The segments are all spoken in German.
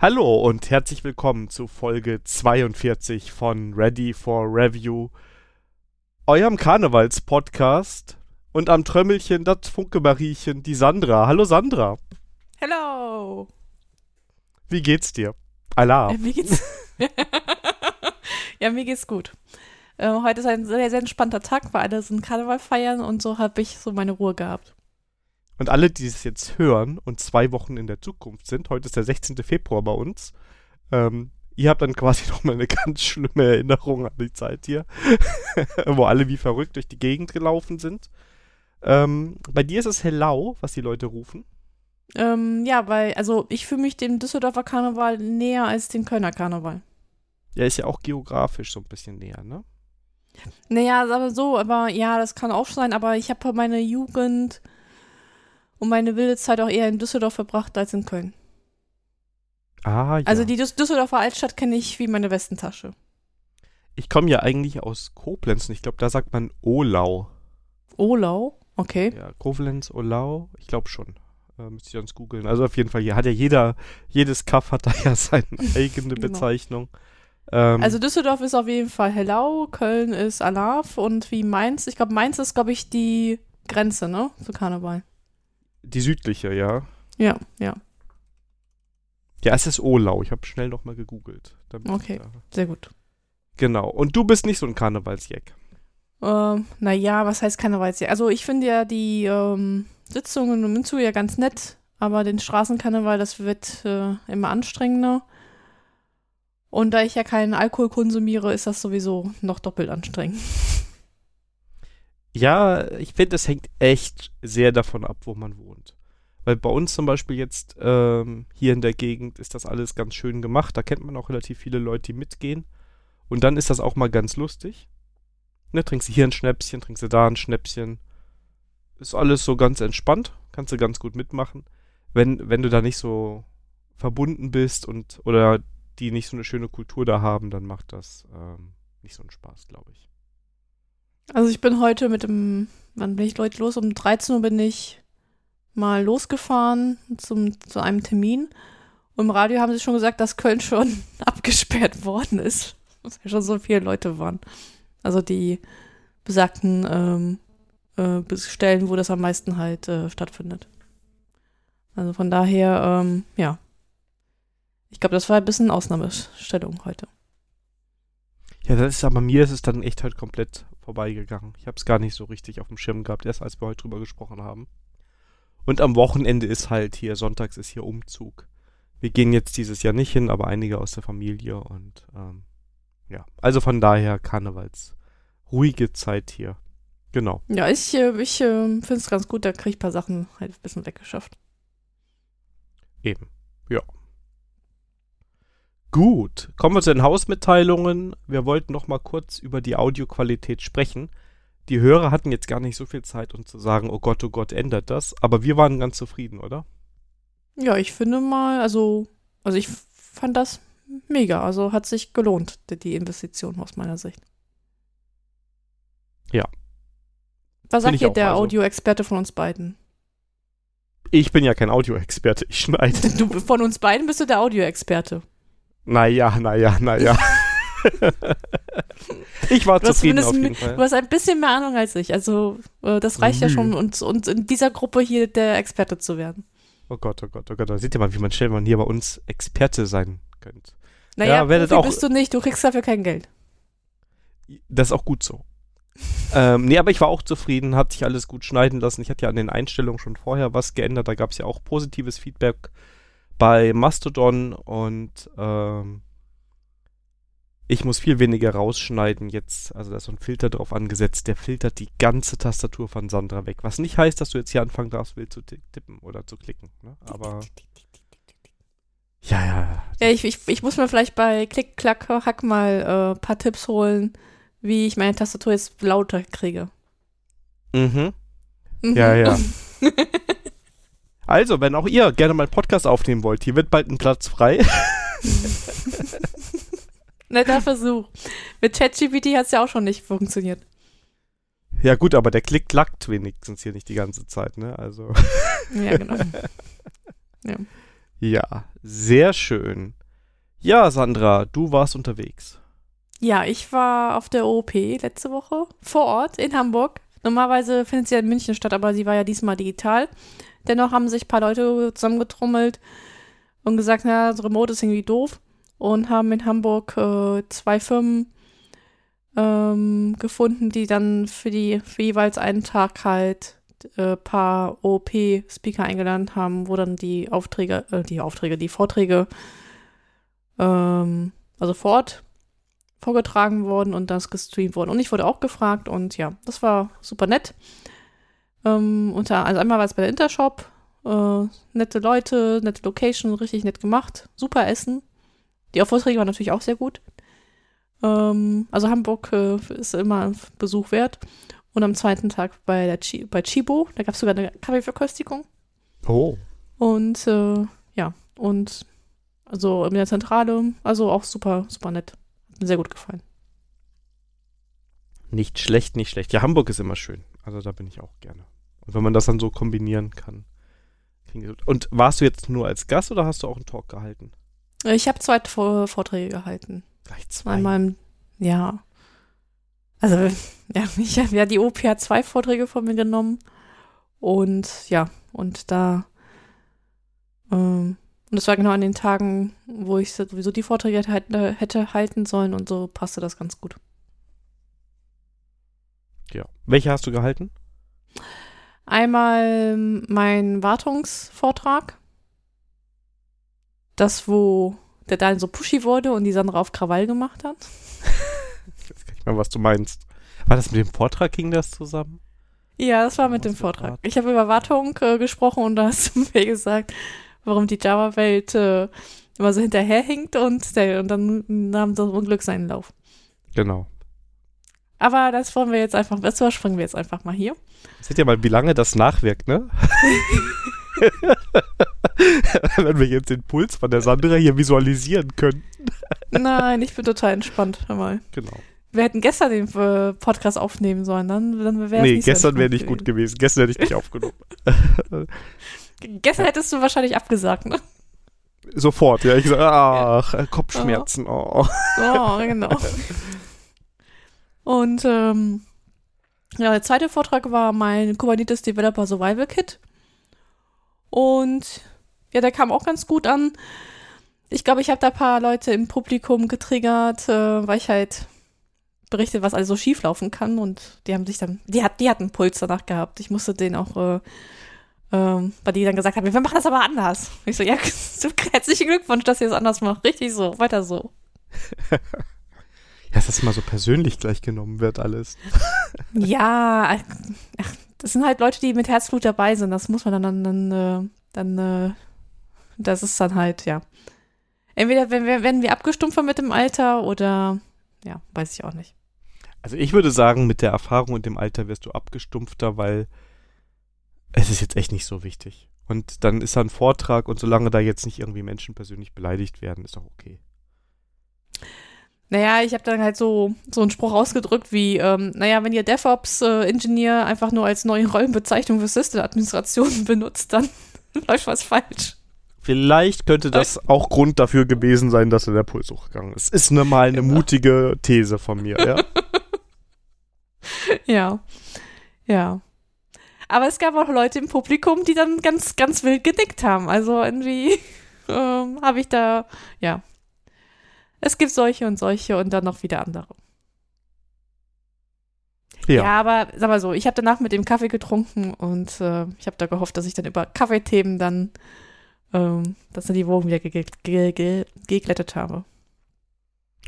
Hallo und herzlich willkommen zu Folge 42 von Ready for Review, eurem Karnevals-Podcast. Und am Trömmelchen das Funke-Mariechen, die Sandra. Hallo Sandra. Hello. Wie geht's dir? Allah. Äh, mir geht's. ja, mir geht's gut. Äh, heute ist ein sehr, sehr entspannter Tag, weil alle sind Karneval feiern und so habe ich so meine Ruhe gehabt. Und alle, die es jetzt hören und zwei Wochen in der Zukunft sind, heute ist der 16. Februar bei uns, ähm, ihr habt dann quasi nochmal eine ganz schlimme Erinnerung an die Zeit hier, wo alle wie verrückt durch die Gegend gelaufen sind. Ähm, bei dir ist es Hellau, was die Leute rufen. Ähm, ja, weil, also ich fühle mich dem Düsseldorfer Karneval näher als dem Kölner Karneval. Ja, ist ja auch geografisch so ein bisschen näher, ne? Naja, aber so, aber ja, das kann auch sein, aber ich habe meine Jugend und meine wilde Zeit auch eher in Düsseldorf verbracht als in Köln. Ah, ja. Also die Düs Düsseldorfer Altstadt kenne ich wie meine Westentasche. ich komme ja eigentlich aus Koblenz und ich glaube, da sagt man Olau. Olau? Okay. Ja, Koblenz, Olau, ich glaube schon. Äh, müsste ich sonst googeln. Also auf jeden Fall, hier hat ja jeder, jedes Kaff hat da ja seine eigene Genau. Bezeichnung. Ähm, Also Düsseldorf ist auf jeden Fall Hellau, Köln ist Alarv und wie Mainz, ich glaube Mainz ist, glaube ich, die Grenze, ne, zu Karneval. Die südliche, ja. Ja, ja, Ja, es ist Olau. Ich habe schnell nochmal gegoogelt. Okay. sehr gut. Genau. Und du bist nicht so ein Karnevalsjack. Ähm, naja, was heißt Karneval jetzt? Also ich finde ja die ähm, Sitzungen im Minzu ja ganz nett, aber den Straßenkarneval, das wird äh, immer anstrengender. Und da ich ja keinen Alkohol konsumiere, ist das sowieso noch doppelt anstrengend. Ja, ich finde, es hängt echt sehr davon ab, wo man wohnt. Weil bei uns zum Beispiel jetzt ähm, hier in der Gegend ist das alles ganz schön gemacht. Da kennt man auch relativ viele Leute, die mitgehen. Und dann ist das auch mal ganz lustig. Ne, trinkst du hier ein Schnäpschen, trinkst du da ein Schnäpschen. Ist alles so ganz entspannt. Kannst du ganz gut mitmachen. Wenn, wenn du da nicht so verbunden bist und oder die nicht so eine schöne Kultur da haben, dann macht das ähm, nicht so einen Spaß, glaube ich. Also ich bin heute mit dem, wann bin ich Leute los? Um 13 Uhr bin ich mal losgefahren zum, zu einem Termin. Und im Radio haben sie schon gesagt, dass Köln schon abgesperrt worden ist. Dass ja schon so viele Leute waren. Also die besagten ähm, äh, Stellen, wo das am meisten halt äh, stattfindet. Also von daher, ähm, ja. Ich glaube, das war ein bisschen Ausnahmestellung heute. Ja, das ist aber mir ist es dann echt halt komplett vorbeigegangen. Ich habe es gar nicht so richtig auf dem Schirm gehabt, erst als wir heute drüber gesprochen haben. Und am Wochenende ist halt hier, sonntags ist hier Umzug. Wir gehen jetzt dieses Jahr nicht hin, aber einige aus der Familie und ähm, ja, also von daher Karnevals ruhige Zeit hier. Genau. Ja, ich, äh, ich äh, finde es ganz gut, da kriege ich ein paar Sachen halt ein bisschen weggeschafft. Eben. Ja. Gut, kommen wir zu den Hausmitteilungen. Wir wollten noch mal kurz über die Audioqualität sprechen. Die Hörer hatten jetzt gar nicht so viel Zeit, uns zu sagen, oh Gott, oh Gott, ändert das. Aber wir waren ganz zufrieden, oder? Ja, ich finde mal, also, also ich fand das mega. Also hat sich gelohnt, die, die Investition aus meiner Sicht. Ja. Was sagt hier der also. Audioexperte von uns beiden? Ich bin ja kein Audioexperte, ich schneide. Du, von uns beiden bist du der Audioexperte. Naja, naja, naja. ich war Du zufrieden auf jeden Du Fall. hast ein bisschen mehr Ahnung als ich. Also, äh, das reicht ja Müh. schon, und, und in dieser Gruppe hier der Experte zu werden. Oh Gott, oh Gott, oh Gott. Da seht ihr mal, wie man schnell man hier bei uns Experte sein könnte. Naja, Ja, werdet auch- bist du nicht, du kriegst dafür kein Geld. Das ist auch gut so. ähm, nee, aber ich war auch zufrieden, hat sich alles gut schneiden lassen. Ich hatte ja an den Einstellungen schon vorher was geändert. Da gab es ja auch positives Feedback bei Mastodon und ähm, ich muss viel weniger rausschneiden jetzt. Also da ist so ein Filter drauf angesetzt, der filtert die ganze Tastatur von Sandra weg. Was nicht heißt, dass du jetzt hier anfangen darfst, wild zu ti- tippen oder zu klicken. Ne? Aber ja, ja, Ja, ich, ich, ich muss mir vielleicht bei Klick, Klack, Hack mal ein äh, paar Tipps holen, wie ich meine Tastatur jetzt lauter kriege. Mhm. Mhm. Ja, ja. Also, wenn auch ihr gerne mal einen Podcast aufnehmen wollt, hier wird bald ein Platz frei. Netter Versuch. Mit ChatGPT hat es ja auch schon nicht funktioniert. Ja gut, aber der Klick klackt wenigstens hier nicht die ganze Zeit, ne? Also, Ja, genau. Ja, sehr schön. Ja, Sandra, du warst unterwegs. Ja, ich war auf der OOP letzte Woche vor Ort in Hamburg. Normalerweise findet sie ja in München statt, aber sie war ja diesmal digital. Dennoch haben sich ein paar Leute zusammengetrommelt und gesagt, na, das Remote ist irgendwie doof und haben in Hamburg äh, zwei Firmen ähm, gefunden, die dann für die für jeweils einen Tag halt äh, paar OP-Speaker eingeladen haben, wo dann die Aufträge, äh, die Aufträge, die Vorträge ähm, also vor Ort vorgetragen wurden und das gestreamt wurden. Und ich wurde auch gefragt und ja, das war super nett. Ähm, unter, also einmal war es bei der Intershop, äh, nette Leute, nette Location, richtig nett gemacht, super Essen. Die Vorträge waren natürlich auch sehr gut. Ähm, also Hamburg äh, ist immer ein Besuch wert. Und am zweiten Tag bei, der Chi bei Chibo, da gab es sogar eine Kaffeeverköstigung. Oh. Und äh, ja, und also in der Zentrale, also auch super, super nett. Hat mir sehr gut gefallen. Nicht schlecht, nicht schlecht. Ja, Hamburg ist immer schön. Also da bin ich auch gerne. Und wenn man das dann so kombinieren kann. Und warst du jetzt nur als Gast oder hast du auch einen Talk gehalten? Ich habe zwei Vorträge gehalten. Gleich zwei. Einmal ja. Also, ja, ich habe ja die OP hat zwei Vorträge von mir genommen. Und ja, und da, ähm, und das war genau an den Tagen, wo ich sowieso die Vorträge hätte, hätte halten sollen und so passte das ganz gut. Ja. Welche hast du gehalten? Einmal mein Wartungsvortrag. Das, wo der dann so pushy wurde und die Sandra auf Krawall gemacht hat. ich weiß gar nicht mehr, was du meinst. War das mit dem Vortrag, ging das zusammen? Ja, das war mit dem Vortrag. Ich habe über Wartung äh, gesprochen und da hast du mir gesagt, warum die Java-Welt äh, immer so hinterherhinkt und, der, und dann nahm das Unglück seinen Lauf. Genau. Aber das wollen wir jetzt einfach, das überspringen wir jetzt einfach mal hier. Seht ihr mal, wie lange das nachwirkt, ne? Wenn wir jetzt den Puls von der Sandra hier visualisieren könnten. Nein, ich bin total entspannt. Hör mal. Genau. Wir hätten gestern den äh, Podcast aufnehmen sollen, dann, dann wäre Nee, nicht gestern wäre nicht gut gewesen. Gestern hätte ich nicht aufgenommen. gestern hättest du wahrscheinlich abgesagt, ne? Sofort, ja. Ich sage, ach, ja. Kopfschmerzen, oh. Oh, genau. Und ähm, ja, der zweite Vortrag war mein Kubernetes Developer Survival Kit. Und ja, der kam auch ganz gut an. Ich glaube, ich habe da ein paar Leute im Publikum getriggert, äh, weil ich halt berichtet, was also schief laufen kann. Und die haben sich dann, die, hat, die hatten einen Puls danach gehabt. Ich musste den auch, äh, ähm, weil die dann gesagt haben, wir machen das aber anders. Ich so, ja, herzlichen Glückwunsch, dass ihr es anders macht. Richtig so, weiter so. Ja, dass das immer so persönlich gleich genommen wird, alles. ja, ach, das sind halt Leute, die mit Herzblut dabei sind. Das muss man dann, dann, dann, dann äh, das ist dann halt, ja. Entweder werden wir abgestumpfer mit dem Alter oder, ja, weiß ich auch nicht. Also ich würde sagen, mit der Erfahrung und dem Alter wirst du abgestumpfter, weil es ist jetzt echt nicht so wichtig. Und dann ist da ein Vortrag und solange da jetzt nicht irgendwie Menschen persönlich beleidigt werden, ist auch okay. Naja, ich habe dann halt so, so einen Spruch ausgedrückt wie, ähm, naja, wenn ihr DevOps-Ingenieur äh, einfach nur als neue Rollenbezeichnung für System-Administration benutzt, dann läuft was falsch. Vielleicht könnte das auch Grund dafür gewesen sein, dass er der Puls hochgegangen ist. Ist ne mal eine genau. mutige These von mir, ja. ja. Ja. Aber es gab auch Leute im Publikum, die dann ganz, ganz wild gedickt haben. Also irgendwie ähm, habe ich da, ja, es gibt solche und solche und dann noch wieder andere. Ja, ja aber sag mal so, ich habe danach mit dem Kaffee getrunken und äh, ich habe da gehofft, dass ich dann über Kaffeethemen dann, ähm, dass dann die Wogen wieder geglättet ge ge ge habe.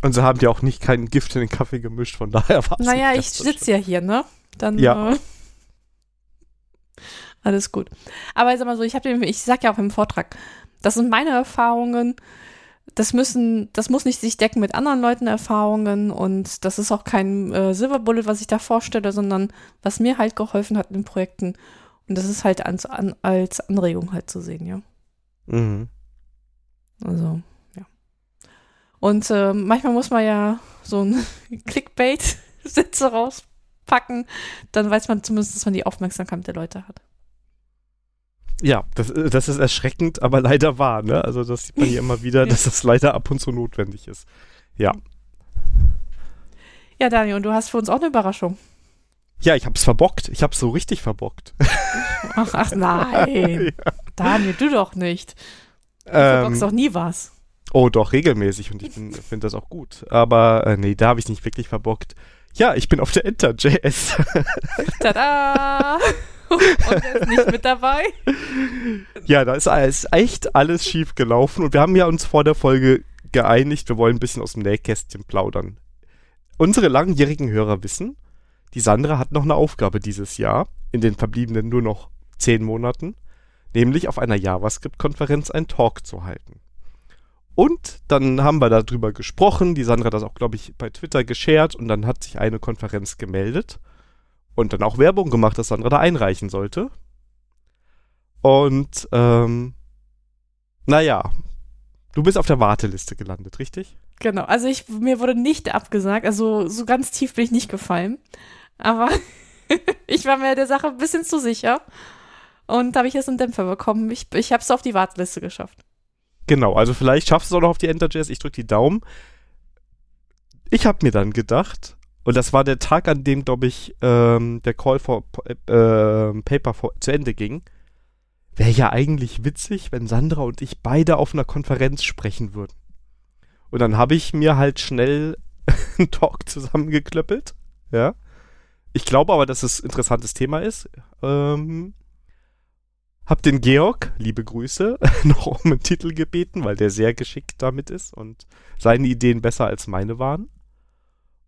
Und sie haben ja auch nicht keinen Gift in den Kaffee gemischt, von daher war es. Naja, ich sitze ja hier, ne? Dann. Ja. Äh, alles gut. Aber sag mal so, ich habe ich sag ja auch im Vortrag, das sind meine Erfahrungen das müssen, das muss nicht sich decken mit anderen Leuten Erfahrungen und das ist auch kein äh, Silver Bullet, was ich da vorstelle, sondern was mir halt geholfen hat in Projekten. Und das ist halt als, an, als Anregung halt zu sehen, ja. Mhm. Also, ja. Und äh, manchmal muss man ja so ein Clickbait-Sitze rauspacken, dann weiß man zumindest, dass man die Aufmerksamkeit der Leute hat. Ja, das, das ist erschreckend, aber leider wahr, ne? Also das sieht man hier immer wieder, dass das leider ab und zu notwendig ist. Ja. Ja, Daniel, und du hast für uns auch eine Überraschung. Ja, ich hab's verbockt. Ich hab's so richtig verbockt. Ach, ach nein. ja. Daniel, du doch nicht. Du ähm, verbockst doch nie was. Oh, doch, regelmäßig und ich finde das auch gut. Aber äh, nee, da habe ich nicht wirklich verbockt. Ja, ich bin auf der Enter.js. Tada! Und er ist nicht mit dabei. Ja, da ist, echt alles schief gelaufen und wir haben ja uns vor der Folge geeinigt, wir wollen ein bisschen aus dem Nähkästchen plaudern. Unsere langjährigen Hörer wissen, die Sandra hat noch eine Aufgabe dieses Jahr, in den verbliebenen nur noch zehn Monaten, nämlich auf einer JavaScript-Konferenz einen Talk zu halten. Und dann haben wir darüber gesprochen. Die Sandra hat das auch, glaube ich, bei Twitter geshared und dann hat sich eine Konferenz gemeldet und dann auch Werbung gemacht, dass Sandra da einreichen sollte. Und ähm, naja, du bist auf der Warteliste gelandet, richtig? Genau, also ich, mir wurde nicht abgesagt, also so ganz tief bin ich nicht gefallen. Aber ich war mir der Sache ein bisschen zu sicher. Und habe ich jetzt einen Dämpfer bekommen. Ich, ich habe es auf die Warteliste geschafft. Genau, also vielleicht schaffst du es auch noch auf die Enter.js. Ich drücke die Daumen. Ich habe mir dann gedacht, und das war der Tag, an dem, glaube ich, ähm, der Call for äh, Paper for, zu Ende ging. Wäre ja eigentlich witzig, wenn Sandra und ich beide auf einer Konferenz sprechen würden. Und dann habe ich mir halt schnell einen Talk zusammengeklöppelt. Ja. Ich glaube aber, dass es ein interessantes Thema ist. Ähm, hab den Georg, liebe Grüße, noch um einen Titel gebeten, weil der sehr geschickt damit ist und seine Ideen besser als meine waren.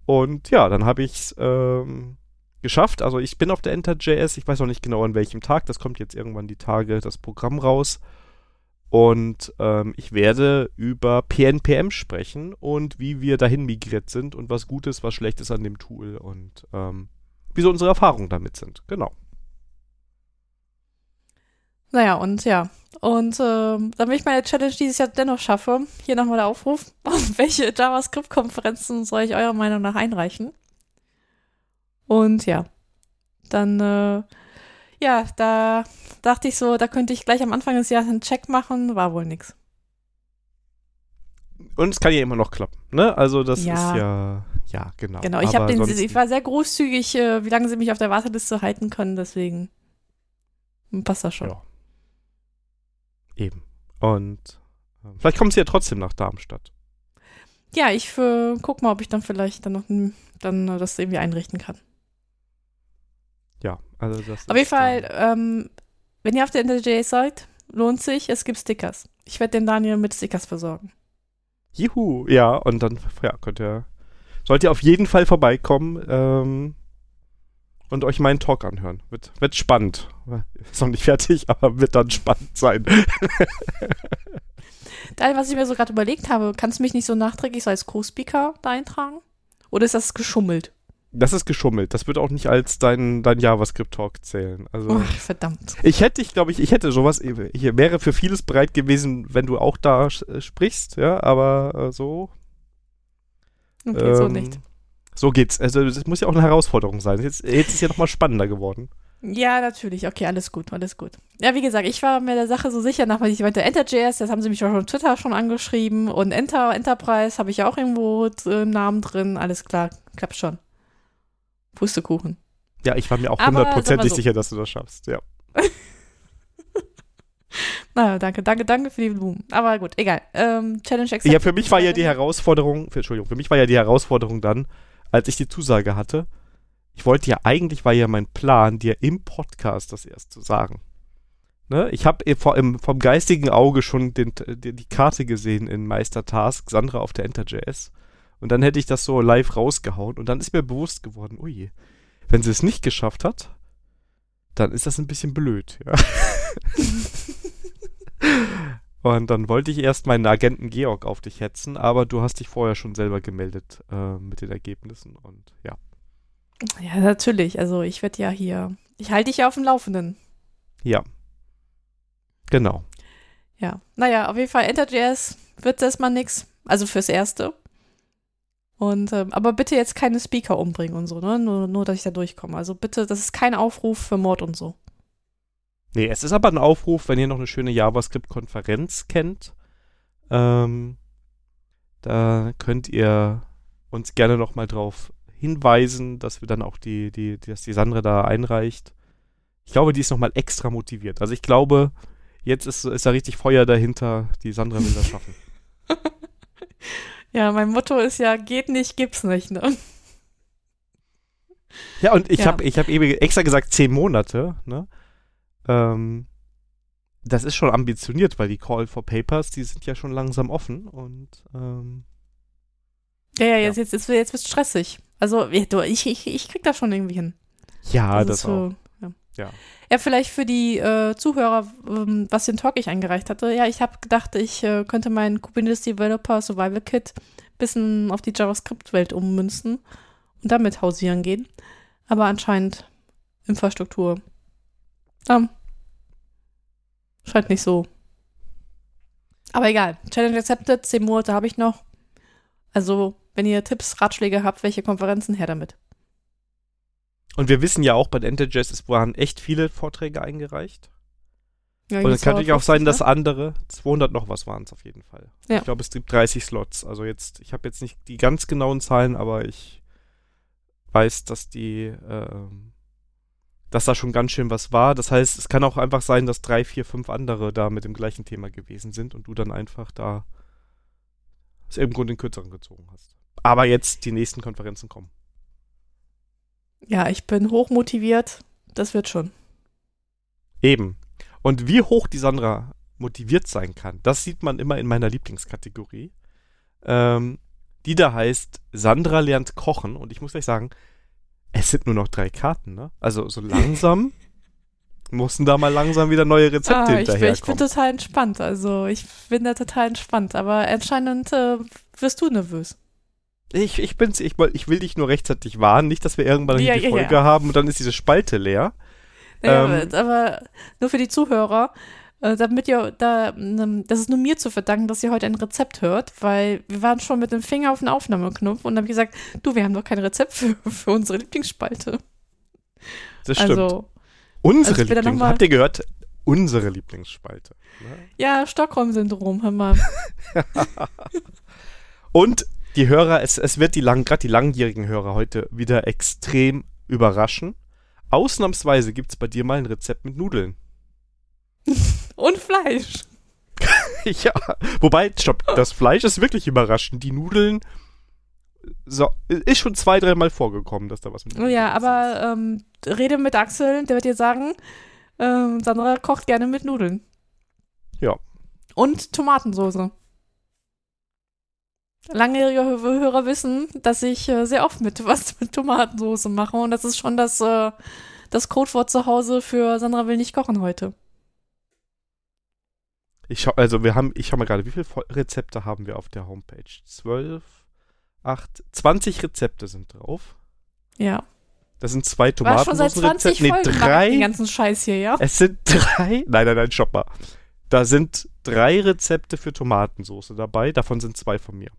Und ja, dann habe ich es ähm, geschafft. Also ich bin auf der Enter.js, ich weiß noch nicht genau an welchem Tag, das kommt jetzt irgendwann die Tage, das Programm raus. Und ähm, ich werde über PNPM sprechen und wie wir dahin migriert sind und was Gutes, was Schlechtes an dem Tool und ähm, wie so unsere Erfahrungen damit sind. Genau. Naja, und ja. Und äh, damit ich meine Challenge dieses Jahr dennoch schaffe, hier nochmal der Aufruf, auf welche JavaScript-Konferenzen soll ich eurer Meinung nach einreichen? Und ja, dann, äh, ja, da dachte ich so, da könnte ich gleich am Anfang des Jahres einen Check machen, war wohl nix. Und es kann ja immer noch klappen, ne? Also das ja. ist ja, ja, genau. Genau, ich, hab den, ich war sehr großzügig, äh, wie lange sie mich auf der Warteliste halten können, deswegen passt das schon. Ja. Eben. Und äh, vielleicht kommen sie ja trotzdem nach Darmstadt. Ja, ich für, guck mal, ob ich dann vielleicht dann noch dann äh, das irgendwie einrichten kann. Ja, also das. Auf jeden Fall, ähm, wenn ihr auf der NTJ seid, lohnt sich, es gibt Stickers. Ich werde den Daniel mit Stickers versorgen. Juhu, ja, und dann ja, könnt ihr, sollt ihr auf jeden Fall vorbeikommen. Ähm, und euch meinen Talk anhören. Wird, wird spannend. Ist noch nicht fertig, aber wird dann spannend sein. Daniel, was ich mir so gerade überlegt habe, kannst du mich nicht so nachträglich so als Co-Speaker da eintragen? Oder ist das geschummelt? Das ist geschummelt. Das wird auch nicht als dein, dein JavaScript-Talk zählen. Also, Ach, verdammt. Ich hätte, ich glaube, ich, ich hätte sowas, ich wäre für vieles bereit gewesen, wenn du auch da äh, sprichst, ja, aber äh, so. Okay, ähm, so nicht. So geht's. Also das muss ja auch eine Herausforderung sein. Jetzt, jetzt ist es ja nochmal spannender geworden. Ja, natürlich. Okay, alles gut, alles gut. Ja, wie gesagt, ich war mir der Sache so sicher, nachdem ich meinte Enter.js, das haben sie mich schon auf Twitter schon angeschrieben und Enter, Enterprise habe ich ja auch irgendwo im Namen drin. Alles klar, klappt schon. Pustekuchen. Ja, ich war mir auch hundertprozentig so. sicher, dass du das schaffst, ja. Na, danke, danke, danke für die Blumen. Aber gut, egal. Ähm, Challenge accepted. Ja, für mich war ja die Herausforderung, für, Entschuldigung, für mich war ja die Herausforderung dann, als ich die Zusage hatte, ich wollte ja, eigentlich war ja mein Plan, dir im Podcast das erst zu sagen. Ne? Ich habe vom geistigen Auge schon den, die, die Karte gesehen in Meistertask, Sandra auf der Enter.js. Und dann hätte ich das so live rausgehauen und dann ist mir bewusst geworden, ui, wenn sie es nicht geschafft hat, dann ist das ein bisschen blöd, ja. Und dann wollte ich erst meinen Agenten Georg auf dich hetzen, aber du hast dich vorher schon selber gemeldet äh, mit den Ergebnissen und ja. Ja, natürlich. Also ich werde ja hier, ich halte dich ja auf dem Laufenden. Ja. Genau. Ja. Naja, auf jeden Fall Enter.js wird erstmal nix. Also fürs Erste. Und, ähm, aber bitte jetzt keine Speaker umbringen und so, ne? Nur, nur, dass ich da durchkomme. Also bitte, das ist kein Aufruf für Mord und so. Nee, es ist aber ein Aufruf, wenn ihr noch eine schöne JavaScript-Konferenz kennt. Ähm, da könnt ihr uns gerne noch mal drauf hinweisen, dass wir dann auch die, die, dass die Sandra da einreicht. Ich glaube, die ist noch mal extra motiviert. Also ich glaube, jetzt ist, ist da richtig Feuer dahinter. Die Sandra will das schaffen. ja, mein Motto ist ja, geht nicht, gibt's nicht, ne? Ja, und ich Ja. habe ich hab eben extra gesagt zehn Monate, ne? Ähm, das ist schon ambitioniert, weil die Call for Papers, die sind ja schon langsam offen und ähm, Ja, ja, jetzt, jetzt, jetzt, jetzt wird's stressig. Also, ja, du, ich, ich, ich krieg das schon irgendwie hin. ja, Also das so, auch. Ja. Ja. ja, vielleicht für die äh, Zuhörer, ähm, was den Talk ich eingereicht hatte. Ja, ich habe gedacht, ich äh, könnte meinen Kubernetes Developer Survival Kit bisschen auf die JavaScript-Welt ummünzen und damit hausieren gehen. Aber anscheinend Infrastruktur. Ähm, scheint nicht so. Aber egal. Challenge accepted, 10 Monate habe ich noch. Also, wenn ihr Tipps, Ratschläge habt, welche Konferenzen, her damit. Und wir wissen ja auch, bei der Interjazz es waren echt viele Vorträge eingereicht. Ja, Und es kann natürlich auch sein, dass 250, andere, 200 noch was waren es auf jeden Fall. Ja. Ich glaube, es gibt 30 Slots. Also jetzt, ich habe jetzt nicht die ganz genauen Zahlen, aber ich weiß, dass die, ähm, dass da schon ganz schön was war. Das heißt, es kann auch einfach sein, dass drei, vier, fünf andere da mit dem gleichen Thema gewesen sind und du dann einfach da aus irgendeinem Grund den kürzeren gezogen hast. Aber jetzt die nächsten Konferenzen kommen. Ja, ich bin hochmotiviert. Das wird schon. Eben. Und wie hoch die Sandra motiviert sein kann, das sieht man immer in meiner Lieblingskategorie. Ähm, die da heißt Sandra lernt kochen. Und ich muss gleich sagen, es sind nur noch drei Karten, ne? Also so langsam mussten da mal langsam wieder neue Rezepte Ah, ich, bin, ich bin hinterherkommen. total entspannt. Also ich bin da total entspannt. Aber anscheinend äh, wirst du nervös. Ich, ich bin's, ich, ich will dich nur rechtzeitig warnen, nicht, dass wir irgendwann Ja, die ja, Folge ja. haben und dann ist diese Spalte leer. Ja, Ähm. aber, nur für die Zuhörer, damit ihr da, ähm, das ist nur mir zu verdanken, dass ihr heute ein Rezept hört, weil wir waren schon mit dem Finger auf den Aufnahmeknopf und habe gesagt, du, wir haben doch kein Rezept für, für unsere Lieblingsspalte. Das stimmt. Also, unsere also ich will da noch Lieblings, mal- habt ihr gehört? Unsere Lieblingsspalte. Ne? ja, Stockholm-Syndrom, hör mal. Und die Hörer, es, es wird die lang, gerade die langjährigen Hörer heute wieder extrem überraschen. Ausnahmsweise gibt es bei dir mal ein Rezept mit Nudeln. Und Fleisch. ja, wobei, stopp, das Fleisch ist wirklich überraschend. Die Nudeln, so, ist schon zwei, dreimal vorgekommen, dass da was mit Oh ja, aber ähm, rede mit Axel, der wird dir sagen, ähm, Sandra kocht gerne mit Nudeln. Ja. Und Tomatensoße. Langjährige Hö- Hörer wissen, dass ich äh, sehr oft mit was mit Tomatensoße mache und das ist schon das, äh, das Codewort zu Hause für Sandra will nicht kochen heute. Ich schau, also wir haben, ich schau mal gerade, wie viele Rezepte haben wir auf der Homepage? Zwölf, acht, 20 Rezepte sind drauf. Ja. Das sind zwei War schon seit 20 Tomatensoßenrezepte. Nee, Folgen drei. den ganzen Scheiß hier, ja? Es sind drei. Nein, nein, nein, stopp mal. Da sind drei Rezepte für Tomatensoße dabei. Davon sind zwei von mir.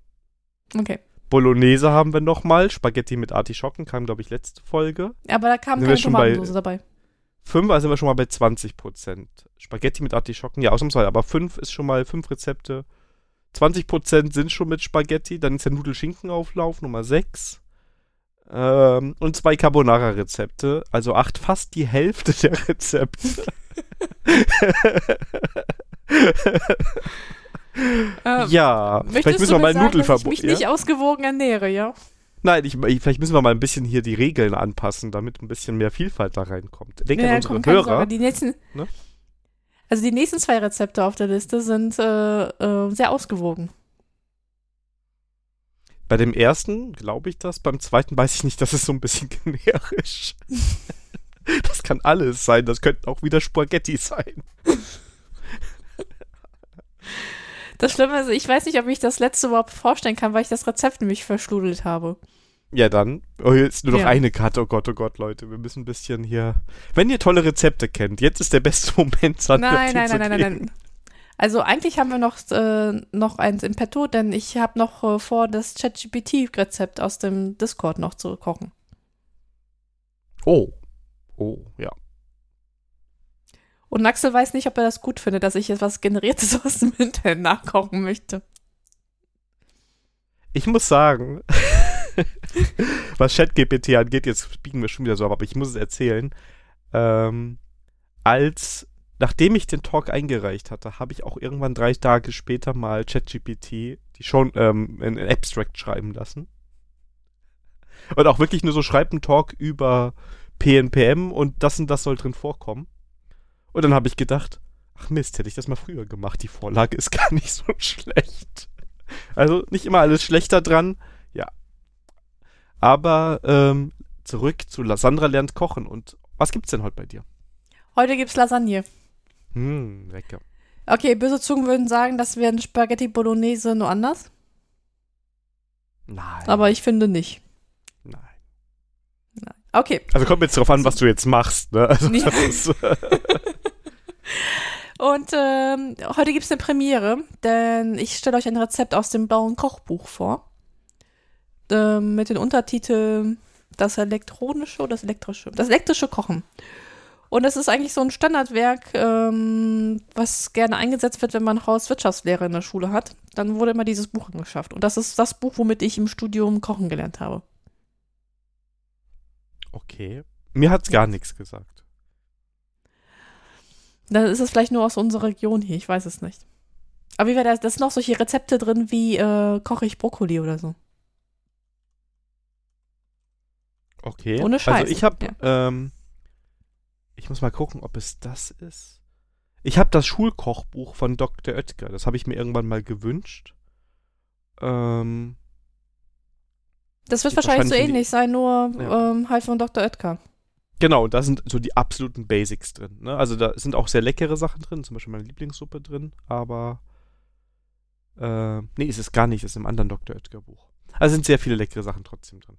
Okay. Bolognese haben wir nochmal. Spaghetti mit Artischocken kam, glaube ich, letzte Folge. Aber da kam Sind wir keine schon bei- Tomatensoße dabei. Fünf, also sind wir schon mal bei 20 Prozent. Spaghetti mit Artischocken, ja, ausnahmsweise. Aber fünf ist schon mal fünf Rezepte. 20 Prozent sind schon mit Spaghetti. Dann ist der Nudelschinkenauflauf Nummer sechs. Ähm, und zwei Carbonara-Rezepte. Also acht, fast die Hälfte der Rezepte. Ähm, ja, vielleicht müssen wir mal dass ich Nudelverbot. mich Ja? nicht ausgewogen ernähre, ja? Nein, ich, ich, vielleicht müssen wir mal ein bisschen hier die Regeln anpassen, damit ein bisschen mehr Vielfalt da reinkommt. Denke Ja, an unsere komm, Hörer. Sorge, Die nächsten, Ne? Also die nächsten zwei Rezepte auf der Liste sind äh, äh, sehr ausgewogen. Bei dem ersten glaube ich das, beim zweiten weiß ich nicht, das ist so ein bisschen generisch. das kann alles sein, das könnten auch wieder Spaghetti sein. Das Schlimme ist, ich weiß nicht, ob ich das letzte überhaupt vorstellen kann, weil ich das Rezept nämlich verschludelt habe. Ja, dann. Oh, jetzt nur noch Ja. eine Karte. Oh Gott, oh Gott, Leute. Wir müssen ein bisschen hier. Wenn ihr tolle Rezepte kennt, jetzt ist der beste Moment, Sandra, Nein, nein, nein, nein, geben. nein, nein. Also eigentlich haben wir noch, äh, noch eins im Petto, denn ich habe noch äh, vor, das ChatGPT-Rezept aus dem Discord noch zu kochen. Oh. Oh, ja. Und Axel weiß nicht, ob er das gut findet, dass ich etwas Generiertes aus dem Internet nachkochen möchte. Ich muss sagen, was ChatGPT angeht, jetzt biegen wir schon wieder so ab, aber ich muss es erzählen. Ähm, als, nachdem ich den Talk eingereicht hatte, habe ich auch irgendwann drei Tage später mal ChatGPT die schon ähm, in Abstract schreiben lassen. Und auch wirklich nur so schreibt einen Talk über PNPM und das und das soll drin vorkommen. Und dann habe ich gedacht, ach Mist, hätte ich das mal früher gemacht. Die Vorlage ist gar nicht so schlecht. Also nicht immer alles schlechter dran, ja. Aber ähm, zurück zu Sandra lernt kochen. Und was gibt's denn heute bei dir? Heute gibt's Lasagne. Hm, lecker. Okay, böse Zungen würden sagen, das wäre ein Spaghetti Bolognese nur anders. Nein. Aber ich finde nicht. Nein. Nein. Okay. Also kommt jetzt drauf an, was du jetzt machst, ne? Also das ist, Und ähm, heute gibt es eine Premiere, denn ich stelle euch ein Rezept aus dem blauen Kochbuch vor. Ähm, mit den Untertiteln Das elektronische oder das elektrische? Das elektrische Kochen. Und es ist eigentlich so ein Standardwerk, ähm, was gerne eingesetzt wird, wenn man Hauswirtschaftslehre in der Schule hat. Dann wurde immer dieses Buch angeschafft. Und das ist das Buch, womit ich im Studium kochen gelernt habe. okay. Mir hat's gar nichts gesagt. Dann ist es vielleicht nur aus unserer Region hier, ich weiß es nicht. Aber wie wäre das? Da sind noch solche Rezepte drin wie äh, koche ich Brokkoli oder so. Okay. Ohne Scheiß, Also ich habe, ähm, ich muss mal gucken, ob es das ist. Ich habe das Schulkochbuch von Dr. Oetker. Das habe ich mir irgendwann mal gewünscht. Ähm, Das wird wahrscheinlich so wahrscheinlich in die- ähnlich sein, nur Ja. ähm, halt von Dr. Oetker. Genau, da sind so die absoluten Basics drin. Ne? Also da sind auch sehr leckere Sachen drin, zum Beispiel meine Lieblingssuppe drin, aber äh, nee, ist es gar nicht, ist im anderen Dr. Oetker Buch. Also sind sehr viele leckere Sachen trotzdem drin.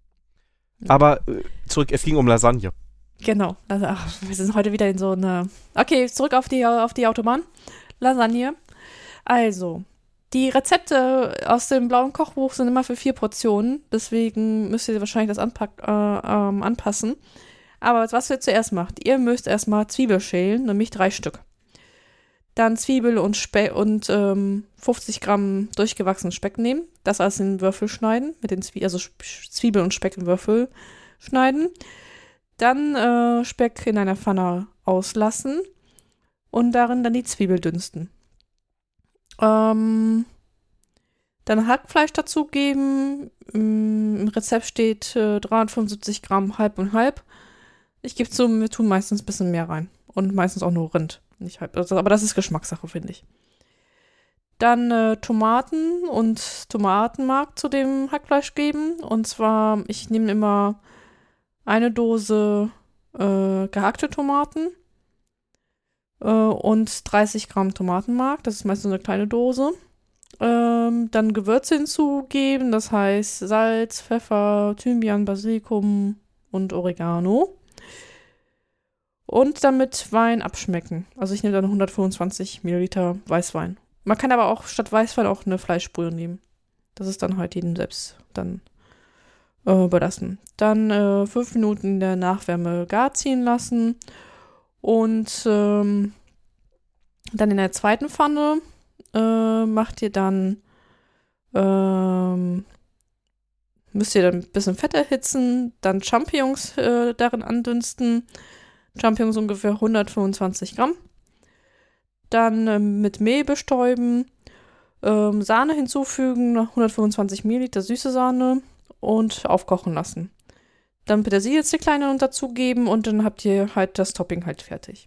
Aber äh, zurück, es ging um Lasagne. Genau. Also, ach, wir sind heute wieder in so einer. Okay, zurück auf die, auf die Autobahn. Lasagne. Also, die Rezepte aus dem blauen Kochbuch sind immer für vier Portionen. Deswegen müsst ihr wahrscheinlich das anpack, äh, ähm, anpassen. Aber was ihr zuerst macht, ihr müsst erstmal Zwiebel schälen, nämlich drei Stück. Dann Zwiebel und, Spe und ähm, 50 Gramm durchgewachsenen Speck nehmen. Das alles in Würfel schneiden. Mit den Zwie also Zwiebel und Speck in Würfel schneiden. Dann äh, Speck in einer Pfanne auslassen und darin dann die Zwiebel dünsten. Ähm, dann Hackfleisch dazugeben. Im Rezept steht äh, 375 Gramm halb und halb. Ich gebe zu, wir tun meistens ein bisschen mehr rein. Und meistens auch nur Rind. Nicht halb. Also, aber das ist Geschmackssache, finde ich. Dann äh, Tomaten und Tomatenmark zu dem Hackfleisch geben. Und zwar, ich nehme immer eine Dose äh, gehackte Tomaten äh, und 30 Gramm Tomatenmark. Das ist meistens eine kleine Dose. Ähm, dann Gewürze hinzugeben, das heißt Salz, Pfeffer, Thymian, Basilikum und Oregano. Und dann mit Wein abschmecken. Also ich nehme dann 125 Milliliter Weißwein. Man kann aber auch statt Weißwein auch eine Fleischbrühe nehmen. Das ist dann halt jedem selbst dann äh, überlassen. Dann äh, fünf Minuten in der Nachwärme gar ziehen lassen und ähm, dann in der zweiten Pfanne äh, macht ihr dann ähm, müsst ihr dann ein bisschen Fett erhitzen, dann Champignons äh, darin andünsten. Champignons ungefähr 125 Gramm. Dann ähm, mit Mehl bestäuben, ähm, Sahne hinzufügen, 125 Milliliter süße Sahne und aufkochen lassen. Dann Petersilie kleine dazugeben und dann habt ihr halt das Topping halt fertig.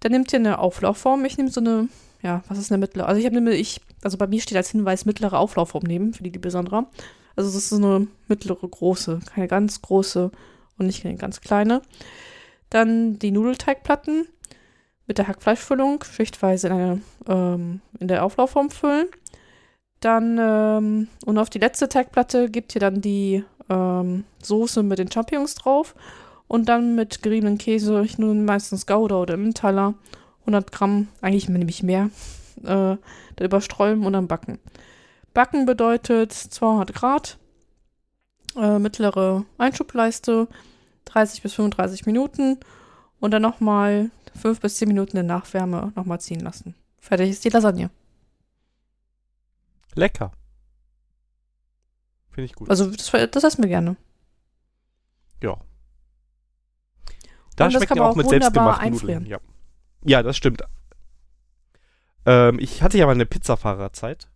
Dann nehmt ihr eine Auflaufform. Ich nehme so eine, ja, was ist eine mittlere? Also ich habe eine, ich, also bei mir steht als Hinweis mittlere Auflaufform nehmen, für die, die besondere. Also das ist so eine mittlere große, keine ganz große und nicht eine ganz kleine. Dann die Nudelteigplatten mit der Hackfleischfüllung schichtweise in, eine, ähm, in der Auflaufform füllen. Dann, ähm, und auf die letzte Teigplatte gebt ihr dann die ähm, Soße mit den Champignons drauf und dann mit geriebenen Käse, ich nehme meistens Gouda oder Emmentaler, 100 Gramm, eigentlich nehme ich mehr, äh, dann überstreuen und dann backen. Backen bedeutet 200 Grad, äh, mittlere Einschubleiste, 30 bis 35 Minuten und dann nochmal fünf bis zehn Minuten in Nachwärme nochmal ziehen lassen. Fertig ist die Lasagne. Lecker. Finde ich gut. Also das, das essen wir gerne. ja. Da Und schmeckt kann ja man auch auch mit selbstgemachten Nudeln. Ja. ja, das stimmt. Ähm, ich hatte ja mal eine Pizzafahrerzeit.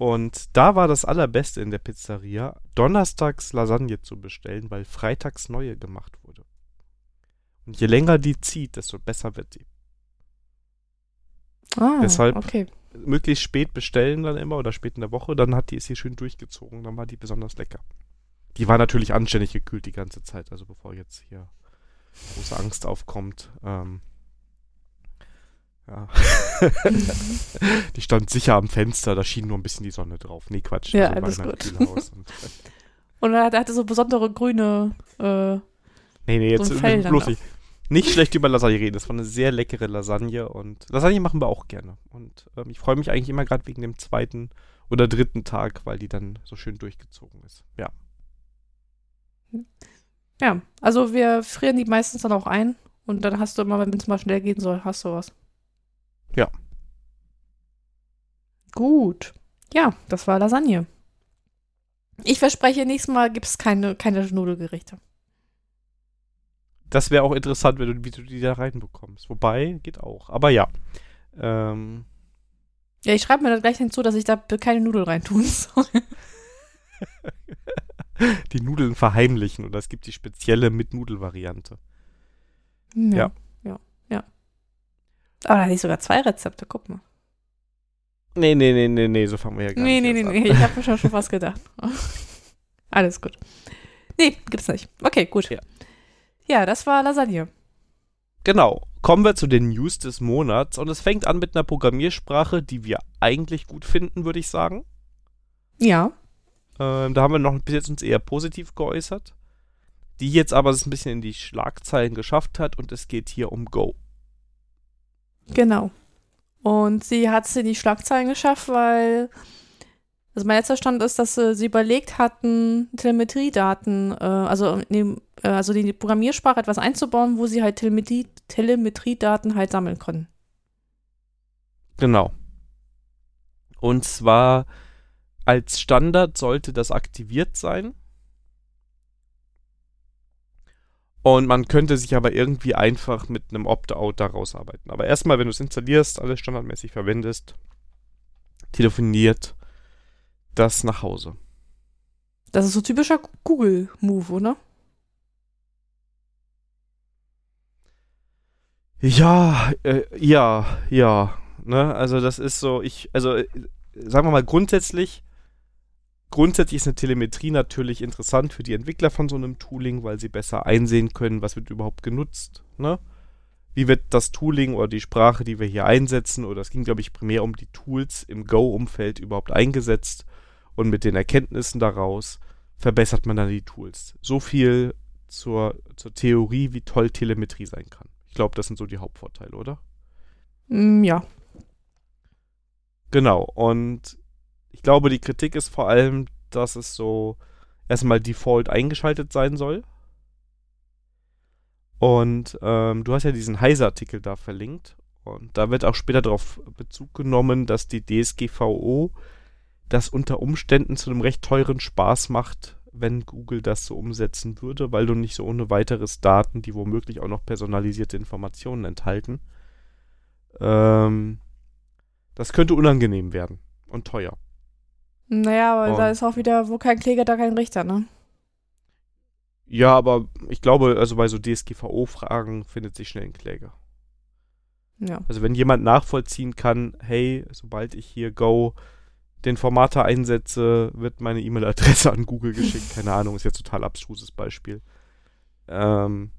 Und da war das Allerbeste in der Pizzeria, donnerstags Lasagne zu bestellen, weil freitags neue gemacht wurde. Und je länger die zieht, desto besser wird die. Ah, Deshalb- okay. Möglichst spät bestellen dann immer oder spät in der Woche, dann hat die ist hier schön durchgezogen, dann war die besonders lecker. Die war natürlich anständig gekühlt die ganze Zeit, also bevor jetzt hier große Angst aufkommt. Ähm, ja. die stand sicher am Fenster, da schien nur ein bisschen die Sonne drauf. Nee, Quatsch. Ja, war alles gut. Und, Und er hatte so besondere grüne, äh, nee, nee, jetzt So Fell bloß nicht, nicht schlecht über Lasagne reden. Das war eine sehr leckere Lasagne und Lasagne machen wir auch gerne. Und ähm, ich freue mich eigentlich immer gerade wegen dem zweiten oder dritten Tag, weil die dann so schön durchgezogen ist. Ja. ja, also wir frieren die meistens dann auch ein und dann hast du immer, wenn es mal schnell gehen soll, hast du was. Ja. Gut. Ja, das war Lasagne. Ich verspreche, nächstes Mal gibt es keine, keine Nudelgerichte. Das wäre auch interessant, wenn du, wie du die da reinbekommst. Wobei, geht auch. Aber ja. Ähm, Ja, ich schreibe mir dann gleich hinzu, dass ich da keine Nudeln reintun soll. die Nudeln verheimlichen oder es gibt die spezielle mit Nudel-Variante. Ja, ja. Aber da hatte ich sogar zwei Rezepte, guck mal. Nee, nee, nee, nee, nee, so fangen wir ja gar Nee, nicht nee, nee, erst nee, an. ich habe mir schon, schon was gedacht. Alles gut. Nee, gibt's nicht. Okay, gut. Ja. Ja, das war Lasagne. Genau. Kommen wir zu den News des Monats und es fängt an mit einer Programmiersprache, die wir eigentlich gut finden, würde ich sagen. Ja. Ähm, da haben wir noch bis jetzt uns eher positiv geäußert. Die jetzt aber es ein bisschen in die Schlagzeilen geschafft hat und es geht hier um Go. Genau. Und sie hat es in die Schlagzeilen geschafft, weil, also mein letzter Stand ist, dass sie überlegt hatten, Telemetriedaten, äh, also, äh, also die Programmiersprache etwas einzubauen, wo sie halt Telemetrie, Telemetriedaten halt sammeln können. Genau. Und zwar als Standard sollte das aktiviert sein. Und man könnte sich aber irgendwie einfach mit einem Opt-out daraus arbeiten. Aber erstmal, wenn du es installierst, alles standardmäßig verwendest, telefoniert das nach Hause. Das ist so typischer Google-Move, oder? Ja, äh, ja, ja. Ne? Also das ist so, ich, also äh, sagen wir mal grundsätzlich, grundsätzlich ist eine Telemetrie natürlich interessant für die Entwickler von so einem Tooling, weil sie besser einsehen können, was wird überhaupt genutzt. Ne? Wie wird das Tooling oder die Sprache, die wir hier einsetzen, oder es ging, glaube ich, primär um die Tools im Go-Umfeld überhaupt eingesetzt und mit den Erkenntnissen daraus verbessert man dann die Tools. So viel zur, zur Theorie, wie toll Telemetrie sein kann. Ich glaube, das sind so die Hauptvorteile, oder? Mm, ja. Genau. Und ich glaube, die Kritik ist vor allem, dass es so erstmal default eingeschaltet sein soll. Und ähm, du hast ja diesen Heise-Artikel da verlinkt. Und da wird auch später darauf Bezug genommen, dass die DSGVO das unter Umständen zu einem recht teuren Spaß macht, wenn Google das so umsetzen würde, weil du nicht so ohne weiteres Daten, die womöglich auch noch personalisierte Informationen enthalten, ähm, das könnte unangenehm werden und teuer. Naja, aber da Und- ist auch wieder, wo kein Kläger, da kein Richter, ne? Ja, aber ich glaube, also bei so DSGVO-Fragen findet sich schnell ein Kläger. Ja. Also wenn jemand nachvollziehen kann, hey, sobald ich hier Go den Formater einsetze, wird meine E-Mail-Adresse an Google geschickt. Keine Ahnung, ist jetzt total abstruses Beispiel. Ähm,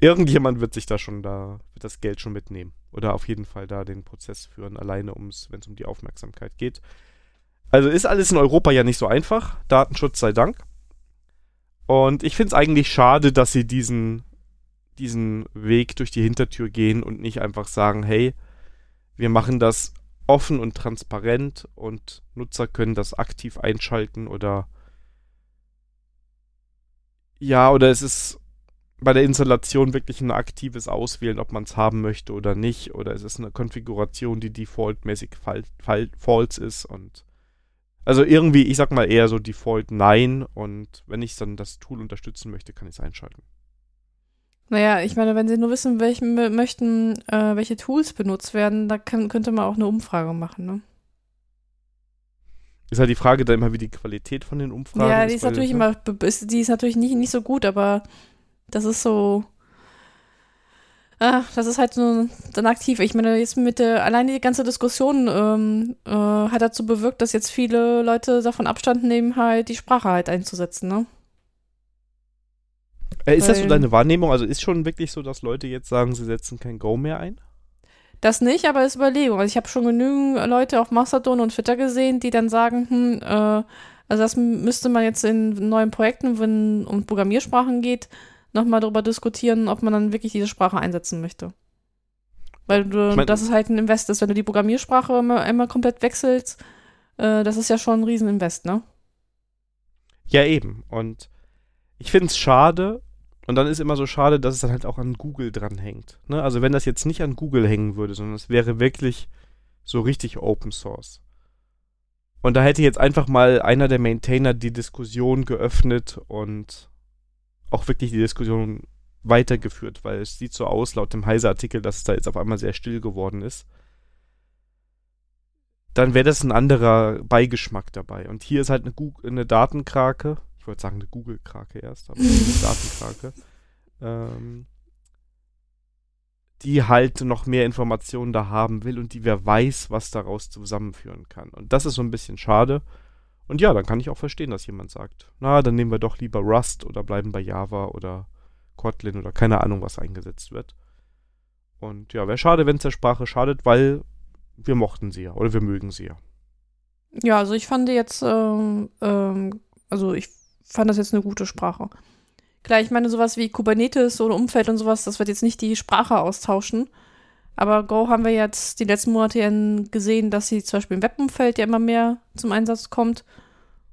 irgendjemand wird sich da schon da, wird das Geld schon mitnehmen. Oder auf jeden Fall da den Prozess führen, alleine ums, wenn es um die Aufmerksamkeit geht. Also ist alles in Europa ja nicht so einfach. Datenschutz sei Dank. Und ich finde es eigentlich schade, dass sie diesen, diesen Weg durch die Hintertür gehen und nicht einfach sagen, hey, wir machen das offen und transparent und Nutzer können das aktiv einschalten oder ja, oder es ist bei der Installation wirklich ein aktives Auswählen, ob man es haben möchte oder nicht. Oder ist es eine Konfiguration, die defaultmäßig false ist und also irgendwie, ich sag mal eher so Default Nein und wenn ich dann das Tool unterstützen möchte, kann ich es einschalten. Naja, ich meine, wenn Sie nur wissen welchen, möchten, äh, welche Tools benutzt werden, da kann, könnte man auch eine Umfrage machen, ne? Ist halt die Frage da immer, wie die Qualität von den Umfragen ja, ist. Ja, die ist natürlich immer, die ist natürlich nicht, nicht so gut, aber das ist so. Ah, das ist halt so dann aktiv. Ich meine, jetzt mit der, alleine die ganze Diskussion ähm, äh, hat dazu bewirkt, dass jetzt viele Leute davon Abstand nehmen, halt die Sprache halt einzusetzen, ne? Äh, ist Weil, das so deine Wahrnehmung? Also ist schon wirklich so, dass Leute jetzt sagen, sie setzen kein Go mehr ein? Das nicht, aber es ist Überlegung. Also ich habe schon genügend Leute auf Mastodon und Twitter gesehen, die dann sagen, hm, äh, also das müsste man jetzt in neuen Projekten, wenn es um Programmiersprachen geht, nochmal darüber diskutieren, ob man dann wirklich diese Sprache einsetzen möchte. Weil du, ich mein, das ist halt ein Invest ist, wenn du die Programmiersprache immer, einmal komplett wechselst, äh, das ist ja schon ein Rieseninvest, ne? Ja, eben. Und ich finde es schade, und dann ist immer so schade, dass es dann halt auch an Google dranhängt. Ne? Also wenn das jetzt nicht an Google hängen würde, sondern es wäre wirklich so richtig Open Source. Und da hätte jetzt einfach mal einer der Maintainer die Diskussion geöffnet und auch wirklich die Diskussion weitergeführt, weil es sieht so aus, laut dem Heise-Artikel, dass es da jetzt auf einmal sehr still geworden ist. Dann wäre das ein anderer Beigeschmack dabei. Und hier ist halt eine, Google, eine Datenkrake. Ich wollte sagen eine Google-Krake erst, aber eine Datenkrake. Ähm, die halt noch mehr Informationen da haben will und die wer weiß, was daraus zusammenführen kann. Und das ist so ein bisschen schade. Und ja, dann kann ich auch verstehen, dass jemand sagt, na, dann nehmen wir doch lieber Rust oder bleiben bei Java oder Kotlin oder keine Ahnung, was eingesetzt wird. Und ja, wäre schade, wenn es der Sprache schadet, weil wir mochten sie ja oder wir mögen sie ja. Ja, also ich fand jetzt, ähm, ähm, also ich fand das jetzt eine gute Sprache. Klar, ich meine, sowas wie Kubernetes oder Umfeld und sowas, das wird jetzt nicht die Sprache austauschen. Aber Go haben wir jetzt die letzten Monate gesehen, dass sie zum Beispiel im Webumfeld ja immer mehr zum Einsatz kommt.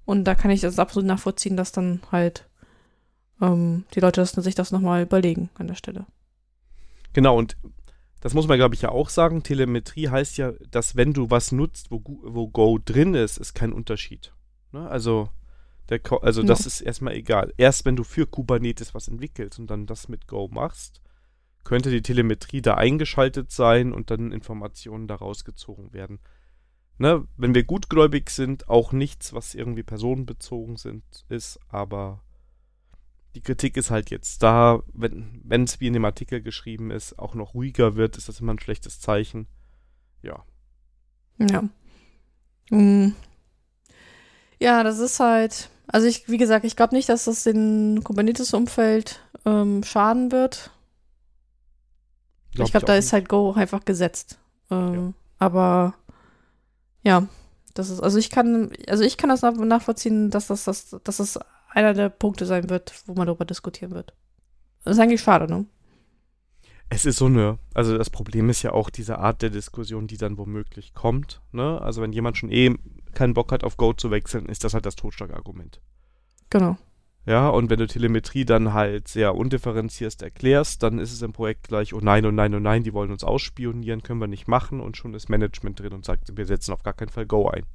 Und da kann ich das absolut nachvollziehen, dass dann halt ähm, die Leute das, sich das nochmal überlegen an der Stelle. Genau, und das muss man, glaube ich, ja auch sagen. Telemetrie heißt ja, dass wenn du was nutzt, wo, wo Go drin ist, ist kein Unterschied. Ne? Also, der, also das ist erstmal egal. Erst wenn du für Kubernetes was entwickelst und dann das mit Go machst, könnte die Telemetrie da eingeschaltet sein und dann Informationen daraus gezogen werden. Ne, wenn wir gutgläubig sind, auch nichts, was irgendwie personenbezogen sind, ist, aber die Kritik ist halt jetzt da, wenn es wie in dem Artikel geschrieben ist, auch noch ruhiger wird, ist das immer ein schlechtes Zeichen. Ja. Ja. Mhm. Ja, das ist halt, also ich, wie gesagt, ich glaube nicht, dass das dem Kubernetes-Umfeld ähm, schaden wird. Glaub ich glaube, da ist halt Go einfach gesetzt. Ähm, ja. Aber ja, das ist, also ich kann, also ich kann das nachvollziehen, dass das, das, dass das einer der Punkte sein wird, wo man darüber diskutieren wird. Das ist eigentlich schade, ne? Es ist so eine, also das Problem ist ja auch diese Art der Diskussion, die dann womöglich kommt, ne? Also wenn jemand schon eh keinen Bock hat, auf Go zu wechseln, ist das halt das Totschlagargument. Genau. Ja, und wenn du Telemetrie dann halt sehr undifferenzierst erklärst, dann ist es im Projekt gleich, oh nein, oh nein, oh nein, die wollen uns ausspionieren, können wir nicht machen und schon ist Management drin und sagt, wir setzen auf gar keinen Fall Go ein.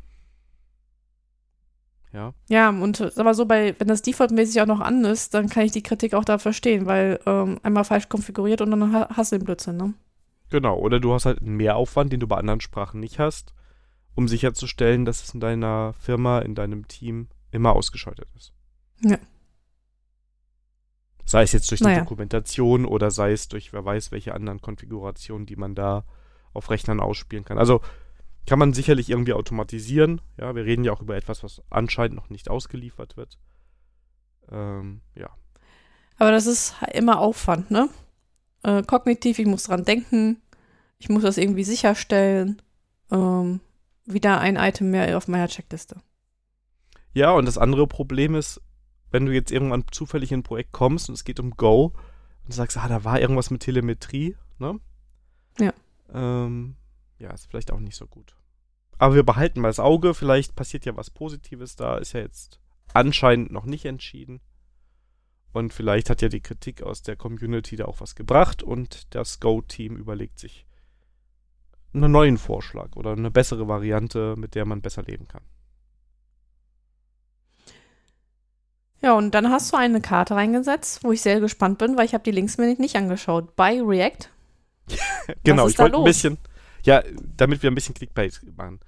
Ja. Ja, und mal so, bei, wenn das defaultmäßig auch noch an ist, dann kann ich die Kritik auch da verstehen, weil ähm, einmal falsch konfiguriert und dann hast du den Blödsinn, ne? Genau, oder du hast halt einen Mehraufwand, den du bei anderen Sprachen nicht hast, um sicherzustellen, dass es in deiner Firma, in deinem Team immer ausgeschaltet ist. Ja. Sei es jetzt durch die naja. Dokumentation oder sei es durch wer weiß welche anderen Konfigurationen, die man da auf Rechnern ausspielen kann. Also kann man sicherlich irgendwie automatisieren. Ja, wir reden ja auch über etwas, was anscheinend noch nicht ausgeliefert wird. Ähm, ja. Aber das ist immer Aufwand, ne? Äh, kognitiv, ich muss dran denken. Ich muss das irgendwie sicherstellen. Ähm, wieder ein Item mehr auf meiner Checkliste. Ja, und das andere Problem ist, wenn du jetzt irgendwann zufällig in ein Projekt kommst und es geht um Go und du sagst, ah, da war irgendwas mit Telemetrie, ne? Ja. Ähm, ja, ist vielleicht auch nicht so gut. Aber wir behalten mal das Auge, vielleicht passiert ja was Positives da, ist ja jetzt anscheinend noch nicht entschieden. Und vielleicht hat ja die Kritik aus der Community da auch was gebracht und das Go-Team überlegt sich einen neuen Vorschlag oder eine bessere Variante, mit der man besser leben kann. Ja, und dann hast du eine Karte reingesetzt, wo ich sehr gespannt bin, weil ich habe die Links mir nicht angeschaut. Bei React. genau, ich wollte ein bisschen, ja, damit wir ein bisschen Clickbait machen.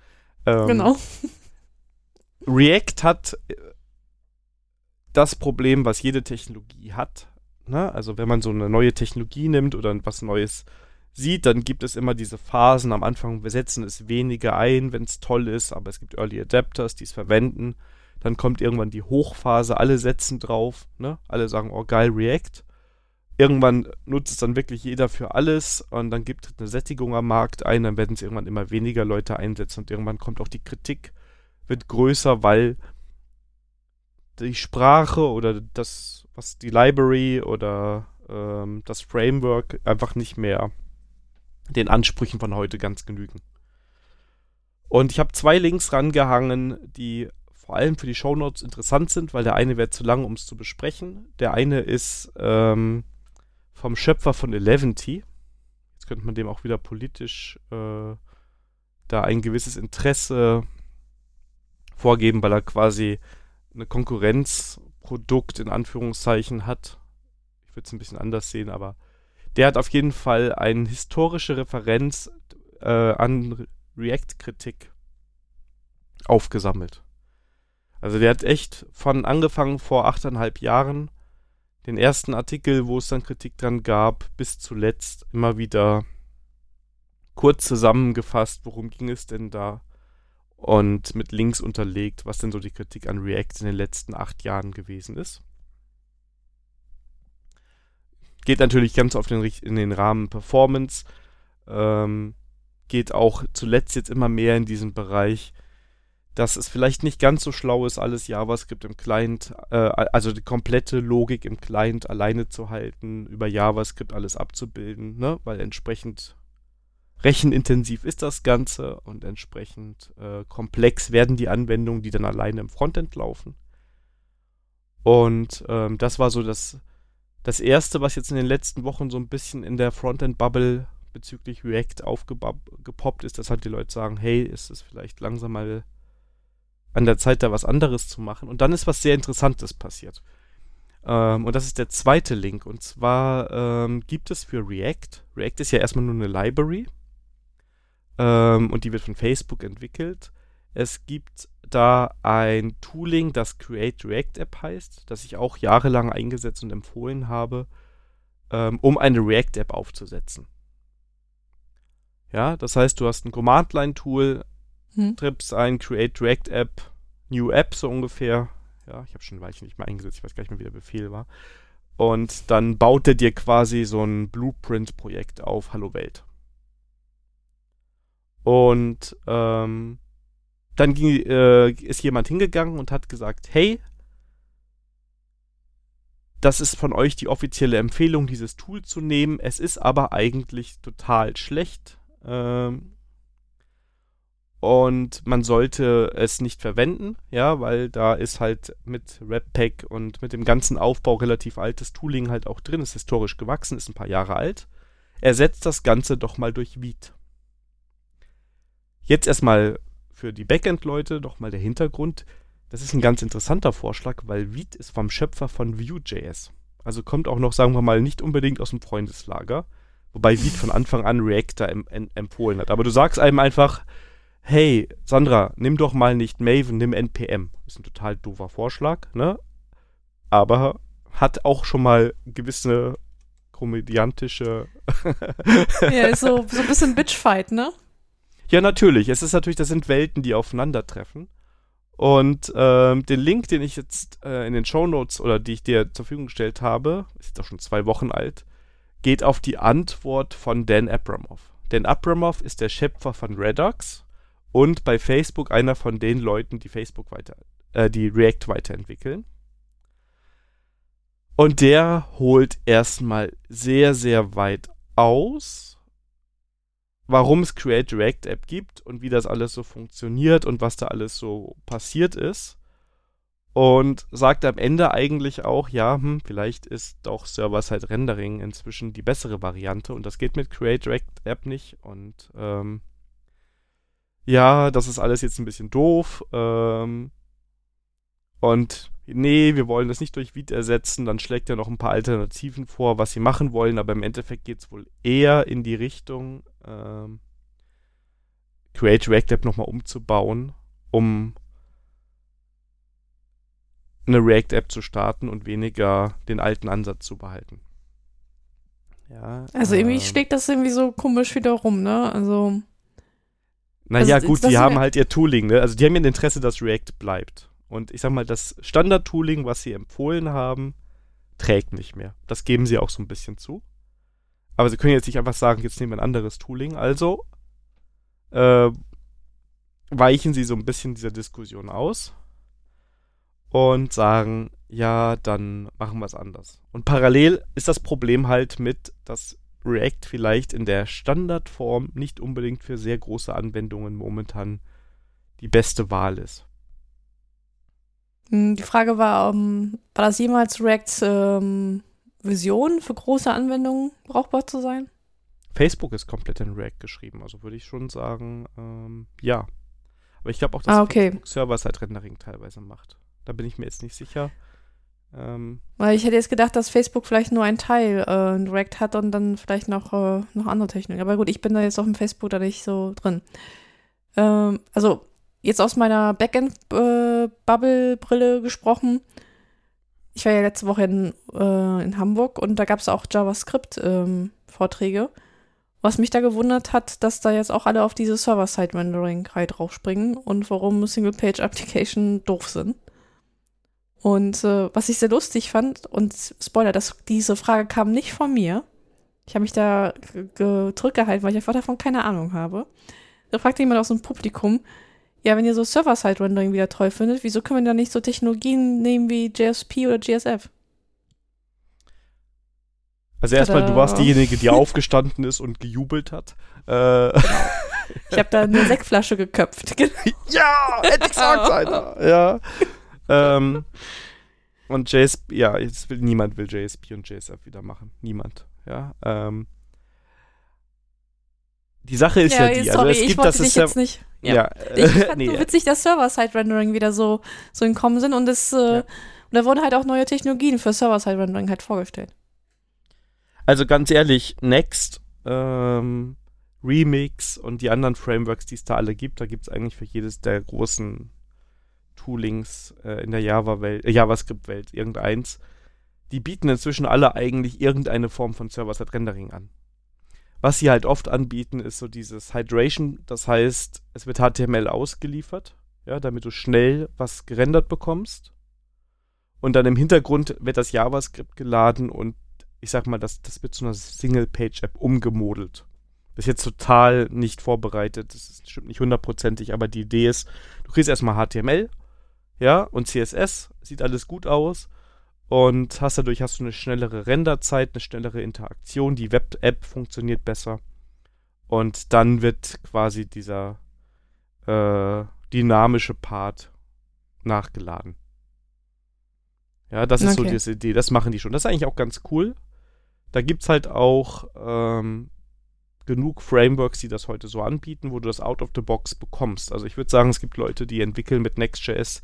Ähm, genau. React hat äh, das Problem, was jede Technologie hat. Ne? Also wenn man so eine neue Technologie nimmt oder was Neues sieht, dann gibt es immer diese Phasen. Am Anfang, wir setzen es weniger ein, wenn es toll ist, aber es gibt Early Adapters, die es verwenden. Dann kommt irgendwann die Hochphase, alle setzen drauf, ne? alle sagen, oh geil, React. Irgendwann nutzt es dann wirklich jeder für alles und dann gibt es eine Sättigung am Markt ein, dann werden es irgendwann immer weniger Leute einsetzen und irgendwann kommt auch die Kritik, wird größer, weil die Sprache oder das, was die Library oder ähm, das Framework einfach nicht mehr den Ansprüchen von heute ganz genügen. Und ich habe zwei Links rangehangen, die vor allem für die Shownotes interessant sind, weil der eine wäre zu lang, um es zu besprechen. Der eine ist ähm, vom Schöpfer von Eleventy. Jetzt könnte man dem auch wieder politisch äh, da ein gewisses Interesse vorgeben, weil er quasi eine Konkurrenzprodukt in Anführungszeichen hat. Ich würde es ein bisschen anders sehen, aber der hat auf jeden Fall eine historische Referenz äh, an React-Kritik aufgesammelt. Also der hat echt von angefangen vor achteinhalb Jahren den ersten Artikel, wo es dann Kritik dran gab, bis zuletzt immer wieder kurz zusammengefasst, worum ging es denn da und mit Links unterlegt, was denn so die Kritik an React in den letzten acht Jahren gewesen ist. Geht natürlich ganz auf den, in den Rahmen Performance, ähm, geht auch zuletzt jetzt immer mehr in diesen Bereich, dass es vielleicht nicht ganz so schlau ist, alles JavaScript im Client, äh, also die komplette Logik im Client alleine zu halten, über JavaScript alles abzubilden, ne? weil entsprechend rechenintensiv ist das Ganze und entsprechend äh, komplex werden die Anwendungen, die dann alleine im Frontend laufen. Und ähm, das war so das, das Erste, was jetzt in den letzten Wochen so ein bisschen in der Frontend-Bubble bezüglich React aufgepoppt ist, dass halt die Leute sagen, hey, ist es vielleicht langsam mal an der Zeit, da was anderes zu machen. Und dann ist was sehr Interessantes passiert. Ähm, und das ist der zweite Link. Und zwar ähm, gibt es für React, React ist ja erstmal nur eine Library, ähm, und die wird von Facebook entwickelt. Es gibt da ein Tooling, das Create React App heißt, das ich auch jahrelang eingesetzt und empfohlen habe, ähm, um eine React App aufzusetzen. Ja, das heißt, du hast ein Command-Line-Tool, hm. trippst ein Create React App, New App so ungefähr. Ja, ich habe schon ein Weilchen nicht mehr eingesetzt, ich weiß gar nicht mehr, wie der Befehl war. Und dann baut er dir quasi so ein Blueprint-Projekt auf Hallo Welt. Und ähm, dann ging, äh, ist jemand hingegangen und hat gesagt, hey, das ist von euch die offizielle Empfehlung, dieses Tool zu nehmen. Es ist aber eigentlich total schlecht. Ähm, und man sollte es nicht verwenden, ja, weil da ist halt mit Webpack und mit dem ganzen Aufbau relativ altes Tooling halt auch drin, ist historisch gewachsen, ist ein paar Jahre alt. Ersetzt das Ganze doch mal durch Vite. Jetzt erstmal für die Backend-Leute nochmal der Hintergrund. Das ist ein ganz interessanter Vorschlag, weil Vite ist vom Schöpfer von Vue.js. Also kommt auch noch, sagen wir mal, nicht unbedingt aus dem Freundeslager. Wobei Vite von Anfang an Reactor em em empfohlen hat. Aber du sagst einem einfach, hey, Sandra, nimm doch mal nicht Maven, nimm NPM. Ist ein total doofer Vorschlag, ne? Aber hat auch schon mal gewisse komödiantische. ja, so, so ein bisschen Bitchfight, ne? Ja, natürlich. Es ist natürlich, das sind Welten, die aufeinandertreffen. Und ähm, den Link, den ich jetzt äh, in den Show Notes oder die ich dir zur Verfügung gestellt habe, ist jetzt auch schon zwei Wochen alt, geht auf die Antwort von Dan Abramov. Dan Abramov ist der Schöpfer von Redux und bei Facebook einer von den Leuten, die Facebook weiter, äh, die React weiterentwickeln. Und der holt erstmal sehr, sehr weit aus warum es Create React App gibt und wie das alles so funktioniert und was da alles so passiert ist. und sagt am Ende eigentlich auch, ja, hm, vielleicht ist doch Server-Side Rendering inzwischen die bessere Variante und das geht mit Create React App nicht und ähm, ja, das ist alles jetzt ein bisschen doof ähm, und nee, wir wollen das nicht durch Vite ersetzen, dann schlägt er noch ein paar Alternativen vor, was sie machen wollen, aber im Endeffekt geht es wohl eher in die Richtung, ähm, Create React App nochmal umzubauen, um eine React-App zu starten und weniger den alten Ansatz zu behalten. Ja, also irgendwie ähm, schlägt das irgendwie so komisch wieder rum, ne? Also. Naja, also, gut, die haben halt ihr Tooling, ne? Also die haben ja ein Interesse, dass React bleibt. Und ich sag mal, das Standard-Tooling, was sie empfohlen haben, trägt nicht mehr. Das geben sie auch so ein bisschen zu. Aber sie können jetzt nicht einfach sagen, jetzt nehmen wir ein anderes Tooling. Also äh, weichen sie so ein bisschen dieser Diskussion aus und sagen, ja, dann machen wir es anders. Und parallel ist das Problem halt mit, dass React vielleicht in der Standardform nicht unbedingt für sehr große Anwendungen momentan die beste Wahl ist. Hm, die Frage war, um, war das jemals Reacts ähm, Vision für große Anwendungen brauchbar zu sein? Facebook ist komplett in React geschrieben, also würde ich schon sagen, ähm, ja. Aber ich glaube auch, dass ah, okay. Facebook Server-Side-Rendering teilweise macht. Da bin ich mir jetzt nicht sicher. Ähm, Weil ich hätte jetzt gedacht, dass Facebook vielleicht nur einen Teil äh, React hat und dann vielleicht noch, äh, noch andere Techniken. Aber gut, ich bin da jetzt auf dem Facebook da nicht so drin. Ähm, also jetzt aus meiner Backend-Bubble-Brille äh, gesprochen. Ich war ja letzte Woche in, äh, in Hamburg und da gab es auch JavaScript-Vorträge. Ähm, was mich da gewundert hat, dass da jetzt auch alle auf diese Server-Side-Rendering-Reihe draufspringen und warum Single-Page-Application doof sind. Und äh, was ich sehr lustig fand, und Spoiler, das, diese Frage kam nicht von mir. Ich habe mich da zurückgehalten, weil ich einfach davon keine Ahnung habe. Da fragte jemand aus dem Publikum, ja, wenn ihr so Server-Side-Rendering wieder toll findet, wieso können wir da nicht so Technologien nehmen wie JSP oder GSF? Also erstmal, du warst diejenige, die aufgestanden ist und gejubelt hat. Äh. Ich habe da eine Sektflasche geköpft. ja, hätte ich gesagt, Alter. Ja. Ähm, und JSP, ja, jetzt will, niemand will JSP und JSF wieder machen. Niemand. Ja. Ähm, die Sache ist ja, ja die, also sorry, also es gibt das ist ja, nicht. Ja. ja ich fand nee, nur witzig, dass Server-Side-Rendering wieder so, so in Kommen sind und es äh, ja. und da wurden halt auch neue Technologien für Server-Side-Rendering halt vorgestellt. Also ganz ehrlich, Next, ähm, Remix und die anderen Frameworks, die es da alle gibt, da gibt es eigentlich für jedes der großen Toolings äh, in der Java-Welt, äh, JavaScript-Welt irgendeins. Die bieten inzwischen alle eigentlich irgendeine Form von Server-Side-Rendering an. Was sie halt oft anbieten, ist so dieses Hydration, das heißt, es wird HTML ausgeliefert, ja, damit du schnell was gerendert bekommst. Und dann im Hintergrund wird das JavaScript geladen und ich sag mal, das, das wird zu einer Single-Page-App umgemodelt. Das ist jetzt total nicht vorbereitet, das ist, stimmt nicht hundertprozentig, aber die Idee ist, du kriegst erstmal HTML, ja, und CSS, sieht alles gut aus und hast dadurch hast du eine schnellere Renderzeit, eine schnellere Interaktion, die Web-App funktioniert besser und dann wird quasi dieser äh, dynamische Part nachgeladen. Ja, das ist okay. so die Idee, das machen die schon. Das ist eigentlich auch ganz cool. Da gibt es halt auch ähm, genug Frameworks, die das heute so anbieten, wo du das out of the box bekommst. Also ich würde sagen, es gibt Leute, die entwickeln mit Next.js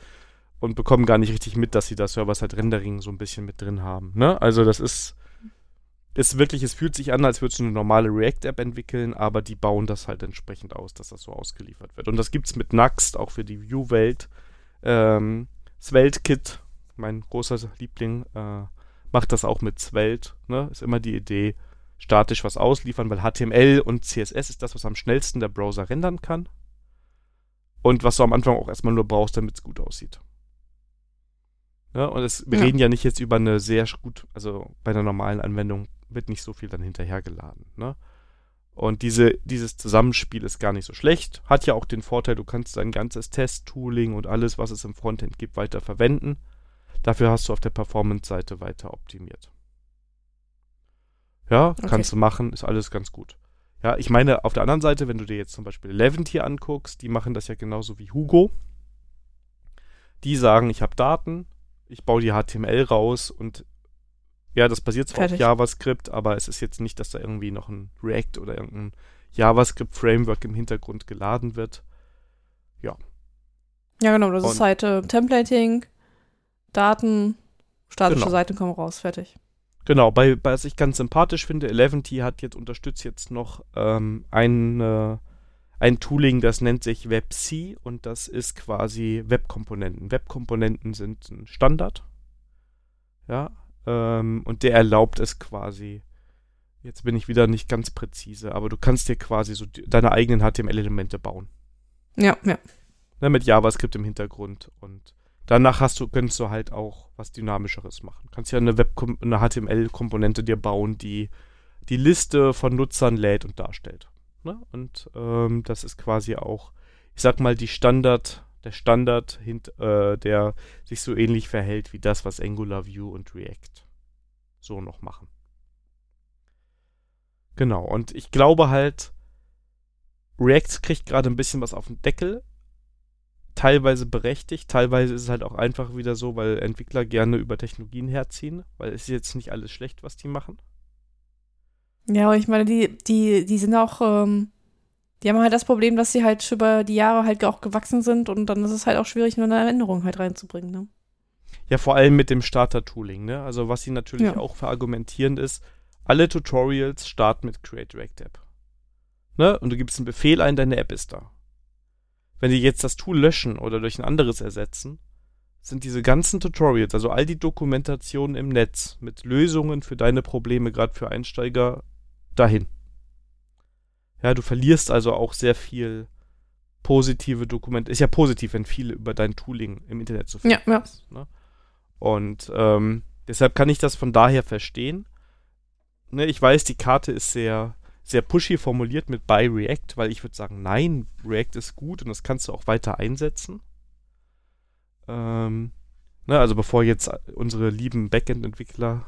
und bekommen gar nicht richtig mit, dass sie da Server-Side-Rendering so ein bisschen mit drin haben. Ne? Also das ist, ist wirklich, es fühlt sich an, als würdest du eine normale React-App entwickeln, aber die bauen das halt entsprechend aus, dass das so ausgeliefert wird. Und das gibt es mit Nuxt auch für die View-Welt. Ähm, Svelte-Kit, mein großer Liebling, äh, macht das auch mit Svelte. Ne? Ist immer die Idee, statisch was ausliefern, weil HTML und CSS ist das, was am schnellsten der Browser rendern kann. Und was du am Anfang auch erstmal nur brauchst, damit es gut aussieht. Ja, und es, wir ja. reden ja nicht jetzt über eine sehr gut, also bei einer normalen Anwendung wird nicht so viel dann hinterhergeladen. Ne? Und diese, dieses Zusammenspiel ist gar nicht so schlecht. Hat ja auch den Vorteil, du kannst dein ganzes Test-Tooling und alles, was es im Frontend gibt, weiter verwenden. Dafür hast du auf der Performance-Seite weiter optimiert. Ja, okay. kannst du machen, ist alles ganz gut. Ja, ich meine, auf der anderen Seite, wenn du dir jetzt zum Beispiel Levent hier anguckst, die machen das ja genauso wie Hugo. Die sagen, ich habe Daten, ich baue die HTML raus und ja, das basiert zwar Fertig. auf JavaScript, aber es ist jetzt nicht, dass da irgendwie noch ein React oder irgendein JavaScript-Framework im Hintergrund geladen wird. Ja, genau, das Und- ist halt äh, Templating, Daten, statische Genau. Seiten kommen raus, fertig. Genau, bei, bei was ich ganz sympathisch finde, 11T hat jetzt unterstützt jetzt noch ähm, ein, äh, ein Tooling, das nennt sich WebC und das ist quasi Webkomponenten. Webkomponenten sind ein Standard. Ja, ähm, und der erlaubt es quasi. Jetzt bin ich wieder nicht ganz präzise, aber du kannst dir quasi so deine eigenen HTML-Elemente bauen. Ja, ja. Ne, mit JavaScript im Hintergrund und danach hast du, könntest du halt auch was Dynamischeres machen. Kannst ja eine Web eine HTML-Komponente dir bauen, die die Liste von Nutzern lädt und darstellt. Ne? Und ähm, das ist quasi auch, ich sag mal, die Standard, der Standard, hint, äh, der sich so ähnlich verhält wie das, was Angular, Vue und React so noch machen. Genau, und ich glaube halt, React kriegt gerade ein bisschen was auf den Deckel, teilweise berechtigt, teilweise ist es halt auch einfach wieder so, weil Entwickler gerne über Technologien herziehen, weil es ist jetzt nicht alles schlecht, was die machen. Ja, und ich meine, die, die, die sind auch, ähm, die haben halt das Problem, dass sie halt über die Jahre halt auch gewachsen sind und dann ist es halt auch schwierig, nur eine Änderung halt reinzubringen, ne? Ja, vor allem mit dem Starter-Tooling, ne? Also was sie natürlich Ja. auch verargumentieren ist, alle Tutorials starten mit Create React App. Ne? Und du gibst einen Befehl ein, deine App ist da. Wenn die jetzt das Tool löschen oder durch ein anderes ersetzen, sind diese ganzen Tutorials, also all die Dokumentationen im Netz mit Lösungen für deine Probleme, gerade für Einsteiger, dahin. Ja, du verlierst also auch sehr viel positive Dokumente. Ist ja positiv, wenn viele über dein Tooling im Internet zu finden Ja, ja. ist. Ne? Und ähm, deshalb kann ich das von daher verstehen. Ne, ich weiß, die Karte ist sehr, sehr pushy formuliert mit by React, weil ich würde sagen, nein, React ist gut und das kannst du auch weiter einsetzen. Ähm, ne, also bevor jetzt unsere lieben Backend-Entwickler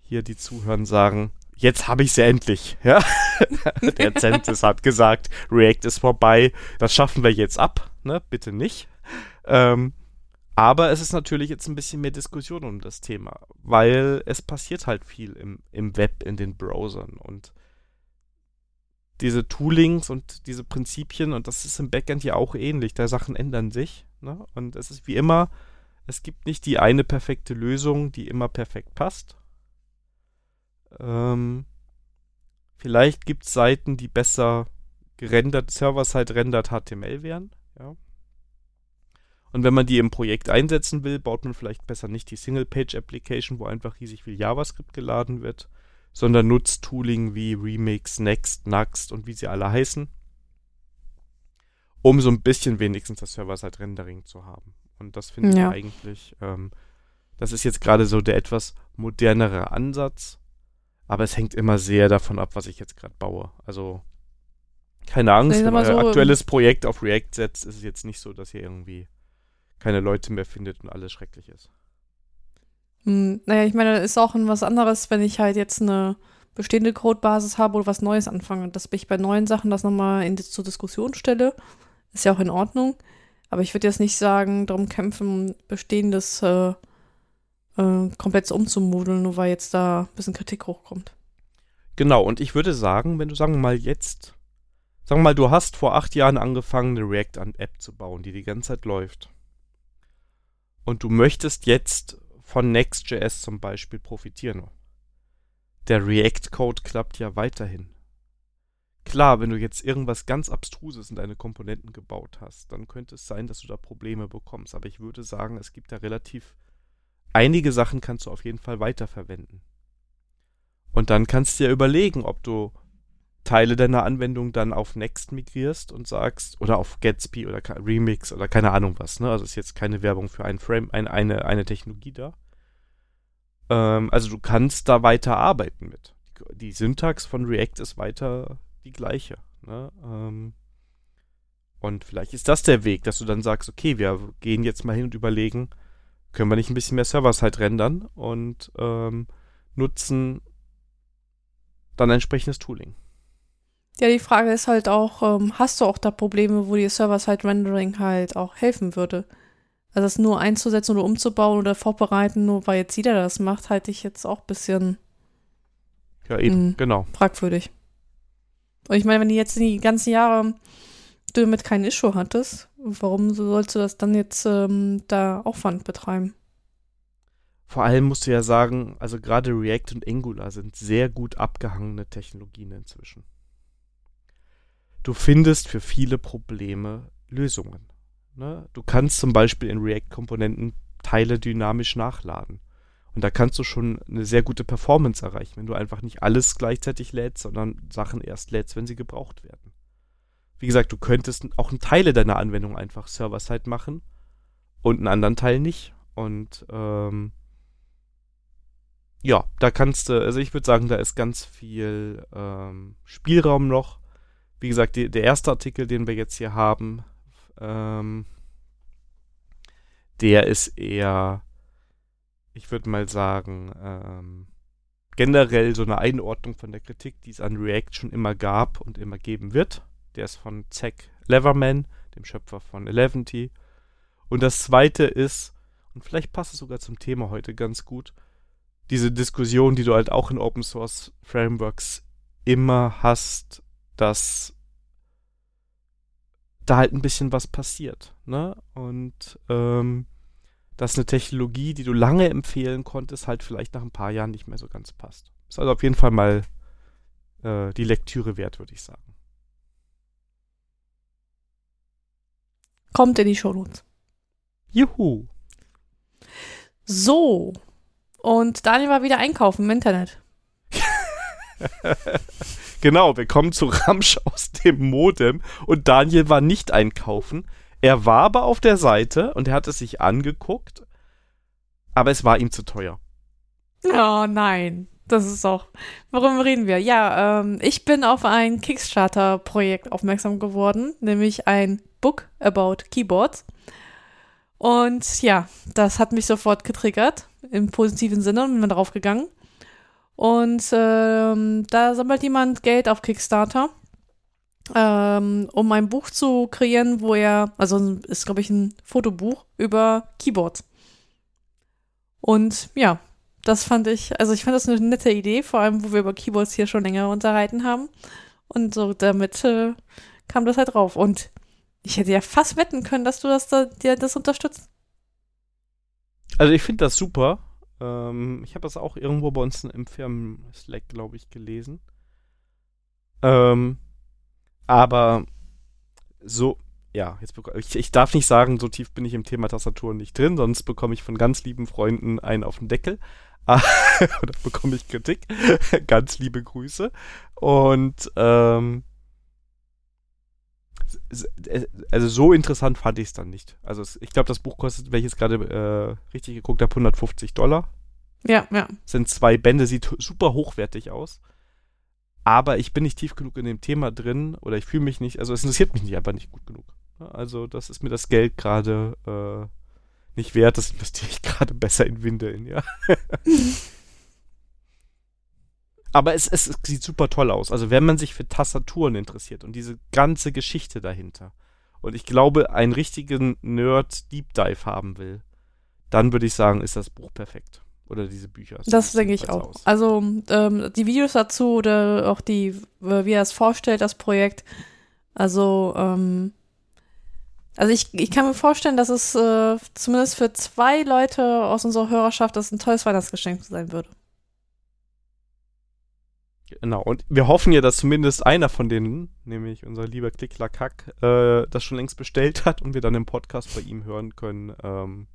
hier, die zuhören, sagen, jetzt habe ich sie endlich. Ja? Der Zentis hat gesagt, React ist vorbei, das schaffen wir jetzt ab. Ne? Bitte nicht. Ähm, aber es ist natürlich jetzt ein bisschen mehr Diskussion um das Thema, weil es passiert halt viel im, im Web, in den Browsern und diese Toolings und diese Prinzipien, und das ist im Backend ja auch ähnlich, da Sachen ändern sich. Ne? Und es ist wie immer, es gibt nicht die eine perfekte Lösung, die immer perfekt passt. Ähm, vielleicht gibt es Seiten, die besser gerendert, server-side rendert HTML wären. Ja. Und wenn man die im Projekt einsetzen will, baut man vielleicht besser nicht die Single-Page-Application, wo einfach riesig viel JavaScript geladen wird, sondern nutzt Tooling wie Remix, Next, Nuxt und wie sie alle heißen, um so ein bisschen wenigstens das Server-Side-Rendering zu haben. Und das finde Ja. ich eigentlich, ähm, das ist jetzt gerade so der etwas modernere Ansatz, aber es hängt immer sehr davon ab, was ich jetzt gerade baue. Also keine Angst, wenn euer so, ähm, aktuelles Projekt auf React setzt, ist es jetzt nicht so, dass ihr irgendwie keine Leute mehr findet und alles schrecklich ist. Hm, naja, ich meine, ist auch was anderes, wenn ich halt jetzt eine bestehende Codebasis habe oder was Neues anfange. Dass ich bei neuen Sachen das nochmal in, zur Diskussion stelle, ist ja auch in Ordnung. Aber ich würde jetzt nicht sagen, darum kämpfen, bestehendes äh, äh, komplett umzumodeln, nur weil jetzt da ein bisschen Kritik hochkommt. Genau, und ich würde sagen, wenn du, sagen wir mal, jetzt, sagen wir mal, du hast vor acht Jahren angefangen, eine React-App zu bauen, die die ganze Zeit läuft. Und du möchtest jetzt von Next.js zum Beispiel profitieren. Der React-Code klappt ja weiterhin. Klar, wenn du jetzt irgendwas ganz Abstruses in deine Komponenten gebaut hast, dann könnte es sein, dass du da Probleme bekommst. Aber ich würde sagen, es gibt da relativ einige Sachen kannst du auf jeden Fall weiterverwenden. Und dann kannst du dir überlegen, ob du Teile deiner Anwendung dann auf Next migrierst und sagst, oder auf Gatsby oder Remix oder keine Ahnung was, ne? Also ist jetzt keine Werbung für ein Frame, ein, eine, eine Technologie da. Ähm, also du kannst da weiter arbeiten mit. Die Syntax von React ist weiter die gleiche. Ne? Ähm, und vielleicht ist das der Weg, dass du dann sagst, okay, wir gehen jetzt mal hin und überlegen, können wir nicht ein bisschen mehr Server-Side rendern und ähm, nutzen dann entsprechendes Tooling. Ja, die Frage ist halt auch, ähm, hast du auch da Probleme, wo dir Server-Side-Rendering halt auch helfen würde? Also das nur einzusetzen oder umzubauen oder vorbereiten, nur weil jetzt jeder das macht, halte ich jetzt auch ein bisschen Ja, eben, Mhm. genau. fragwürdig. Und ich meine, wenn du jetzt die ganzen Jahre du damit kein Issue hattest, warum sollst du das dann jetzt ähm, da Aufwand betreiben? Vor allem musst du ja sagen, also gerade React und Angular sind sehr gut abgehangene Technologien inzwischen. Du findest für viele Probleme Lösungen. Ne? Du kannst zum Beispiel in React-Komponenten Teile dynamisch nachladen. Und da kannst du schon eine sehr gute Performance erreichen, wenn du einfach nicht alles gleichzeitig lädst, sondern Sachen erst lädst, wenn sie gebraucht werden. Wie gesagt, du könntest auch Teile deiner Anwendung einfach Server-Side machen und einen anderen Teil nicht. Und ähm, ja, da kannst du, also ich würde sagen, da ist ganz viel ähm, Spielraum noch. Wie gesagt, die, der erste Artikel, den wir jetzt hier haben, ähm, der ist eher, ich würde mal sagen, ähm, generell so eine Einordnung von der Kritik, die es an React schon immer gab und immer geben wird. Der ist von Zach Leverman, dem Schöpfer von Eleventy. Und das zweite ist, und vielleicht passt es sogar zum Thema heute ganz gut, diese Diskussion, die du halt auch in Open Source Frameworks immer hast, dass da halt ein bisschen was passiert, ne? Und ähm, dass eine Technologie, die du lange empfehlen konntest, halt vielleicht nach ein paar Jahren nicht mehr so ganz passt. Ist also auf jeden Fall mal äh, die Lektüre wert, würde ich sagen. Kommt in die Shownotes. Juhu! So. Und Daniel war wieder einkaufen im Internet. genau, wir kommen zu Ramsch aus dem Modem und Daniel war nicht einkaufen. Er war aber auf der Seite und er hat es sich angeguckt, aber es war ihm zu teuer. Oh nein. Das ist auch. Warum reden wir? Ja, ähm, ich bin auf ein Kickstarter-Projekt aufmerksam geworden, nämlich ein Book about Keyboards. Und ja, das hat mich sofort getriggert, im positiven Sinne, und bin mal drauf gegangen. Und ähm, da sammelt jemand Geld auf Kickstarter, ähm, um ein Buch zu kreieren, wo er, also ist, glaube ich, ein Fotobuch über Keyboards. Und ja, das fand ich, also ich fand das eine nette Idee, vor allem, wo wir über Keyboards hier schon länger unterhalten haben. Und so damit äh, kam das halt drauf. Und ich hätte ja fast wetten können, dass du das da, dir das unterstützt. Also ich finde das super. Ähm, ich habe das auch irgendwo bei uns im Firmen-Slack, glaube ich, gelesen. Ähm, aber so, ja, jetzt ich, ich darf nicht sagen, so tief bin ich im Thema Tastaturen nicht drin, sonst bekomme ich von ganz lieben Freunden einen auf den Deckel. Oder bekomme ich Kritik. ganz liebe Grüße. Und ähm, also so interessant fand ich es dann nicht. Also es, ich glaube, das Buch kostet, wenn ich jetzt gerade äh, richtig geguckt habe, 150 Dollar. Ja, ja. Sind zwei Bände, sieht super hochwertig aus. Aber ich bin nicht tief genug in dem Thema drin oder ich fühle mich nicht, also es interessiert mich nicht einfach nicht gut genug. Also das ist mir das Geld gerade äh, nicht wert, das investiere ich gerade besser in Windeln, ja. Aber es, es, es, sieht super toll aus. Also wenn man sich für Tastaturen interessiert und diese ganze Geschichte dahinter und ich glaube, einen richtigen Nerd Deep Dive haben will, dann würde ich sagen, ist das Buch perfekt. Oder diese Bücher. Das denke ich auch. Aus. Also ähm, die Videos dazu oder auch die, wie er es vorstellt, das Projekt. Also, ähm, also ich, ich kann mir vorstellen, dass es äh, zumindest für zwei Leute aus unserer Hörerschaft das ein tolles Weihnachtsgeschenk sein würde. Genau, und wir hoffen ja, dass zumindest einer von denen, nämlich unser lieber Klicklakack, äh, das schon längst bestellt hat und wir dann im Podcast bei ihm hören können, ähm,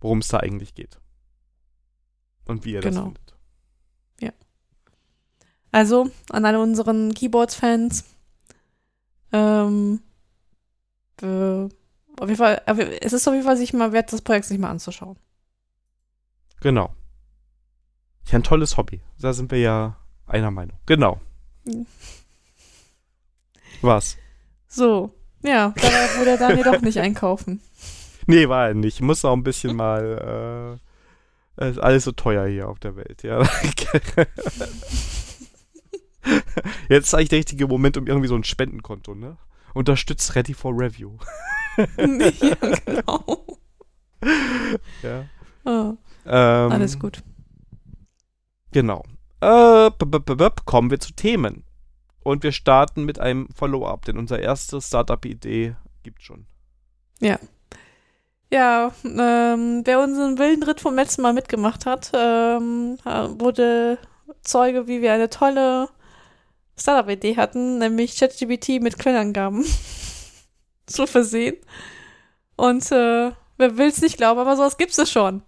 worum es da eigentlich geht. Und wie er genau. das findet. Ja. Also, an alle unseren Keyboards-Fans, ähm, äh, auf jeden Fall, es ist auf jeden Fall sich mal wert, das Projekt sich mal anzuschauen. Genau. Ja, ein tolles Hobby. Da sind wir ja einer Meinung. Genau. Was? So, ja, da wurde er Daniel doch nicht einkaufen. Nee, war er nicht. Ich muss auch ein bisschen mal. Äh, ist alles so teuer hier auf der Welt, ja. Jetzt ist eigentlich der richtige Moment um irgendwie so ein Spendenkonto, ne? Unterstützt Ready for Review. ja, genau. Ja. Ah, Ähm, alles gut. Genau. Äh, kommen wir zu Themen. Und wir starten mit einem Follow-up, denn unser erste Startup-Idee gibt schon. Ja, ähm, wer unseren wilden Ritt vom letzten Mal mitgemacht hat, ähm, äh, wurde Zeuge, wie wir eine tolle Startup-Idee hatten, nämlich ChatGPT mit Quellenangaben zu versehen. Und äh, wer will es nicht glauben, aber sowas gibt es schon.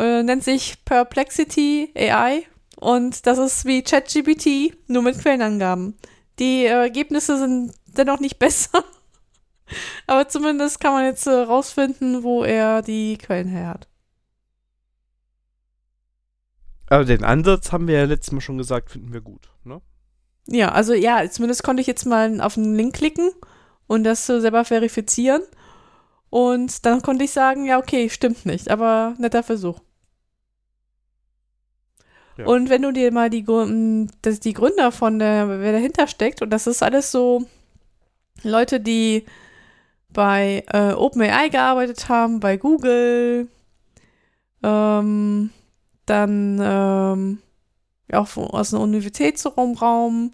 Äh, nennt sich Perplexity AI und das ist wie ChatGPT, nur mit Quellenangaben. Die äh, Ergebnisse sind dennoch nicht besser. Aber zumindest kann man jetzt äh, rausfinden, wo er die Quellen her hat. Aber den Ansatz haben wir ja letztes Mal schon gesagt, finden wir gut. Ne? Ja, also ja, zumindest konnte ich jetzt mal auf einen Link klicken und das selber verifizieren. Und dann konnte ich sagen, ja, okay, stimmt nicht, aber netter Versuch. Und wenn du dir mal die, das, die Gründer von der, wer dahinter steckt, und das ist alles so Leute, die bei äh, OpenAI gearbeitet haben, bei Google, ähm, dann ähm, auch aus dem Universitätsraum,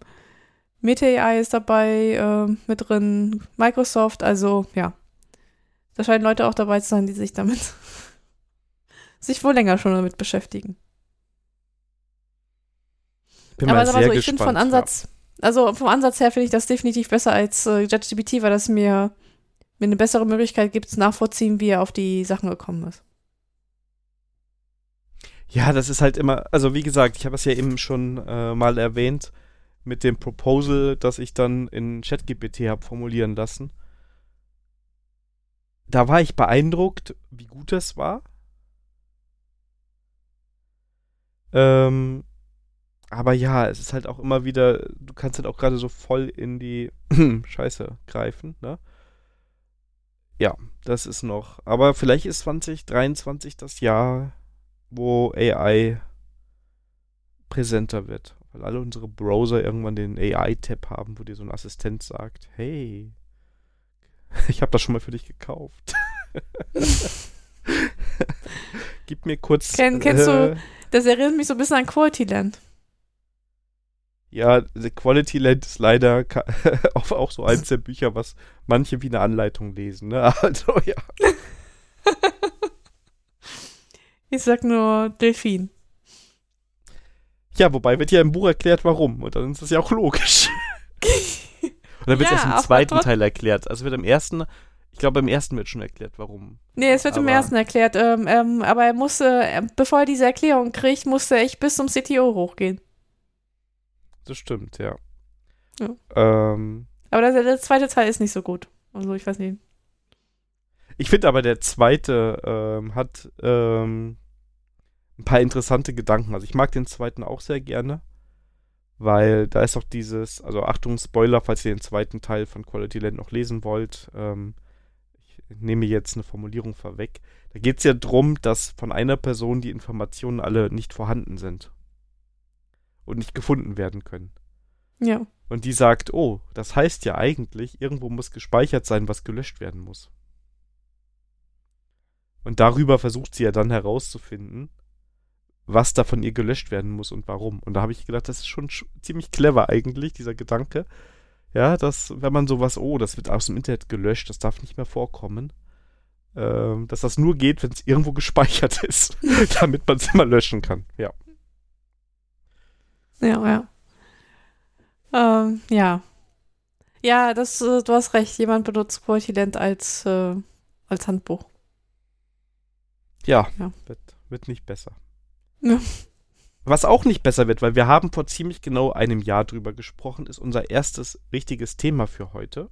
Meta AI ist dabei äh, mit drin, Microsoft, also ja. Da scheinen Leute auch dabei zu sein, die sich damit sich wohl länger schon damit beschäftigen. Bin Aber mal sehr so, ich finde von Ansatz, also vom Ansatz her finde ich das definitiv besser als äh, ChatGPT, weil das mir, mir eine bessere Möglichkeit gibt, nachvollziehen, wie er auf die Sachen gekommen ist. Ja. ja, das ist halt immer, also wie gesagt, ich habe es ja eben schon äh, mal erwähnt mit dem Proposal, das ich dann in ChatGPT habe formulieren lassen. Da war ich beeindruckt, wie gut das war. Ähm, aber ja, es ist halt auch immer wieder, du kannst halt auch gerade so voll in die Scheiße greifen, ne? Ja, das ist noch. Aber vielleicht ist 2023 das Jahr, wo AI präsenter wird. Weil alle unsere Browser irgendwann den AI-Tab haben, wo dir so ein Assistent sagt, hey, ich habe das schon mal für dich gekauft. Gib mir kurz. Kenn- kennst du- äh, Das erinnert mich so ein bisschen an Quality Land. Ja, The Quality Land ist leider auch, so eins der Bücher, was manche wie eine Anleitung lesen. Ne? Also ja. Ich sag nur Delfin. Ja, wobei wird ja im Buch erklärt, warum. Und dann ist das ja auch logisch. Und dann wird es Ja, erst im zweiten Teil erklärt. Also wird im ersten, ich glaube, im ersten wird schon erklärt, warum. Nee, es wird im Aber- ersten erklärt. Ähm, ähm, aber er musste, äh, bevor er diese Erklärung kriegt, musste er echt bis zum CTO hochgehen. Das stimmt, ja. Ja. Ähm, Aber der, der zweite Teil ist nicht so gut. Also ich weiß nicht. ich finde aber, der zweite ähm, hat ähm, ein paar interessante Gedanken. Also ich mag den zweiten auch sehr gerne, weil da ist auch dieses, also Achtung, Spoiler, falls ihr den zweiten Teil von Quality Land noch lesen wollt. Ähm, ich nehme jetzt eine Formulierung vorweg. Da geht es ja darum, dass von einer Person die Informationen alle nicht vorhanden sind und nicht gefunden werden können. Ja. Und die sagt, oh, das heißt ja eigentlich, irgendwo muss gespeichert sein, was gelöscht werden muss. Und darüber versucht sie ja dann herauszufinden, was da von ihr gelöscht werden muss und warum. Und da habe ich gedacht, das ist schon sch ziemlich clever eigentlich, dieser Gedanke. Ja, dass, wenn man sowas, oh, das wird aus dem Internet gelöscht, das darf nicht mehr vorkommen. Ähm, dass das nur geht, wenn es irgendwo gespeichert ist, damit man es immer löschen kann. Ja. Ja, ja. Ähm, ja. Ja, das, äh, du hast recht. Jemand benutzt Quality Land als, äh, als Handbuch. Ja, Ja. Wird, wird nicht besser. Ja. Was auch nicht besser wird, weil wir haben vor ziemlich genau einem Jahr drüber gesprochen, ist unser erstes richtiges Thema für heute.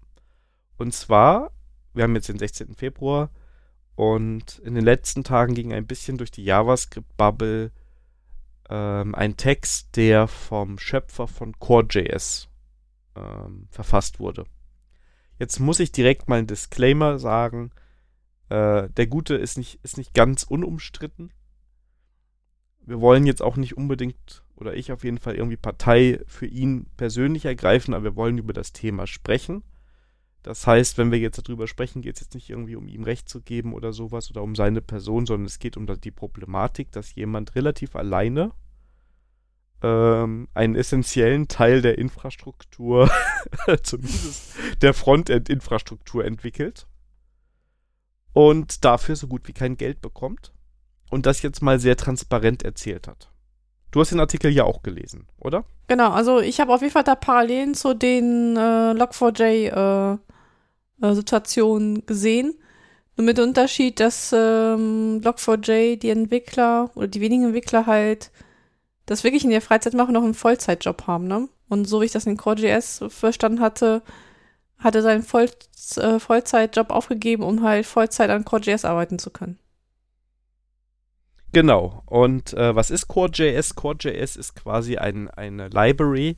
Und zwar, wir haben jetzt den 16. Februar und in den letzten Tagen ging ein bisschen durch die JavaScript-Bubble ähm, ein Text, der vom Schöpfer von Core.js ähm, verfasst wurde. Jetzt muss ich direkt mal einen Disclaimer sagen. Äh, der Gute ist nicht, ist nicht ganz unumstritten. Wir wollen jetzt auch nicht unbedingt, oder ich auf jeden Fall, irgendwie Partei für ihn persönlich ergreifen, aber wir wollen über das Thema sprechen. Das heißt, wenn wir jetzt darüber sprechen, geht es jetzt nicht irgendwie um ihm Recht zu geben oder sowas oder um seine Person, sondern es geht um die Problematik, dass jemand relativ alleine ähm, einen essentiellen Teil der Infrastruktur, zumindest der Frontend-Infrastruktur entwickelt und dafür so gut wie kein Geld bekommt und das jetzt mal sehr transparent erzählt hat. Du hast den Artikel ja auch gelesen, oder? Genau, also ich habe auf jeden Fall da Parallelen zu den äh, Log4j äh, äh, Situation gesehen. Nur mit dem Unterschied, dass ähm, Log4j die Entwickler oder die wenigen Entwickler halt das wirklich in der Freizeit machen, noch einen Vollzeitjob haben, ne? Und so wie ich das in Core.js verstanden hatte, hat er seinen Voll äh, Vollzeitjob aufgegeben, um halt Vollzeit an Core.js arbeiten zu können. Genau. Und äh, was ist Core.js? Core.js ist quasi ein, eine Library,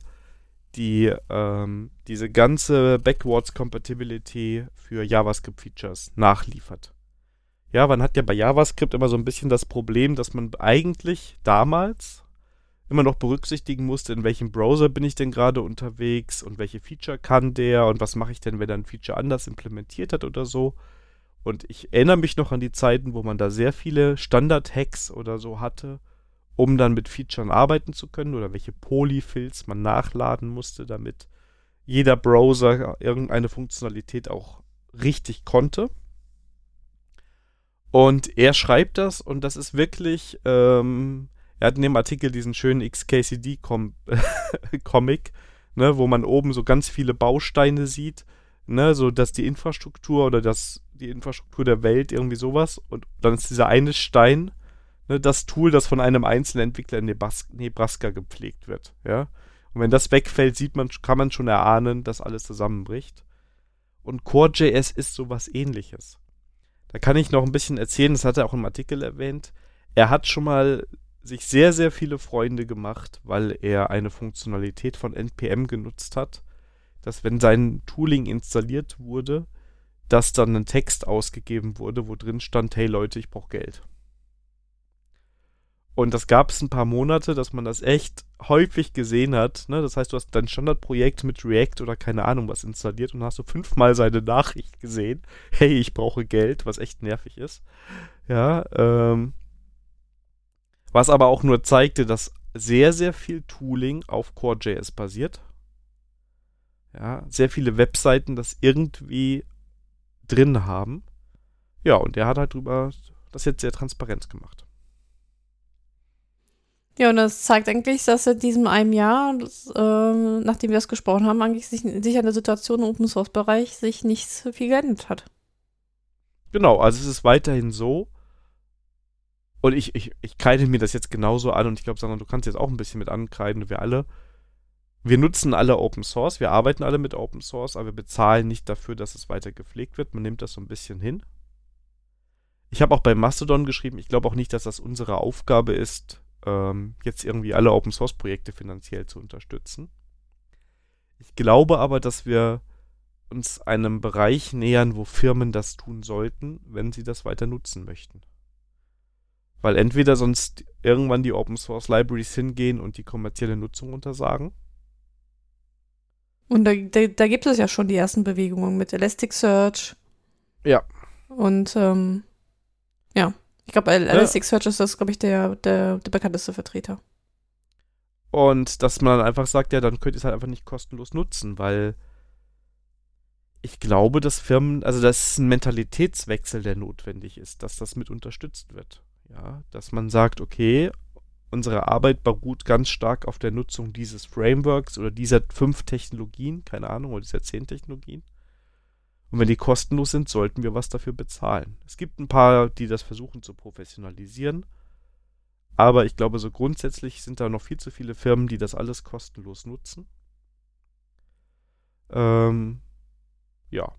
die ähm, diese ganze Backwards Compatibility für JavaScript-Features nachliefert. Ja, man hat ja bei JavaScript immer so ein bisschen das Problem, dass man eigentlich damals immer noch berücksichtigen musste, in welchem Browser bin ich denn gerade unterwegs und welche Feature kann der und was mache ich denn, wenn er ein Feature anders implementiert hat oder so. Und ich erinnere mich noch an die Zeiten, wo man da sehr viele Standard-Hacks oder so hatte, um dann mit Features arbeiten zu können oder welche Polyfills man nachladen musste, damit jeder Browser irgendeine Funktionalität auch richtig konnte. Und er schreibt das und das ist wirklich, ähm, er hat in dem Artikel diesen schönen XKCD-Comic, ne, wo man oben so ganz viele Bausteine sieht, ne, so dass die Infrastruktur oder das, die Infrastruktur der Welt irgendwie sowas und dann ist dieser eine Stein ne, das Tool, das von einem einzelnen Entwickler in Nebraska gepflegt wird. Ja? Und wenn das wegfällt, sieht man, kann man schon erahnen, dass alles zusammenbricht. Und Core.js ist sowas ähnliches. Da kann ich noch ein bisschen erzählen, das hat er auch im Artikel erwähnt. Er hat schon mal sich sehr, sehr viele Freunde gemacht, weil er eine Funktionalität von NPM genutzt hat, dass wenn sein Tooling installiert wurde, dass dann ein Text ausgegeben wurde, wo drin stand, hey Leute, ich brauche Geld. Und das gab es ein paar Monate, dass man das echt häufig gesehen hat. Ne? Das heißt, du hast dein Standardprojekt mit React oder keine Ahnung was installiert und hast du fünfmal seine Nachricht gesehen. Hey, ich brauche Geld, was echt nervig ist. Ja, ähm, was aber auch nur zeigte, dass sehr, sehr viel Tooling auf Core.js basiert. Ja, sehr viele Webseiten das irgendwie drin haben. Ja, und der hat halt drüber das jetzt sehr transparent gemacht. Ja, und das zeigt eigentlich, dass seit diesem einem Jahr, das, ähm, nachdem wir das gesprochen haben, eigentlich sich, sich an der Situation im Open Source Bereich sich nicht so viel geändert hat. Genau, also es ist weiterhin so. Und ich, ich, ich kreide mir das jetzt genauso an und ich glaube, Sandra, du kannst jetzt auch ein bisschen mit ankreiden, wir alle. Wir nutzen alle Open Source, wir arbeiten alle mit Open Source, aber wir bezahlen nicht dafür, dass es weiter gepflegt wird. Man nimmt das so ein bisschen hin. Ich habe auch bei Mastodon geschrieben, ich glaube auch nicht, dass das unsere Aufgabe ist, ähm, jetzt irgendwie alle Open Source Projekte finanziell zu unterstützen. Ich glaube aber, dass wir uns einem Bereich nähern, wo Firmen das tun sollten, wenn sie das weiter nutzen möchten. Weil entweder sonst irgendwann die Open Source Libraries hingehen und die kommerzielle Nutzung untersagen. Und da, da, da gibt es ja schon die ersten Bewegungen mit Elasticsearch. Ja. Und ähm. Ich glaube, Elasticsearch ist das, glaube ich, der, der, der bekannteste Vertreter. Und dass man dann einfach sagt, ja, dann könnt ihr es halt einfach nicht kostenlos nutzen, weil ich glaube, dass Firmen, also das ist ein Mentalitätswechsel, der notwendig ist, dass das mit unterstützt wird. Ja, dass man sagt, okay, unsere Arbeit beruht ganz stark auf der Nutzung dieses Frameworks oder dieser fünf Technologien, keine Ahnung, oder dieser zehn Technologien. Und wenn die kostenlos sind, sollten wir was dafür bezahlen. Es gibt ein paar, die das versuchen zu professionalisieren. Aber ich glaube, so grundsätzlich sind da noch viel zu viele Firmen, die das alles kostenlos nutzen. Ähm, ja.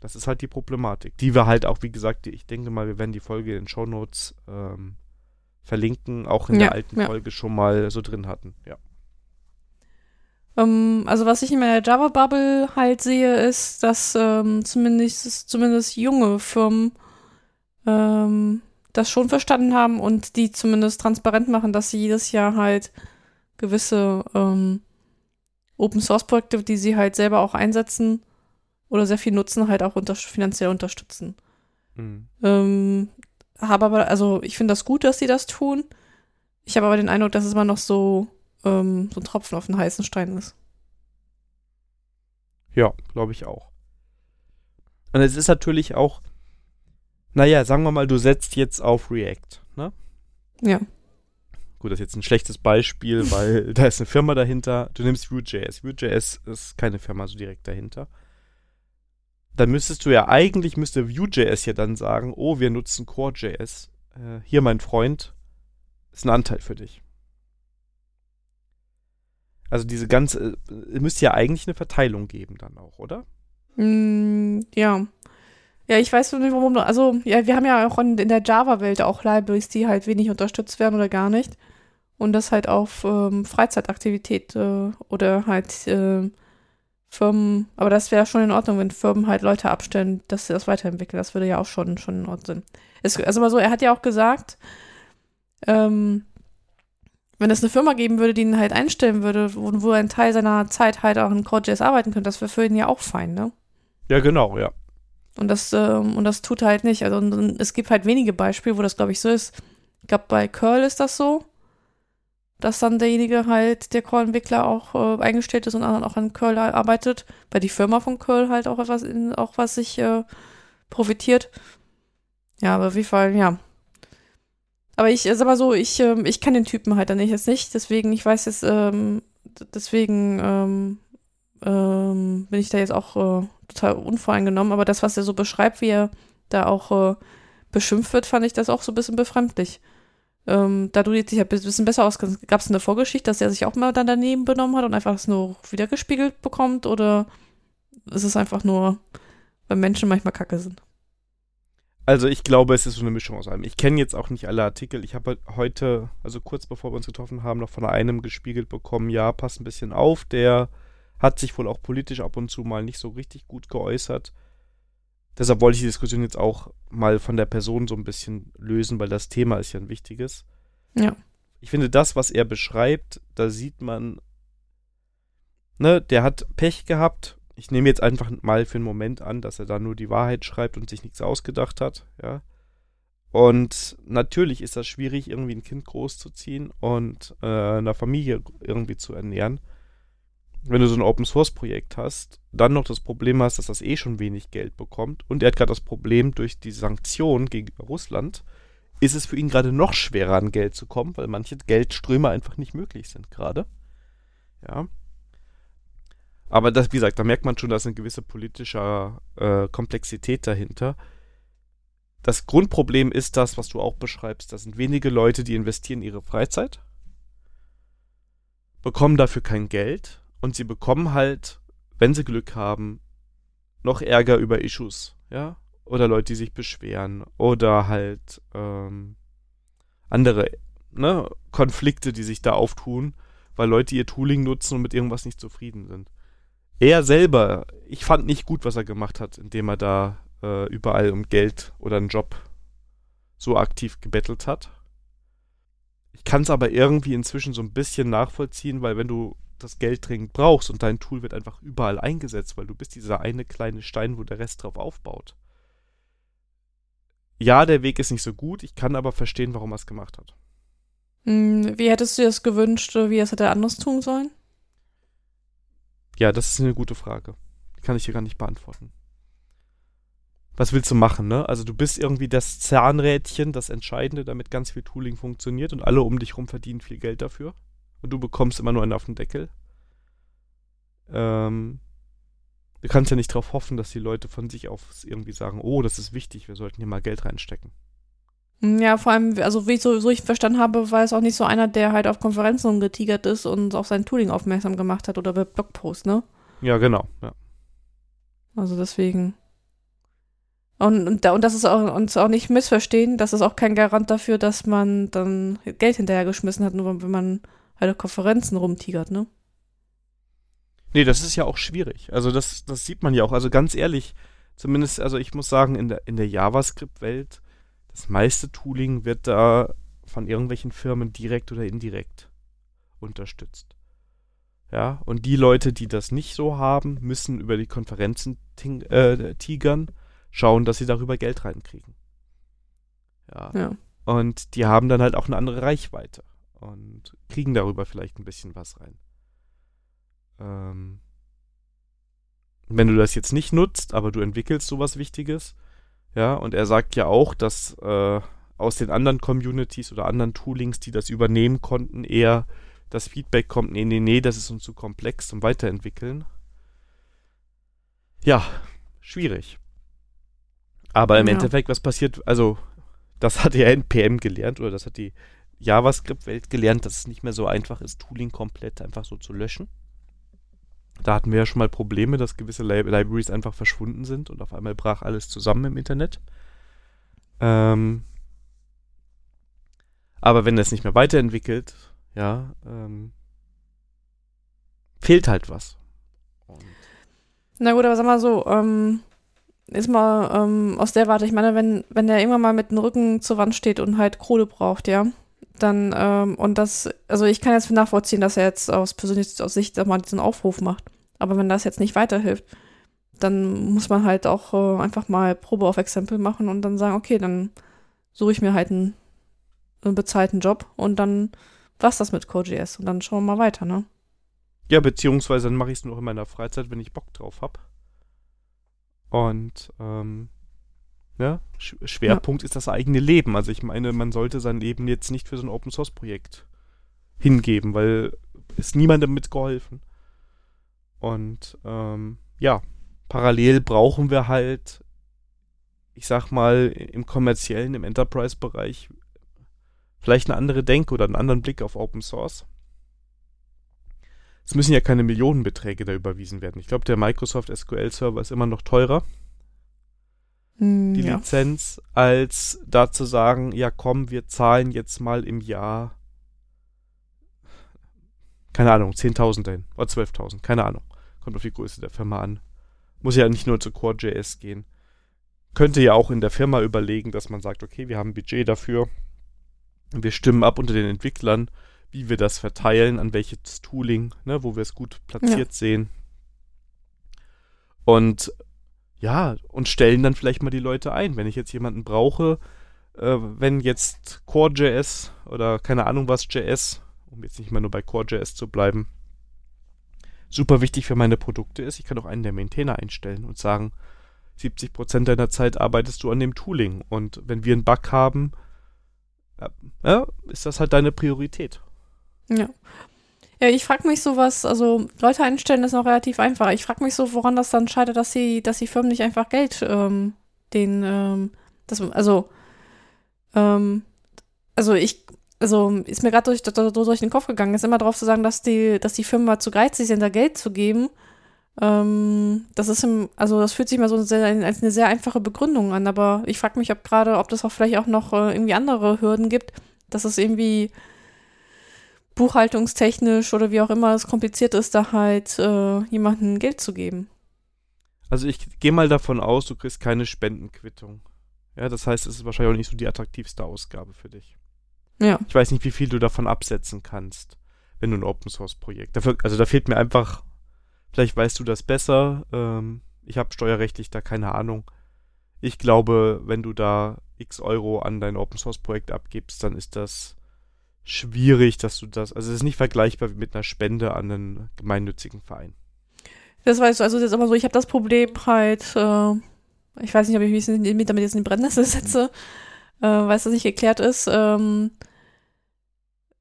Das ist halt die Problematik, die wir halt auch, wie gesagt, ich denke mal, wir werden die Folge in den Show Notes ähm, verlinken, auch in ja, der alten ja. Folge schon mal so drin hatten. Ja. Ähm, also was ich in meiner Java-Bubble halt sehe, ist, dass ähm, zumindest, zumindest junge Firmen ähm, das schon verstanden haben und die zumindest transparent machen, dass sie jedes Jahr halt gewisse ähm, Open Source Projekte, die sie halt selber auch einsetzen, oder sehr viel nutzen, halt auch unter finanziell unterstützen. Mhm. Ähm, habe aber, also ich finde das gut, dass sie das tun. Ich habe aber den Eindruck, dass es immer noch so, ähm, so ein Tropfen auf den heißen Stein ist. Ja, glaube ich auch. Und es ist natürlich auch, naja, sagen wir mal, du setzt jetzt auf React, ne? Ja. Gut, das ist jetzt ein schlechtes Beispiel, weil da ist eine Firma dahinter. Du nimmst Vue.js. Vue.js ist keine Firma so direkt dahinter. Dann müsstest du ja eigentlich, müsste Vue.js ja dann sagen, oh, wir nutzen Core.js. Äh, hier, mein Freund, ist ein Anteil für dich. Also diese ganze, äh, müsste ja eigentlich eine Verteilung geben dann auch, oder? Mm, ja. Ja, ich weiß nicht, warum. Also, ja, wir haben ja auch in, in der Java-Welt auch Libraries, die halt wenig unterstützt werden oder gar nicht. Und das halt auf ähm, Freizeitaktivität äh, oder halt äh, Firmen, aber das wäre schon in Ordnung, wenn Firmen halt Leute abstellen, dass sie das weiterentwickeln. Das würde ja auch schon, schon in Ordnung sein. Es, also mal so, er hat ja auch gesagt, ähm, wenn es eine Firma geben würde, die ihn halt einstellen würde, wo, wo er einen Teil seiner Zeit halt auch in CodeJS arbeiten könnte, das wäre für ihn ja auch fein, ne? Ja, genau, ja. Und das, ähm, und das tut er halt nicht. Also und, und es gibt halt wenige Beispiele, wo das, glaube ich, so ist. Ich glaube, bei Curl ist das so, dass dann derjenige halt, der Curl-Entwickler auch äh, eingestellt ist und dann auch an Curl arbeitet, weil die Firma von Curl halt auch etwas, in, auch was sich äh, profitiert. Ja, aber auf jeden Fall, ja. Aber ich sag mal so, ich, ähm, ich kann den Typen halt dann nicht jetzt nicht, deswegen, ich weiß jetzt, ähm, deswegen ähm, ähm, bin ich da jetzt auch äh, total unvoreingenommen, aber das, was er so beschreibt, wie er da auch äh, beschimpft wird, fand ich das auch so ein bisschen befremdlich. Ähm, da du dich ja ein bisschen besser auskennst, gab es eine Vorgeschichte, dass er sich auch mal dann daneben benommen hat und einfach es nur wiedergespiegelt bekommt oder ist es einfach nur, weil Menschen manchmal kacke sind? Also ich glaube, es ist so eine Mischung aus allem. Ich kenne jetzt auch nicht alle Artikel. Ich habe heute, also kurz bevor wir uns getroffen haben, noch von einem gespiegelt bekommen, ja, pass ein bisschen auf, der hat sich wohl auch politisch ab und zu mal nicht so richtig gut geäußert. Deshalb wollte ich die Diskussion jetzt auch mal von der Person so ein bisschen lösen, weil das Thema ist ja ein wichtiges. Ja. Ich finde, das, was er beschreibt, da sieht man, ne, der hat Pech gehabt. Ich nehme jetzt einfach mal für einen Moment an, dass er da nur die Wahrheit schreibt und sich nichts ausgedacht hat, ja. Und natürlich ist das schwierig, irgendwie ein Kind großzuziehen und äh, eine Familie irgendwie zu ernähren wenn du so ein Open Source Projekt hast, dann noch das Problem hast, dass das eh schon wenig Geld bekommt und er hat gerade das Problem durch die Sanktionen gegenüber Russland, ist es für ihn gerade noch schwerer an Geld zu kommen, weil manche Geldströme einfach nicht möglich sind gerade. Ja. Aber das, wie gesagt, da merkt man schon, da ist eine gewisse politische äh, Komplexität dahinter. Das Grundproblem ist das, was du auch beschreibst. Das sind wenige Leute, die investieren ihre Freizeit, bekommen dafür kein Geld und sie bekommen halt, wenn sie Glück haben, noch Ärger über Issues, ja? Oder Leute, die sich beschweren. Oder halt ähm, andere ne, Konflikte, die sich da auftun, weil Leute ihr Tooling nutzen und mit irgendwas nicht zufrieden sind. Er selber, ich fand nicht gut, was er gemacht hat, indem er da äh, überall um Geld oder einen Job so aktiv gebettelt hat. Ich kann es aber irgendwie inzwischen so ein bisschen nachvollziehen, weil wenn du das Geld dringend brauchst und dein Tool wird einfach überall eingesetzt, weil du bist dieser eine kleine Stein, wo der Rest drauf aufbaut. Ja, der Weg ist nicht so gut, ich kann aber verstehen, warum er es gemacht hat. Hm, wie hättest du dir das gewünscht, wie es hätte er anders tun sollen? Ja, das ist eine gute Frage. Die kann ich hier gar nicht beantworten. Was willst du machen, ne? Also du bist irgendwie das Zahnrädchen, das Entscheidende, damit ganz viel Tooling funktioniert und alle um dich rum verdienen viel Geld dafür und du bekommst immer nur einen auf den Deckel. Ähm, du kannst ja nicht darauf hoffen, dass die Leute von sich aus irgendwie sagen, oh, das ist wichtig, wir sollten hier mal Geld reinstecken. Ja, vor allem, also wie ich so, so ich verstanden habe, war es auch nicht so einer, der halt auf Konferenzen umgetigert ist und auf sein Tooling aufmerksam gemacht hat oder bei Blogposts, ne? Ja, genau, ja. Also deswegen. Und, und, und das ist auch, uns auch nicht missverstehen, das ist auch kein Garant dafür, dass man dann Geld hinterhergeschmissen hat, nur wenn man halt auf Konferenzen rumtigert, ne? Nee, das ist ja auch schwierig. Also das, das sieht man ja auch. Also ganz ehrlich, zumindest, also ich muss sagen, in der, in der JavaScript-Welt, das meiste Tooling wird da von irgendwelchen Firmen direkt oder indirekt unterstützt. Ja, und die Leute, die das nicht so haben, müssen über die Konferenzen äh, tigern, schauen, dass sie darüber Geld reinkriegen. Ja. Ja. Und die haben dann halt auch eine andere Reichweite und kriegen darüber vielleicht ein bisschen was rein. Ähm, wenn du das jetzt nicht nutzt, aber du entwickelst sowas Wichtiges, ja, und er sagt ja auch, dass äh, aus den anderen Communities oder anderen Toolings, die das übernehmen konnten, eher das Feedback kommt, nee, nee, nee, das ist uns zu komplex zum Weiterentwickeln. Ja, schwierig. Aber im Ja. Endeffekt, was passiert, also das hat ja NPM gelernt oder das hat die JavaScript-Welt gelernt, dass es nicht mehr so einfach ist, Tooling komplett einfach so zu löschen. Da hatten wir ja schon mal Probleme, dass gewisse Lib Libraries einfach verschwunden sind und auf einmal brach alles zusammen im Internet. Ähm, aber wenn es nicht mehr weiterentwickelt, ja, ähm, fehlt halt was. Und Na gut, aber sag mal so, ähm, ist mal ähm, aus der Warte, ich meine, wenn, wenn der irgendwann mal mit dem Rücken zur Wand steht und halt Kohle braucht, ja, dann, ähm, und das, also ich kann jetzt nachvollziehen, dass er jetzt aus persönlicher Sicht mal diesen Aufruf macht. Aber wenn das jetzt nicht weiterhilft, dann muss man halt auch äh, einfach mal Probe auf Exempel machen und dann sagen, okay, dann suche ich mir halt einen, einen bezahlten Job und dann war's das mit Code.js und dann schauen wir mal weiter, ne? Ja, beziehungsweise dann mache ich es nur in meiner Freizeit, wenn ich Bock drauf habe. Und ähm, ja, Sch Schwerpunkt ist das eigene Leben. Also ich meine, man sollte sein Leben jetzt nicht für so ein Open Source Projekt hingeben, weil ist niemandem mitgeholfen. Und ähm, ja, parallel brauchen wir halt, ich sag mal, im kommerziellen, im Enterprise-Bereich vielleicht eine andere Denke oder einen anderen Blick auf Open Source. Es müssen ja keine Millionenbeträge da überwiesen werden. Ich glaube, der Microsoft SQL Server ist immer noch teurer, die ja. Lizenz, als da zu sagen, ja komm, wir zahlen jetzt mal im Jahr, keine Ahnung, 10.000 hin oder 12.000, keine Ahnung. Kommt auf die Größe der Firma an. Muss ja nicht nur zu Core.js gehen. Könnte ja auch in der Firma überlegen, dass man sagt, okay, wir haben ein Budget dafür. Wir stimmen ab unter den Entwicklern, wie wir das verteilen, an welches Tooling, ne, wo wir es gut platziert sehen. Und ja, und stellen dann vielleicht mal die Leute ein. Wenn ich jetzt jemanden brauche, äh, wenn jetzt Core.js oder keine Ahnung was JS, um jetzt nicht mal nur bei Core.js zu bleiben, super wichtig für meine Produkte ist, ich kann auch einen der Maintainer einstellen und sagen, 70% deiner Zeit arbeitest du an dem Tooling und wenn wir einen Bug haben, ja, ist das halt deine Priorität. Ja. Ja, ich frage mich so was, also Leute einstellen ist noch relativ einfach. Ich frage mich so, woran das dann scheitert, dass sie, dass die Firmen nicht einfach Geld ähm, den, ähm, das, also, ähm, also ich, also ist mir gerade durch, durch, durch den Kopf gegangen, ist immer darauf zu sagen, dass die, dass die Firmen mal zu geizig sind, da Geld zu geben. Ähm, das ist im, also das fühlt sich mal so sehr, als eine sehr einfache Begründung an, aber ich frage mich, ob gerade, ob das auch vielleicht auch noch äh, irgendwie andere Hürden gibt, dass es irgendwie buchhaltungstechnisch oder wie auch immer es kompliziert ist, da halt äh, jemandem Geld zu geben. Also ich gehe mal davon aus, du kriegst keine Spendenquittung. Ja, das heißt, es ist wahrscheinlich auch nicht so die attraktivste Ausgabe für dich. Ja. Ich weiß nicht, wie viel du davon absetzen kannst, wenn du ein Open Source Projekt. Dafür, also da fehlt mir einfach, vielleicht weißt du das besser. Ähm, ich habe steuerrechtlich da keine Ahnung. Ich glaube, wenn du da x Euro an dein Open Source Projekt abgibst, dann ist das schwierig, dass du das. Also es ist nicht vergleichbar mit einer Spende an einen gemeinnützigen Verein. Das weißt du, also ist immer so, ich habe das Problem halt, äh, ich weiß nicht, ob ich mich mit damit jetzt in die Brennnessel setze, äh, weil es das nicht geklärt ist. Ähm,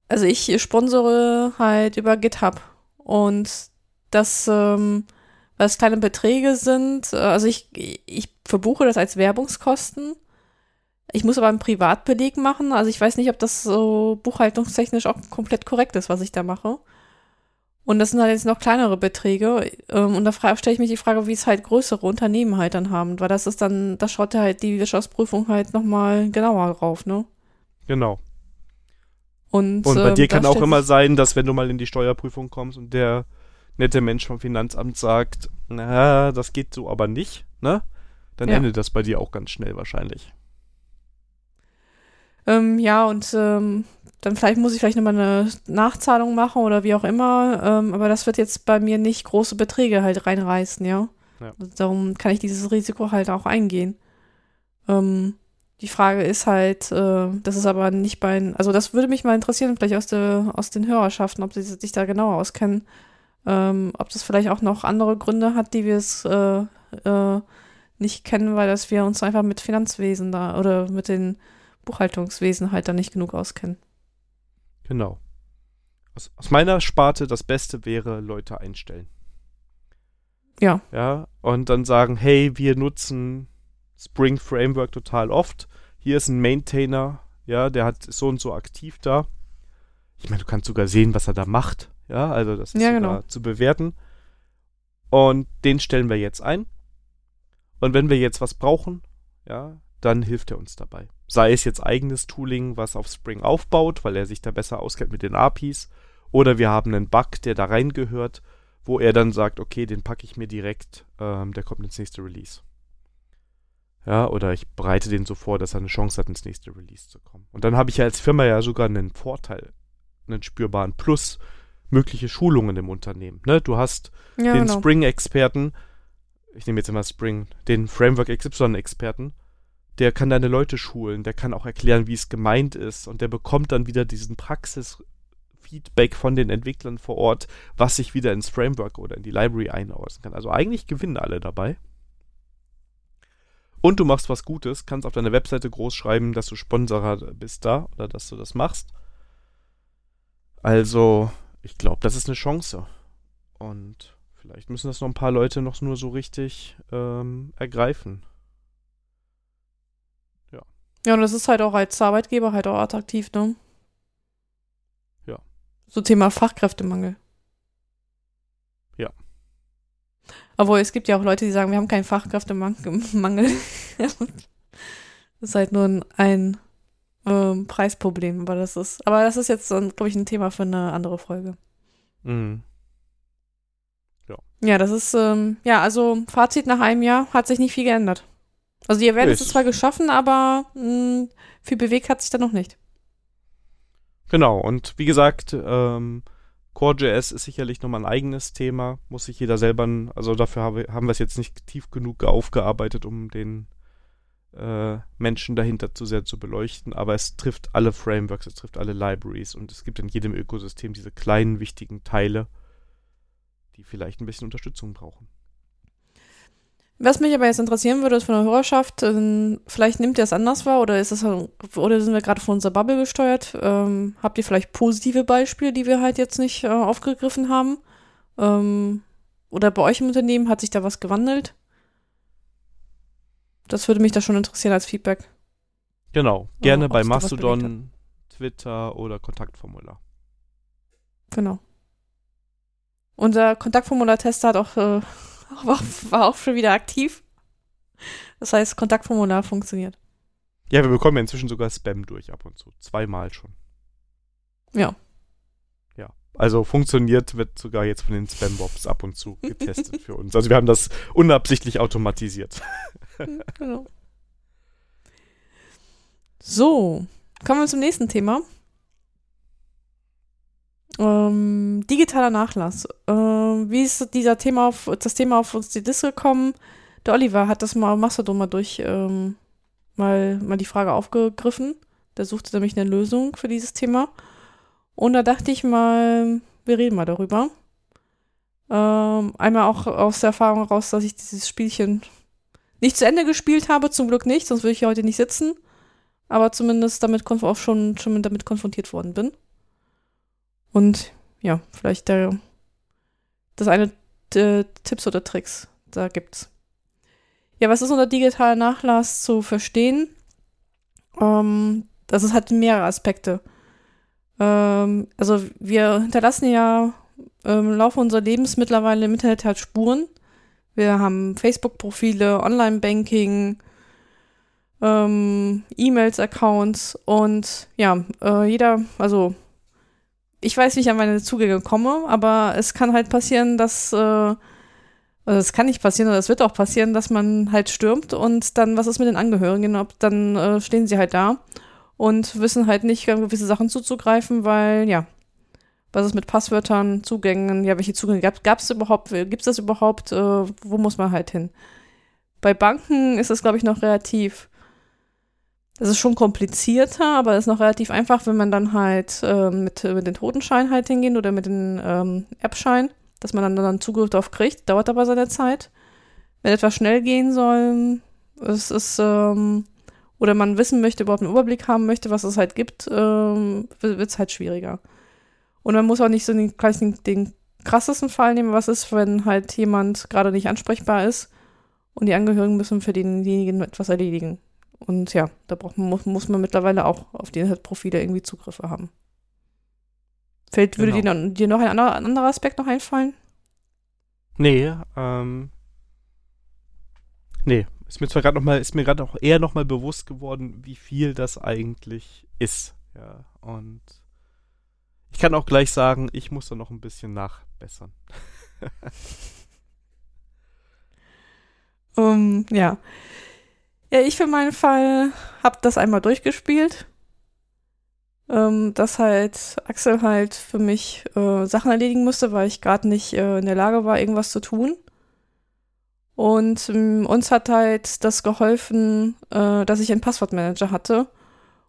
also ich sponsore halt über GitHub und das, ähm, weil es kleine Beträge sind, äh, also ich, ich verbuche das als Werbungskosten. Ich muss aber einen Privatbeleg machen, also ich weiß nicht, ob das so buchhaltungstechnisch auch komplett korrekt ist, was ich da mache. Und das sind halt jetzt noch kleinere Beträge. Ähm, und da stelle ich mich die Frage, wie es halt größere Unternehmen halt dann haben. Weil das ist dann, da schaut ja halt die Wirtschaftsprüfung halt nochmal genauer drauf, ne? Genau. Und, Und bei ähm, dir kann auch immer sein, dass wenn du mal in die Steuerprüfung kommst und der nette Mensch vom Finanzamt sagt, na, das geht so aber nicht, ne? Dann Ja. endet das bei dir auch ganz schnell wahrscheinlich. Ähm, ja, und ähm, dann vielleicht muss ich vielleicht nochmal eine Nachzahlung machen oder wie auch immer. Ähm, aber das wird jetzt bei mir nicht große Beträge halt reinreißen, ja. Ja. Darum kann ich dieses Risiko halt auch eingehen. Ähm, die Frage ist halt, äh, das ist aber nicht bei, also das würde mich mal interessieren, vielleicht aus, der, aus den Hörerschaften, ob sie sich da genauer auskennen, ähm, ob das vielleicht auch noch andere Gründe hat, die wir es äh, äh, nicht kennen, weil dass wir uns einfach mit Finanzwesen da oder mit den Buchhaltungswesen halt da nicht genug auskennen. Genau. Aus, aus meiner Sparte das Beste wäre, Leute einstellen. Ja. Ja, und dann sagen, hey, wir nutzen Spring Framework total oft. Hier ist ein Maintainer, ja, der hat so und so aktiv da. Ich meine, du kannst sogar sehen, was er da macht. Ja, also das ist Ja, genau. zu bewerten. Und den stellen wir jetzt ein. Und wenn wir jetzt was brauchen, ja, dann hilft er uns dabei. Sei es jetzt eigenes Tooling, was auf Spring aufbaut, weil er sich da besser auskennt mit den APIs, oder wir haben einen Bug, der da reingehört, wo er dann sagt, okay, den packe ich mir direkt, ähm, der kommt ins nächste Release. Ja, oder ich bereite den so vor, dass er eine Chance hat, ins nächste Release zu kommen. Und dann habe ich ja als Firma ja sogar einen Vorteil, einen spürbaren Plus, mögliche Schulungen im Unternehmen. Ne? Du hast Ja, den genau. Spring-Experten, ich nehme jetzt immer Spring, den Framework XY-Experten, der kann deine Leute schulen, der kann auch erklären, wie es gemeint ist und der bekommt dann wieder diesen Praxis-Feedback von den Entwicklern vor Ort, was sich wieder ins Framework oder in die Library einordnen kann. Also eigentlich gewinnen alle dabei. Und du machst was Gutes, kannst auf deiner Webseite groß schreiben, dass du Sponsorer bist da oder dass du das machst. Also, ich glaube, das ist eine Chance. Und vielleicht müssen das noch ein paar Leute noch nur so richtig ähm, ergreifen. Ja, und das ist halt auch als Arbeitgeber halt auch attraktiv, ne? Ja. So Thema Fachkräftemangel. Ja. Obwohl, es gibt ja auch Leute, die sagen, wir haben keinen Fachkräftemangel. das ist halt nur ein, ein ähm, Preisproblem, aber das ist, aber das ist jetzt, glaube ich, ein Thema für eine andere Folge. Mhm. Ja, das ist, ähm, ja, also Fazit nach einem Jahr hat sich nicht viel geändert. Also die Awareness ist zwar geschaffen, aber mh, viel bewegt hat sich da noch nicht. Genau, und wie gesagt, ähm, Core.js ist sicherlich nochmal ein eigenes Thema, muss sich jeder selber, also dafür habe, haben wir es jetzt nicht tief genug aufgearbeitet, um den äh, Menschen dahinter zu sehr zu beleuchten, aber es trifft alle Frameworks, es trifft alle Libraries und es gibt in jedem Ökosystem diese kleinen wichtigen Teile, die vielleicht ein bisschen Unterstützung brauchen. Was mich aber jetzt interessieren würde, ist von der Hörerschaft, ähm, vielleicht nimmt ihr es anders wahr oder ist es oder sind wir gerade von unserer Bubble gesteuert? Ähm, habt ihr vielleicht positive Beispiele, die wir halt jetzt nicht äh, aufgegriffen haben? Ähm, oder bei euch im Unternehmen hat sich da was gewandelt? Das würde mich da schon interessieren als Feedback. Genau, gerne ob bei Mastodon, Twitter oder Kontaktformular. Genau. Unser Kontaktformular-Tester hat auch, äh, war, war auch schon wieder aktiv. Das heißt, Kontaktformular funktioniert. Ja, wir bekommen ja inzwischen sogar Spam durch ab und zu. Zweimal schon. Ja. Ja. Also funktioniert, wird sogar jetzt von den Spam-Bobs ab und zu getestet für uns. Also wir haben das unabsichtlich automatisiert. genau. So, kommen wir zum nächsten Thema. Ähm, digitaler Nachlass. Ähm, wie ist dieser Thema auf, das Thema auf uns die Liste gekommen? Der Oliver hat das mal auf Mastodon mal durch, ähm, mal, mal die Frage aufgegriffen. Der suchte nämlich eine Lösung für dieses Thema. Und da dachte ich mal, wir reden mal darüber. Ähm, einmal auch aus der Erfahrung raus, dass ich dieses Spielchen nicht zu Ende gespielt habe, zum Glück nicht, sonst würde ich hier heute nicht sitzen. Aber zumindest damit auch schon, schon damit konfrontiert worden bin. Und ja, vielleicht der, das eine äh, Tipps oder Tricks da gibt's. Ja, was ist unter digitaler Nachlass zu verstehen? Ähm, das ist halt mehrere Aspekte. Ähm, also wir hinterlassen ja ähm, im Laufe unseres Lebens mittlerweile im Internet halt Spuren. Wir haben Facebook-Profile, Online-Banking, ähm, E-Mails, Accounts und ja, äh, jeder, also ich weiß, wie ich an meine Zugänge komme, aber es kann halt passieren, dass, äh, also es kann nicht passieren, oder es wird auch passieren, dass man halt stürmt und dann, was ist mit den Angehörigen? Ob dann äh, stehen sie halt da und wissen halt nicht, gewisse Sachen zuzugreifen, weil, ja, was ist mit Passwörtern, Zugängen, ja, welche Zugänge gab es überhaupt, gibt es das überhaupt, äh, wo muss man halt hin? Bei Banken ist es, glaube ich, noch relativ, das ist schon komplizierter, aber ist noch relativ einfach, wenn man dann halt äh, mit, mit dem Totenschein halt hingeht oder mit dem ähm, App-Schein, dass man dann, dann Zugriff darauf kriegt, dauert aber seine Zeit. Wenn etwas schnell gehen soll, es ist, ähm, oder man wissen möchte, überhaupt einen Überblick haben möchte, was es halt gibt, ähm, wird es halt schwieriger. Und man muss auch nicht so den, den, den krassesten Fall nehmen, was ist, wenn halt jemand gerade nicht ansprechbar ist und die Angehörigen müssen für denjenigen etwas erledigen. Und ja, da braucht man, muss, muss man mittlerweile auch auf die Internetprofile irgendwie Zugriffe haben. Fällt, würde genau. dir, dir noch ein anderer, ein anderer Aspekt noch einfallen? Nee, ähm. Nee, ist mir zwar gerade noch mal, ist mir gerade auch eher noch mal bewusst geworden, wie viel das eigentlich ist. Ja, und ich kann auch gleich sagen, ich muss da noch ein bisschen nachbessern. um, ja. Ja, ich für meinen Fall habe das einmal durchgespielt. Ähm, dass halt Axel halt für mich äh, Sachen erledigen musste, weil ich gerade nicht äh, in der Lage war, irgendwas zu tun. Und ähm, uns hat halt das geholfen, äh, dass ich einen Passwortmanager hatte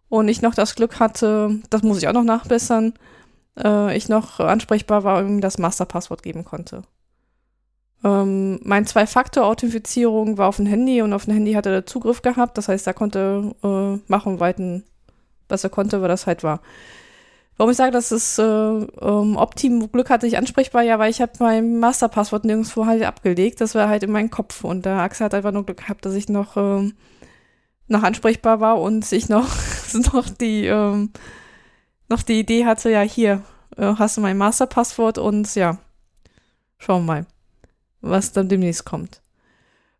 und ich noch das Glück hatte, das muss ich auch noch nachbessern, äh, ich noch ansprechbar war und ihm das Masterpasswort geben konnte. Ähm, mein Zwei-Faktor-Authentifizierung war auf dem Handy und auf dem Handy hatte er Zugriff gehabt. Das heißt, er konnte äh, machen weiten, was er konnte, weil das halt war. Warum ich sage, dass es äh, ähm, Optim Glück hatte, ich ansprechbar, ja, weil ich habe mein Masterpasswort nirgendwo halt abgelegt. Das war halt in meinem Kopf. Und der Axel hat einfach nur Glück gehabt, dass ich noch, ähm, noch ansprechbar war und ich noch, noch die, ähm, noch die Idee hatte, ja, hier äh, hast du mein Masterpasswort und ja, schauen wir mal was dann demnächst kommt.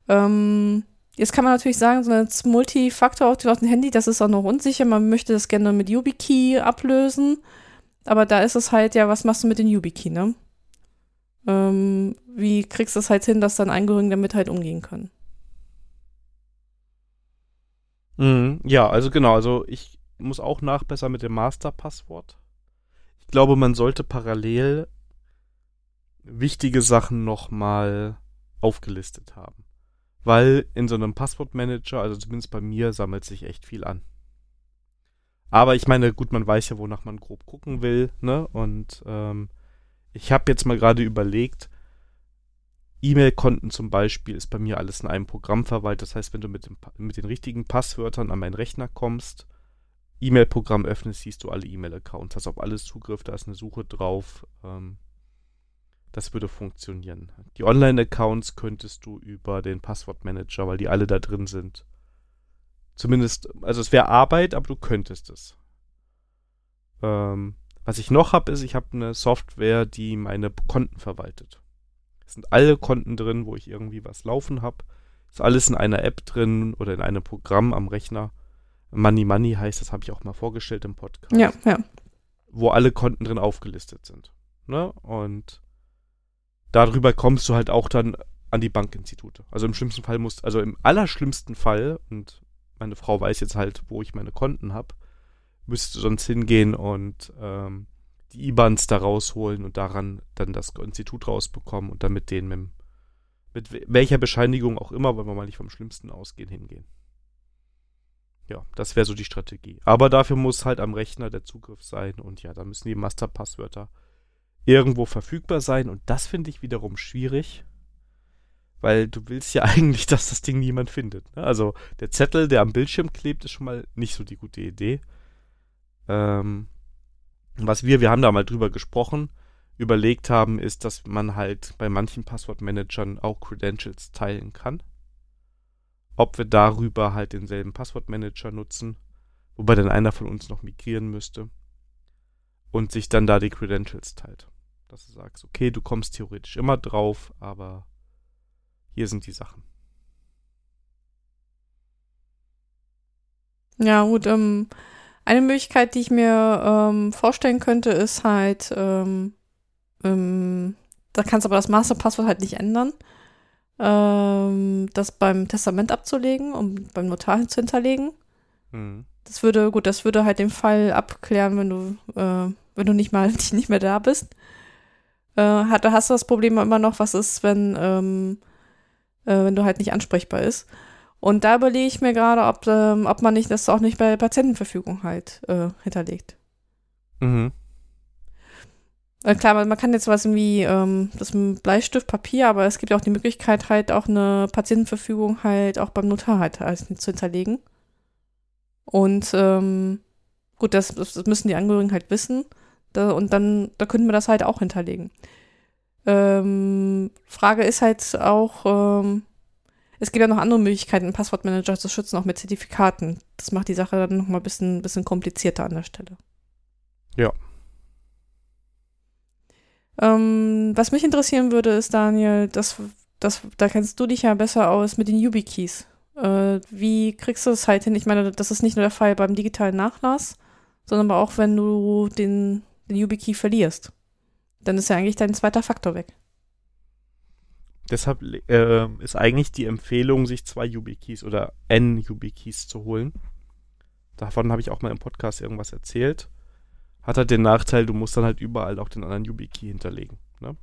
Ähm, jetzt kann man natürlich sagen, so ein Multifaktor auf dem Handy, das ist auch noch unsicher. Man möchte das gerne mit YubiKey ablösen. Aber da ist es halt, ja, was machst du mit dem YubiKey, ne? Ähm, wie kriegst du es halt hin, dass dann Angehörigen damit halt umgehen können? Mhm, ja, also genau, also ich muss auch nachbessern mit dem Masterpasswort. Ich glaube, man sollte parallel wichtige Sachen nochmal aufgelistet haben. Weil in so einem Passwortmanager, also zumindest bei mir, sammelt sich echt viel an. Aber ich meine, gut, man weiß ja, wonach man grob gucken will, ne? Und ähm, ich habe jetzt mal gerade überlegt, E-Mail-Konten zum Beispiel ist bei mir alles in einem Programm verwaltet. Das heißt, wenn du mit, dem, mit den richtigen Passwörtern an meinen Rechner kommst, E-Mail-Programm öffnest, siehst du alle E-Mail-Accounts, hast auf alles Zugriff, da ist eine Suche drauf. Ähm, das würde funktionieren. Die Online-Accounts könntest du über den Passwortmanager, weil die alle da drin sind. Zumindest, also es wäre Arbeit, aber du könntest es. Ähm, was ich noch habe, ist, ich habe eine Software, die meine Konten verwaltet. Es sind alle Konten drin, wo ich irgendwie was laufen habe. Ist alles in einer App drin oder in einem Programm am Rechner. Money Money heißt, das habe ich auch mal vorgestellt im Podcast. Ja, ja. Wo alle Konten drin aufgelistet sind. Ne? Und darüber kommst du halt auch dann an die Bankinstitute. Also im schlimmsten Fall musst, also im allerschlimmsten Fall, und meine Frau weiß jetzt halt, wo ich meine Konten habe, müsstest du sonst hingehen und ähm, die IBANs da rausholen und daran dann das Institut rausbekommen und dann mit denen mit, mit welcher Bescheinigung auch immer, weil wir mal nicht vom Schlimmsten ausgehen, hingehen. Ja, das wäre so die Strategie. Aber dafür muss halt am Rechner der Zugriff sein und ja, da müssen die Masterpasswörter irgendwo verfügbar sein. Und das finde ich wiederum schwierig, weil du willst ja eigentlich, dass das Ding niemand findet. Ne? Also der Zettel, der am Bildschirm klebt, ist schon mal nicht so die gute Idee. Ähm, was wir, wir haben da mal drüber gesprochen, überlegt haben, ist, dass man halt bei manchen Passwortmanagern auch Credentials teilen kann. Ob wir darüber halt denselben Passwortmanager nutzen, wobei dann einer von uns noch migrieren müsste und sich dann da die Credentials teilt dass du sagst, okay, du kommst theoretisch immer drauf, aber hier sind die Sachen. Ja, gut, ähm, eine Möglichkeit, die ich mir ähm, vorstellen könnte, ist halt, ähm, ähm, da kannst du aber das Masterpasswort halt nicht ändern, ähm, das beim Testament abzulegen, um beim Notar zu hinterlegen. Mhm. Das würde, gut, das würde halt den Fall abklären, wenn du, äh, wenn du nicht mal nicht mehr da bist. Äh, hat, hast du das Problem immer noch, was ist, wenn, ähm, äh, wenn du halt nicht ansprechbar ist. Und da überlege ich mir gerade, ob, ähm, ob man nicht das auch nicht bei Patientenverfügung halt äh, hinterlegt. Mhm. Äh, klar, man, man kann jetzt was wie ähm, das Bleistift, Papier, aber es gibt auch die Möglichkeit halt auch eine Patientenverfügung halt auch beim Notar halt, halt zu hinterlegen. Und ähm, gut, das, das müssen die Angehörigen halt wissen. Da, und dann, da könnten wir das halt auch hinterlegen. Ähm, Frage ist halt auch, ähm, es gibt ja noch andere Möglichkeiten, einen Passwortmanager zu schützen, auch mit Zertifikaten. Das macht die Sache dann nochmal ein bisschen, bisschen komplizierter an der Stelle. Ja. Ähm, was mich interessieren würde, ist, Daniel, das, das, da kennst du dich ja besser aus mit den YubiKeys. Äh, wie kriegst du das halt hin? Ich meine, das ist nicht nur der Fall beim digitalen Nachlass, sondern auch, wenn du den, den YubiKey verlierst. Dann ist ja eigentlich dein zweiter Faktor weg. Deshalb äh, ist eigentlich die Empfehlung, sich zwei YubiKeys oder N YubiKeys zu holen. Davon habe ich auch mal im Podcast irgendwas erzählt. Hat halt den Nachteil, du musst dann halt überall auch den anderen YubiKey hinterlegen. Ne?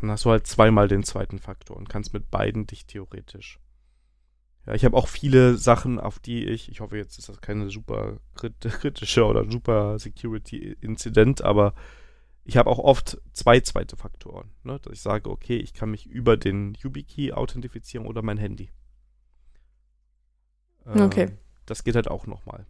Dann hast du halt zweimal den zweiten Faktor und kannst mit beiden dich theoretisch ja, ich habe auch viele Sachen, auf die ich, ich hoffe, jetzt ist das keine super kritische oder super Security-Inzident, aber ich habe auch oft zwei zweite Faktoren. Ne? Dass ich sage, okay, ich kann mich über den YubiKey authentifizieren oder mein Handy. Ähm, okay. Das geht halt auch nochmal.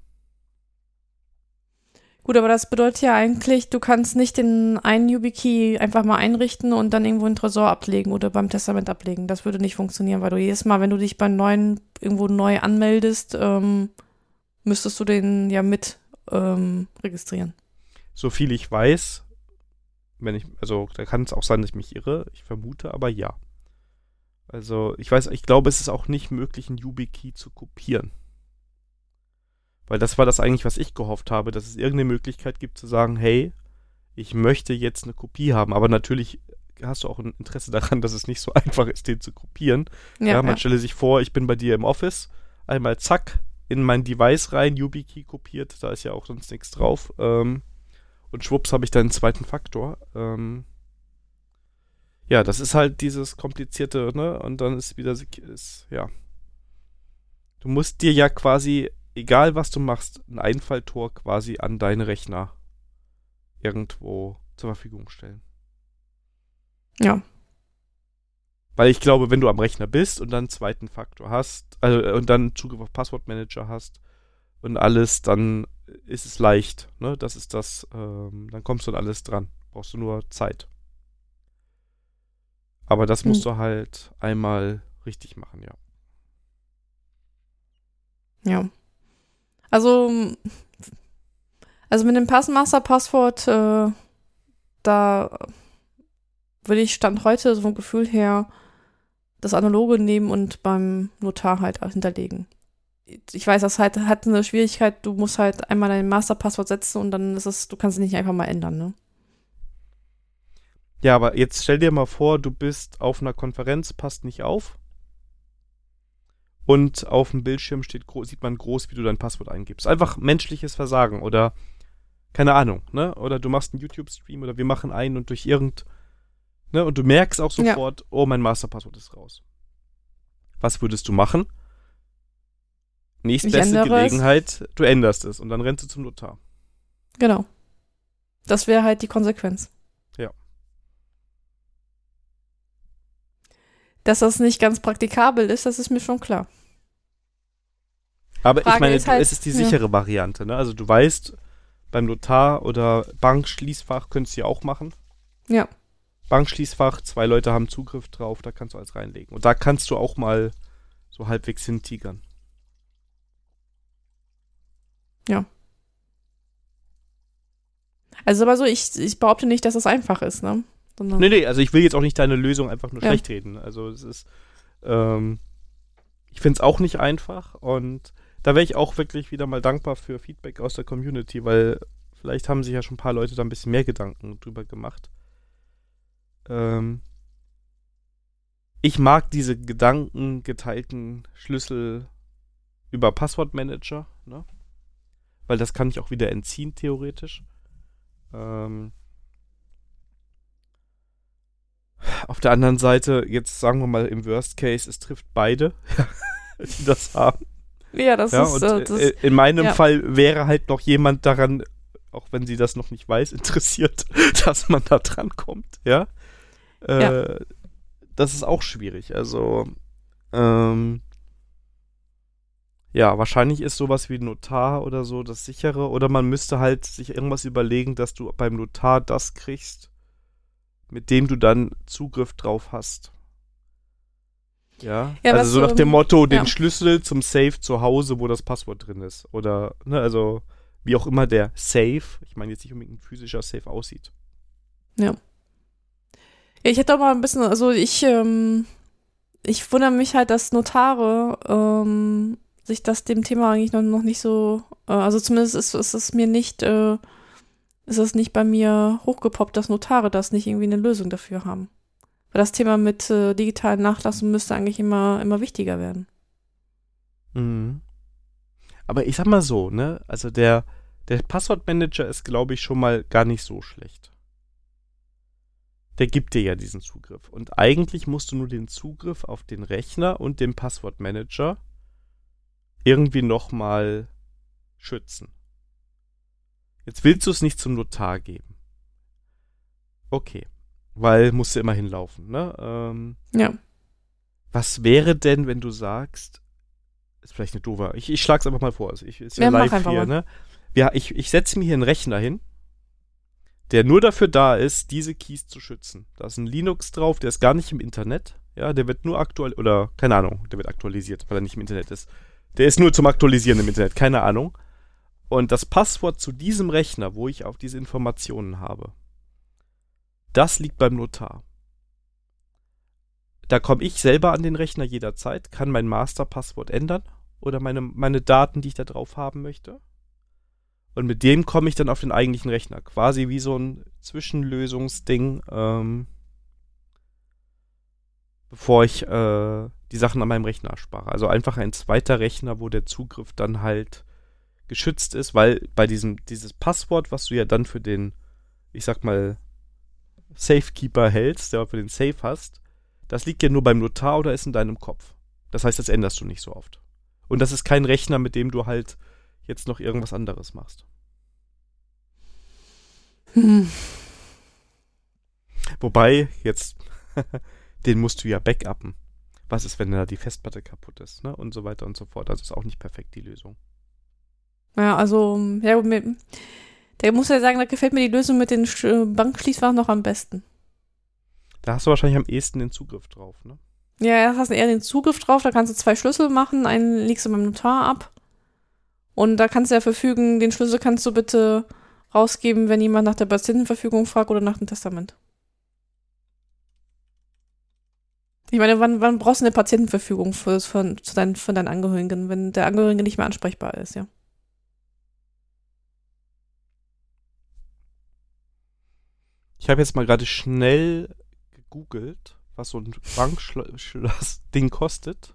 Gut, aber das bedeutet ja eigentlich, du kannst nicht den einen YubiKey einfach mal einrichten und dann irgendwo in Tresor ablegen oder beim Testament ablegen. Das würde nicht funktionieren, weil du jedes Mal, wenn du dich beim neuen irgendwo neu anmeldest, ähm, müsstest du den ja mit ähm, registrieren. So viel ich weiß, wenn ich, also da kann es auch sein, dass ich mich irre, ich vermute, aber ja. Also ich weiß, ich glaube, es ist auch nicht möglich, einen YubiKey zu kopieren. Weil das war das eigentlich, was ich gehofft habe, dass es irgendeine Möglichkeit gibt zu sagen, hey, ich möchte jetzt eine Kopie haben. Aber natürlich hast du auch ein Interesse daran, dass es nicht so einfach ist, den zu kopieren. Ja, ja man ja. stelle sich vor, ich bin bei dir im Office, einmal zack, in mein Device rein, YubiKey kopiert, da ist ja auch sonst nichts drauf. Ähm, und schwupps habe ich dann einen zweiten Faktor. Ähm, ja, das ist halt dieses komplizierte, ne? Und dann ist wieder, ist, ja. Du musst dir ja quasi egal was du machst, ein Einfalltor quasi an deinen Rechner irgendwo zur Verfügung stellen. Ja. Weil ich glaube, wenn du am Rechner bist und dann einen zweiten Faktor hast, also äh, und dann Zugriff auf Passwortmanager hast und alles, dann ist es leicht. Ne? Das ist das, ähm, dann kommst du an alles dran. Brauchst du nur Zeit. Aber das musst hm. du halt einmal richtig machen, ja. Ja. Also, also mit dem Passmaster-Passwort, äh, da würde ich Stand heute so vom Gefühl her das Analoge nehmen und beim Notar halt hinterlegen. Ich weiß, das halt hat eine Schwierigkeit, du musst halt einmal dein Masterpasswort setzen und dann ist es, du kannst es nicht einfach mal ändern, ne? Ja, aber jetzt stell dir mal vor, du bist auf einer Konferenz, passt nicht auf und auf dem Bildschirm steht, sieht man groß, wie du dein Passwort eingibst. Einfach menschliches Versagen oder keine Ahnung, ne? Oder du machst einen YouTube-Stream oder wir machen einen und durch irgend, ne? Und du merkst auch sofort, ja. oh, mein Masterpasswort ist raus. Was würdest du machen? Nächstbeste Gelegenheit, du änderst es und dann rennst du zum Notar. Genau. Das wäre halt die Konsequenz. Ja. Dass das nicht ganz praktikabel ist, das ist mir schon klar. Aber Frage ich meine, halt, es ist die sichere ja. Variante. Ne? Also du weißt, beim Notar oder Bankschließfach könntest du ja auch machen. Ja. Bankschließfach, zwei Leute haben Zugriff drauf, da kannst du alles reinlegen. Und da kannst du auch mal so halbwegs hintigern. Ja. Also aber so, ich, ich behaupte nicht, dass es einfach ist, ne? Sondern nee, nee, also ich will jetzt auch nicht deine Lösung einfach nur ja. schlecht reden. Also es ist, ähm, ich finde es auch nicht einfach und da wäre ich auch wirklich wieder mal dankbar für Feedback aus der Community, weil vielleicht haben sich ja schon ein paar Leute da ein bisschen mehr Gedanken drüber gemacht. Ähm ich mag diese gedankengeteilten Schlüssel über Passwortmanager, ne? Weil das kann ich auch wieder entziehen, theoretisch. Ähm, auf der anderen Seite, jetzt sagen wir mal im Worst Case, es trifft beide, die das haben. Ja, das Ja, ist. und äh, das, äh, in meinem ja. Fall wäre halt noch jemand daran, auch wenn sie das noch nicht weiß, interessiert, dass man da dran kommt, ja. Äh, Ja. Das ist auch schwierig. Also, ähm, ja, wahrscheinlich ist sowas wie Notar oder so das sichere. Oder man müsste halt sich irgendwas überlegen, dass du beim Notar das kriegst, mit dem du dann Zugriff drauf hast. Ja, Ja, also so nach dem Motto, den ja. Schlüssel zum Safe zu Hause, wo das Passwort drin ist. Oder, ne, also wie auch immer der Safe, ich meine jetzt nicht unbedingt ein physischer Safe aussieht. Ich hätte auch mal ein bisschen, also ich, ähm, ich wundere mich halt, dass Notare ähm, sich das dem Thema eigentlich noch, noch nicht so, äh, also zumindest ist, ist es mir nicht, äh, ist es nicht bei mir hochgepoppt, dass Notare das nicht irgendwie eine Lösung dafür haben. Weil das Thema mit äh, digitalen Nachlassen müsste eigentlich immer, immer wichtiger werden. Mhm. Aber ich sag mal so, ne, also der, der Passwortmanager ist, glaube ich, schon mal gar nicht so schlecht. Der gibt dir ja diesen Zugriff. Und eigentlich musst du nur den Zugriff auf den Rechner und den Passwortmanager irgendwie nochmal schützen. Jetzt willst du es nicht zum Notar geben. Okay. Weil musst du immer hinlaufen, ne? Ähm, Ja. was wäre denn, wenn du sagst, ist vielleicht eine doofe, ich, ich schlag's einfach mal vor, also ich, ist ja, Ja, live hier, mal. ne? Ja, ich, ich setze mir hier einen Rechner hin, der nur dafür da ist, diese Keys zu schützen. Da ist ein Linux drauf, der ist gar nicht im Internet, ja, der wird nur aktuell, oder, keine Ahnung, der wird aktualisiert, weil er nicht im Internet ist. Der ist nur zum Aktualisieren im Internet, keine Ahnung. Und das Passwort zu diesem Rechner, wo ich auch diese Informationen habe, das liegt beim Notar. Da komme ich selber an den Rechner jederzeit, kann mein Masterpasswort ändern oder meine, meine Daten, die ich da drauf haben möchte. Und mit dem komme ich dann auf den eigentlichen Rechner. Quasi wie so ein Zwischenlösungsding, ähm, bevor ich äh, die Sachen an meinem Rechner spare. Also einfach ein zweiter Rechner, wo der Zugriff dann halt geschützt ist, weil bei diesem, dieses Passwort, was du ja dann für den, ich sag mal, Safekeeper hältst, der für den Safe hast, das liegt ja nur beim Notar oder ist in deinem Kopf. Das heißt, das änderst du nicht so oft. Und das ist kein Rechner, mit dem du halt jetzt noch irgendwas anderes machst. Hm. Wobei, jetzt, den musst du ja backuppen. Was ist, wenn da die Festplatte kaputt ist, ne? Und so weiter und so fort. Also ist auch nicht perfekt die Lösung. Ja, also, ja, gut, mir- der muss ja sagen, da gefällt mir die Lösung mit den äh, Bankschließfach noch am besten. Da hast du wahrscheinlich am ehesten den Zugriff drauf, ne? Ja, da hast du eher den Zugriff drauf, da kannst du zwei Schlüssel machen, einen legst du beim Notar ab. Und da kannst du ja verfügen, den Schlüssel kannst du bitte rausgeben, wenn jemand nach der Patientenverfügung fragt oder nach dem Testament. Ich meine, wann, wann brauchst du eine Patientenverfügung für, für, zu deinen, von deinen Angehörigen, wenn der Angehörige nicht mehr ansprechbar ist, ja? Ich habe jetzt mal gerade schnell gegoogelt, was so ein Bankschloss-Ding kostet.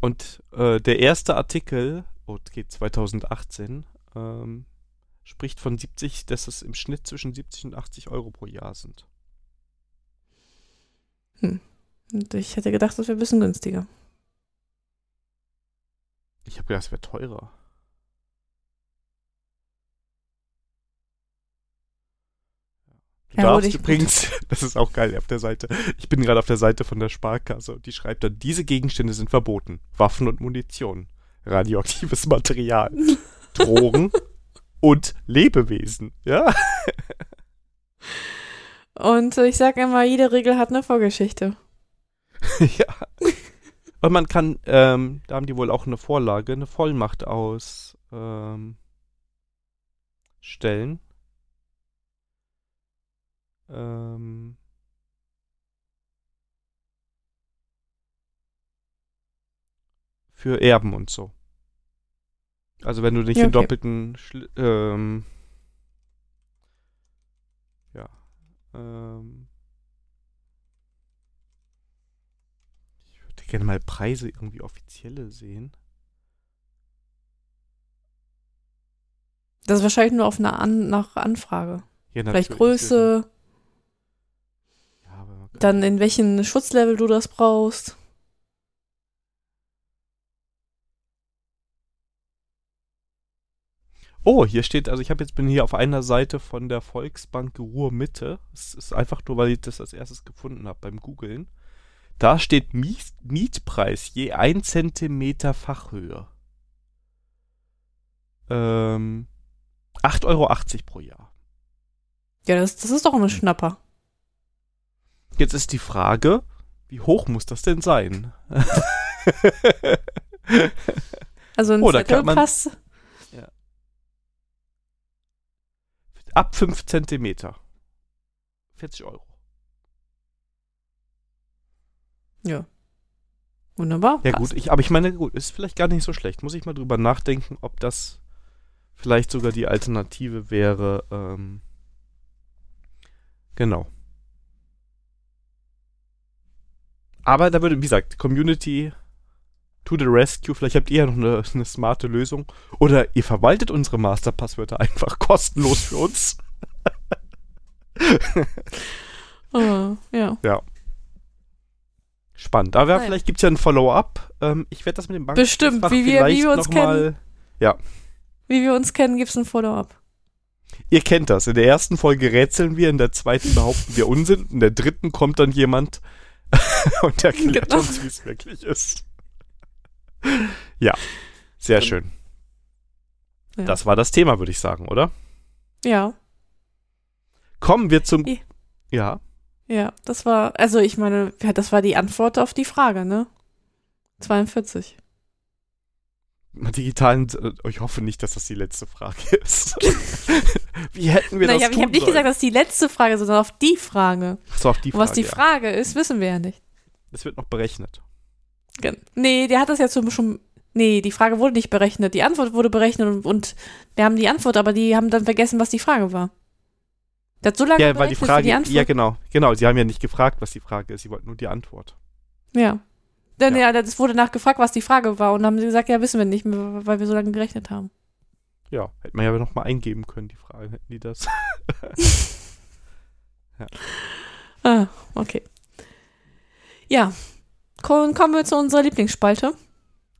Und äh, der erste Artikel, oh, geht 2018, ähm, spricht von 70, dass es im Schnitt zwischen 70 und 80 Euro pro Jahr sind. Und ich hätte gedacht, das wäre ein bisschen günstiger. Ich habe gedacht, es wäre teurer. Du Ja, darfst übrigens, das ist auch geil auf der Seite. Ich bin gerade auf der Seite von der Sparkasse und die schreibt dann, diese Gegenstände sind verboten. Waffen und Munition, radioaktives Material, Drogen und Lebewesen. Ja? Und ich sage immer, jede Regel hat eine Vorgeschichte. ja. Und man kann, ähm, da haben die wohl auch eine Vorlage, eine Vollmacht aus ähm, stellen. Ähm, für Erben und so. Also wenn du nicht Ja, den okay. doppelten Schli ähm, ja ähm, gerne mal Preise irgendwie offizielle sehen. Das ist wahrscheinlich nur auf eine An nach Anfrage. Ja, Vielleicht Größe, Ja, aber man kann- dann in welchem Schutzlevel du das brauchst. Oh, hier steht, also ich habe jetzt bin hier auf einer Seite von der Volksbank Ruhr Mitte. Es ist einfach nur, weil ich das als erstes gefunden habe beim Googlen. Da steht Mies Mietpreis je 1 Zentimeter Fachhöhe. Ähm, 8,80 Euro pro Jahr. Ja, das, das ist doch ein Schnapper. Jetzt ist die Frage, wie hoch muss das denn sein? Also ein Oh, da kann man- Zettelpass. Ab 5 Zentimeter. 40 Euro. Ja. Wunderbar. Ja passt. gut, ich, aber ich meine, gut, ist vielleicht gar nicht so schlecht. Muss ich mal drüber nachdenken, ob das vielleicht sogar die Alternative wäre. Ähm, genau. Aber da würde, wie gesagt, Community to the rescue. Vielleicht habt ihr ja noch eine, eine smarte Lösung. Oder ihr verwaltet unsere Masterpasswörter einfach kostenlos für uns. Ah, ja. Spannend. Aber Nein. vielleicht gibt es ja ein Follow-up. Ähm, ich werde das mit dem Bank Bestimmt, wie wir- wie wir uns kennen. Wie wir uns kennen, gibt es ein Follow-up. Ihr kennt das. In der ersten Folge rätseln wir, in der zweiten behaupten wir Unsinn, in der dritten kommt dann jemand und erklärt Genau. uns, wie es wirklich ist. Ja, sehr schön. Ja. Das war das Thema, würde ich sagen, oder? Ja, Kommen wir zum. I- Ja, ja, das war, also ich meine, das war die Antwort auf die Frage, ne? 42. digitalen. äh, Ich hoffe nicht, dass das die letzte Frage ist. wie hätten wir Nein, das ich habe tun hab nicht sollen? gesagt, das ist die letzte Frage, sondern auf die Frage. So, auf die Und was die ja. Frage ist, wissen wir ja nicht. Es wird noch berechnet. Nee, der hat das ja zum schon. Nee, die Frage wurde nicht berechnet. Die Antwort wurde berechnet und, und wir haben die Antwort, aber die haben dann vergessen, was die Frage war. Der hat so lange Ja, weil die Frage. die Antwort. ja, genau. Genau, sie haben ja nicht gefragt, was die Frage ist. Sie wollten nur die Antwort. Ja. Dann, Ja. ja. das wurde nachgefragt, was die Frage war. Und dann haben sie gesagt, ja, wissen wir nicht, mehr, weil wir so lange gerechnet haben. Ja, hätte man ja noch mal eingeben können, die Frage. Hätten die das. Ah, okay. Ja. Ko- Kommen wir zu unserer Lieblingsspalte.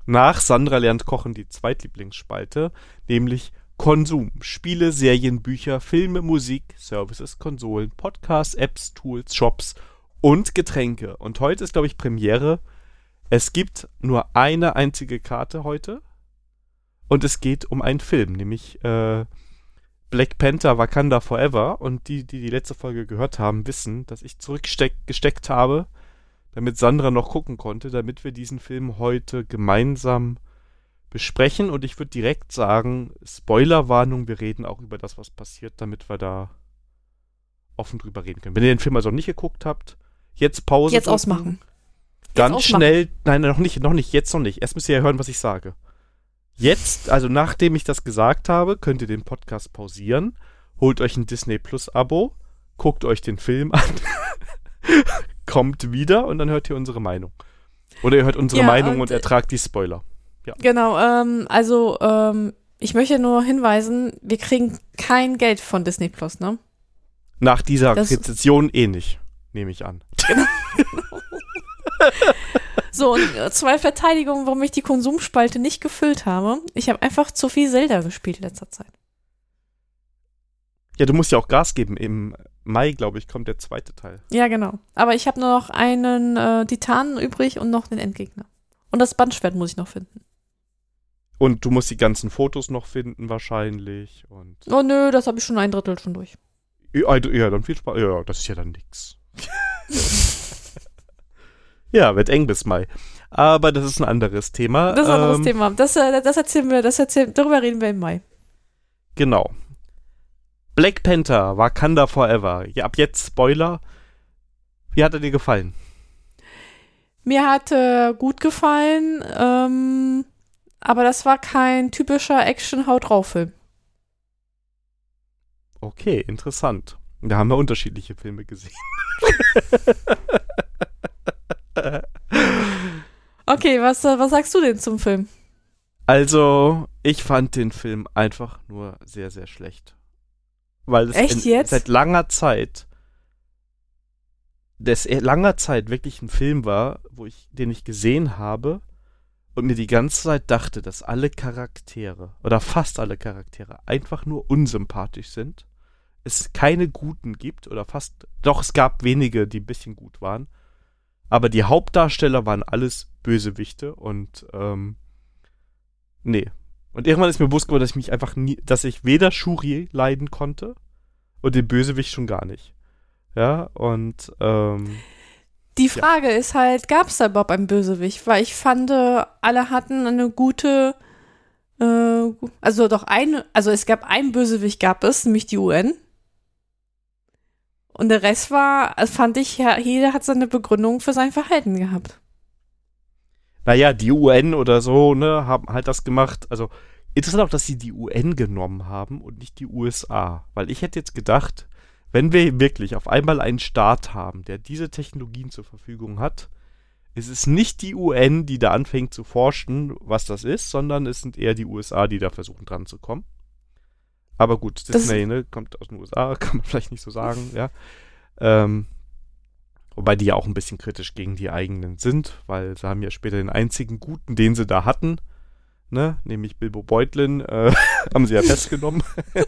Nach Sandra lernt kochen die Zweitlieblingsspalte, nämlich Konsum. Spiele, Serien, Bücher, Filme, Musik, Services, Konsolen, Podcasts, Apps, Tools, Shops und Getränke. Und heute ist, glaube ich, Premiere. Es gibt nur eine einzige Karte heute. Und es geht um einen Film, nämlich äh, Black Panther Wakanda Forever. Und die, die die letzte Folge gehört haben, wissen, dass ich zurückgesteckt habe, damit Sandra noch gucken konnte, damit wir diesen Film heute gemeinsam besprechen. Und ich würde direkt sagen, Spoilerwarnung, wir reden auch über das, was passiert, damit wir da offen drüber reden können. Wenn ihr den Film also noch nicht geguckt habt, jetzt Pause. Jetzt drücken, ausmachen. Ganz ausmachen. schnell, nein, noch nicht, noch nicht, jetzt noch nicht. Erst müsst ihr ja hören, was ich sage. Jetzt, also nachdem ich das gesagt habe, könnt ihr den Podcast pausieren, holt euch ein Disney Plus Abo, guckt euch den Film an, kommt wieder und dann hört ihr unsere Meinung. Oder ihr hört unsere Ja, Meinung und, und ertragt die Spoiler. Genau, ähm, also, ähm, ich möchte nur hinweisen, wir kriegen kein Geld von Disney Plus, ne? Nach dieser Das- Rezession eh nicht, nehme ich an. So, und äh, zwei Verteidigungen, warum ich die Konsumspalte nicht gefüllt habe. Ich habe einfach zu viel Zelda gespielt in letzter Zeit. Ja, du musst ja auch Gas geben. Im Mai, glaube ich, kommt der zweite Teil. Ja, genau. Aber ich habe nur noch einen äh, Titanen übrig und noch den Endgegner. Und das Bandschwert muss ich noch finden. Und du musst die ganzen Fotos noch finden, wahrscheinlich. Und Oh nö, das habe ich schon ein Drittel schon durch. Ja, ja, dann viel Spaß. Ja, das ist ja dann nix. ja, wird eng bis Mai. Aber das ist ein anderes Thema. Das ist ein anderes Ähm, Thema. Das, äh, das erzählen wir, das erzählen, darüber reden wir im Mai. Genau. Black Panther, Wakanda Forever. Ja, ab jetzt Spoiler. Wie hat er dir gefallen? Mir hat äh, gut gefallen, ähm, aber das war kein typischer Action-Haut-drauf-Film. Okay, interessant. Da haben wir unterschiedliche Filme gesehen. Okay, was, äh, was sagst du denn zum Film? Also, ich fand den Film einfach nur sehr, sehr schlecht. Weil es Echt in, jetzt? seit langer Zeit, das langer Zeit wirklich ein Film war, wo ich, den ich gesehen habe und mir die ganze Zeit dachte, dass alle Charaktere oder fast alle Charaktere einfach nur unsympathisch sind. Es keine guten gibt oder fast, doch es gab wenige, die ein bisschen gut waren. Aber die Hauptdarsteller waren alles Bösewichte und ähm, nee. Und irgendwann ist mir bewusst geworden, dass ich mich einfach nie, dass ich weder Shuri leiden konnte und den Bösewicht schon gar nicht. Ja, und ähm, Die Frage ist halt, gab es da überhaupt einen Bösewicht? Weil ich fand, äh, alle hatten eine gute, äh, also doch eine, also es gab einen Bösewicht, gab es, nämlich die UN. Und der Rest war, äh, fand ich, ja, jeder hat seine Begründung für sein Verhalten gehabt. naja, die UN oder so, ne, haben halt das gemacht. Also interessant auch, dass sie die UN genommen haben und nicht die USA. Weil ich hätte jetzt gedacht, wenn wir wirklich auf einmal einen Staat haben, der diese Technologien zur Verfügung hat, ist es nicht die UN, die da anfängt zu forschen, was das ist, sondern es sind eher die USA, die da versuchen dran zu kommen. Aber gut, Das- Disney, ne, kommt aus den USA, kann man vielleicht nicht so sagen, ja. Ähm, wobei die ja auch ein bisschen kritisch gegen die eigenen sind, weil sie haben ja später den einzigen guten, den sie da hatten, ne, nämlich Bilbo Beutlin, äh, haben sie ja festgenommen.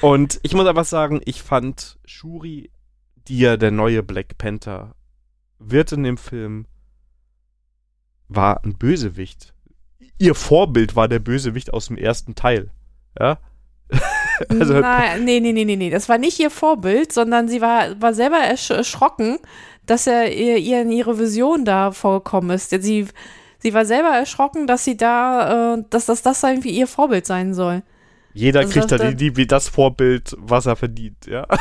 Und ich muss einfach sagen, ich fand Shuri, die ja der neue Black Panther wird in dem Film, war ein Bösewicht. Ihr Vorbild war der Bösewicht aus dem ersten Teil. Ja? Also- Nein, nee, nee, nee, nee, nee. Das war nicht ihr Vorbild, sondern sie war, war selber ersch erschrocken, dass er ihr, ihr in ihre Vision da vorgekommen ist. Sie, sie war selber erschrocken, dass sie da, äh, dass das, das irgendwie ihr Vorbild sein soll. Jeder Also kriegt das- da die, wie das Vorbild, was er verdient, ja.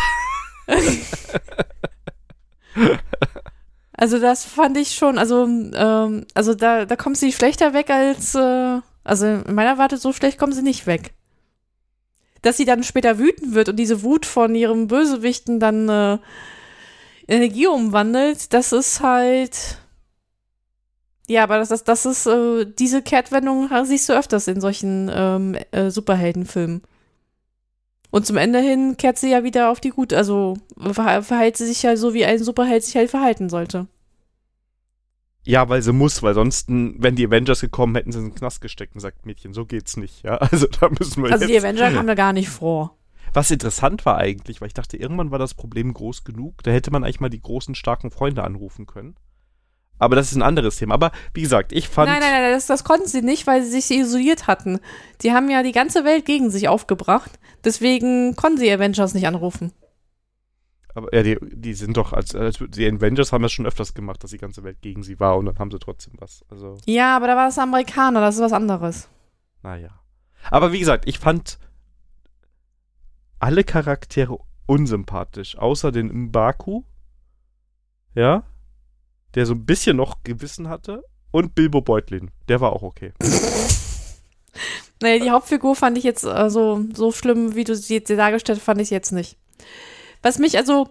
Also das fand ich schon, also, ähm, also da, da kommt sie schlechter weg als, äh, also in meiner Warte so schlecht kommen sie nicht weg. Dass sie dann später wütend wird und diese Wut von ihrem Bösewichten dann äh, in Energie umwandelt, das ist halt, ja, aber das, das, das ist, äh, diese Kehrtwendung siehst du öfters in solchen ähm, äh, Superheldenfilmen. Und zum Ende hin kehrt sie ja wieder auf die Gut, also verhält sie sich ja so, wie ein Superheld sich halt verhalten sollte. Ja, weil sie muss, weil sonst, wenn die Avengers gekommen hätten, sie in den Knast gesteckt und sagt, Mädchen, so geht's nicht, ja. Also da müssen wir Also jetzt. die Avenger kamen da gar nicht vor. Was interessant war eigentlich, weil ich dachte, irgendwann war das Problem groß genug, da hätte man eigentlich mal die großen, starken Freunde anrufen können. Aber das ist ein anderes Thema. Aber wie gesagt, ich fand. Nein, nein, nein, das, das konnten sie nicht, weil sie sich isoliert hatten. Die haben ja die ganze Welt gegen sich aufgebracht. Deswegen konnten sie Avengers nicht anrufen. Aber ja, die, die sind doch, als, als die Avengers haben das schon öfters gemacht, dass die ganze Welt gegen sie war und dann haben sie trotzdem was. Also, Ja, aber da war das Amerikaner, das ist was anderes. naja. Aber wie gesagt, ich fand alle Charaktere unsympathisch, außer den Mbaku. Ja. Der so ein bisschen noch Gewissen hatte. Und Bilbo Beutlin. Der war auch okay. Naja, die Hauptfigur fand ich jetzt äh, so, so schlimm, wie du sie jetzt dargestellt hast, fand ich jetzt nicht. Was mich also,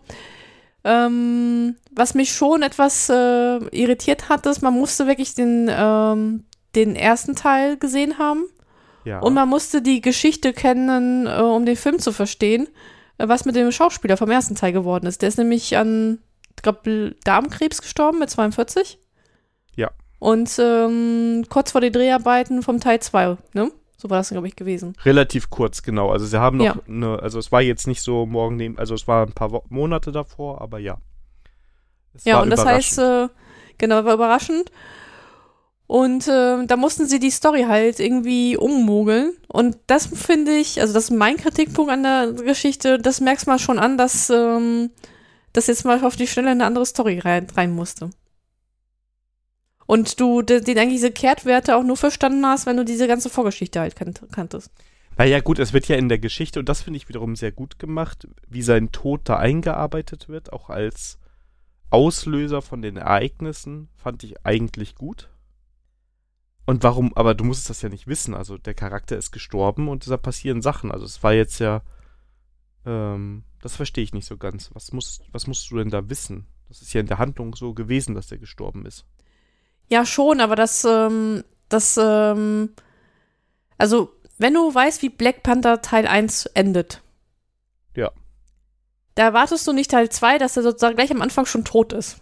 ähm, was mich schon etwas äh, irritiert hat, ist, man musste wirklich den, ähm, den ersten Teil gesehen haben. Ja. Und man musste die Geschichte kennen, äh, um den Film zu verstehen, äh, was mit dem Schauspieler vom ersten Teil geworden ist. Der ist nämlich an, ich glaube, Darmkrebs gestorben mit 42. Ja. Und ähm, kurz vor den Dreharbeiten vom Teil 2, ne? So war das, glaube ich, gewesen. Relativ kurz, genau. Also sie haben noch Ja. eine, also es war jetzt nicht so morgen nehmen, also es war ein paar Wo Monate davor, aber ja. Es Ja, und das heißt, äh, genau, war überraschend. Und äh, da mussten sie die Story halt irgendwie ummogeln. Und das finde ich, also das ist mein Kritikpunkt an der Geschichte, das merkst mal schon an, dass ähm, das jetzt mal auf die Schnelle eine andere Story rein, rein musste. Und du de- den eigentlich diese Kehrtwerte auch nur verstanden hast, wenn du diese ganze Vorgeschichte halt kannt, kanntest. Naja, gut, es wird ja in der Geschichte, und das finde ich wiederum sehr gut gemacht, wie sein Tod da eingearbeitet wird, auch als Auslöser von den Ereignissen, fand ich eigentlich gut. Und warum, aber du musst das ja nicht wissen, also der Charakter ist gestorben und da passieren Sachen. Also es war jetzt ja, ähm, das verstehe ich nicht so ganz. Was musst, was musst du denn da wissen? Das ist ja in der Handlung so gewesen, dass der gestorben ist. Ja, schon, aber das, ähm, das, ähm, also, wenn du weißt, wie Black Panther Teil 1 endet. Ja. Da erwartest du nicht Teil 2, dass er sozusagen gleich am Anfang schon tot ist.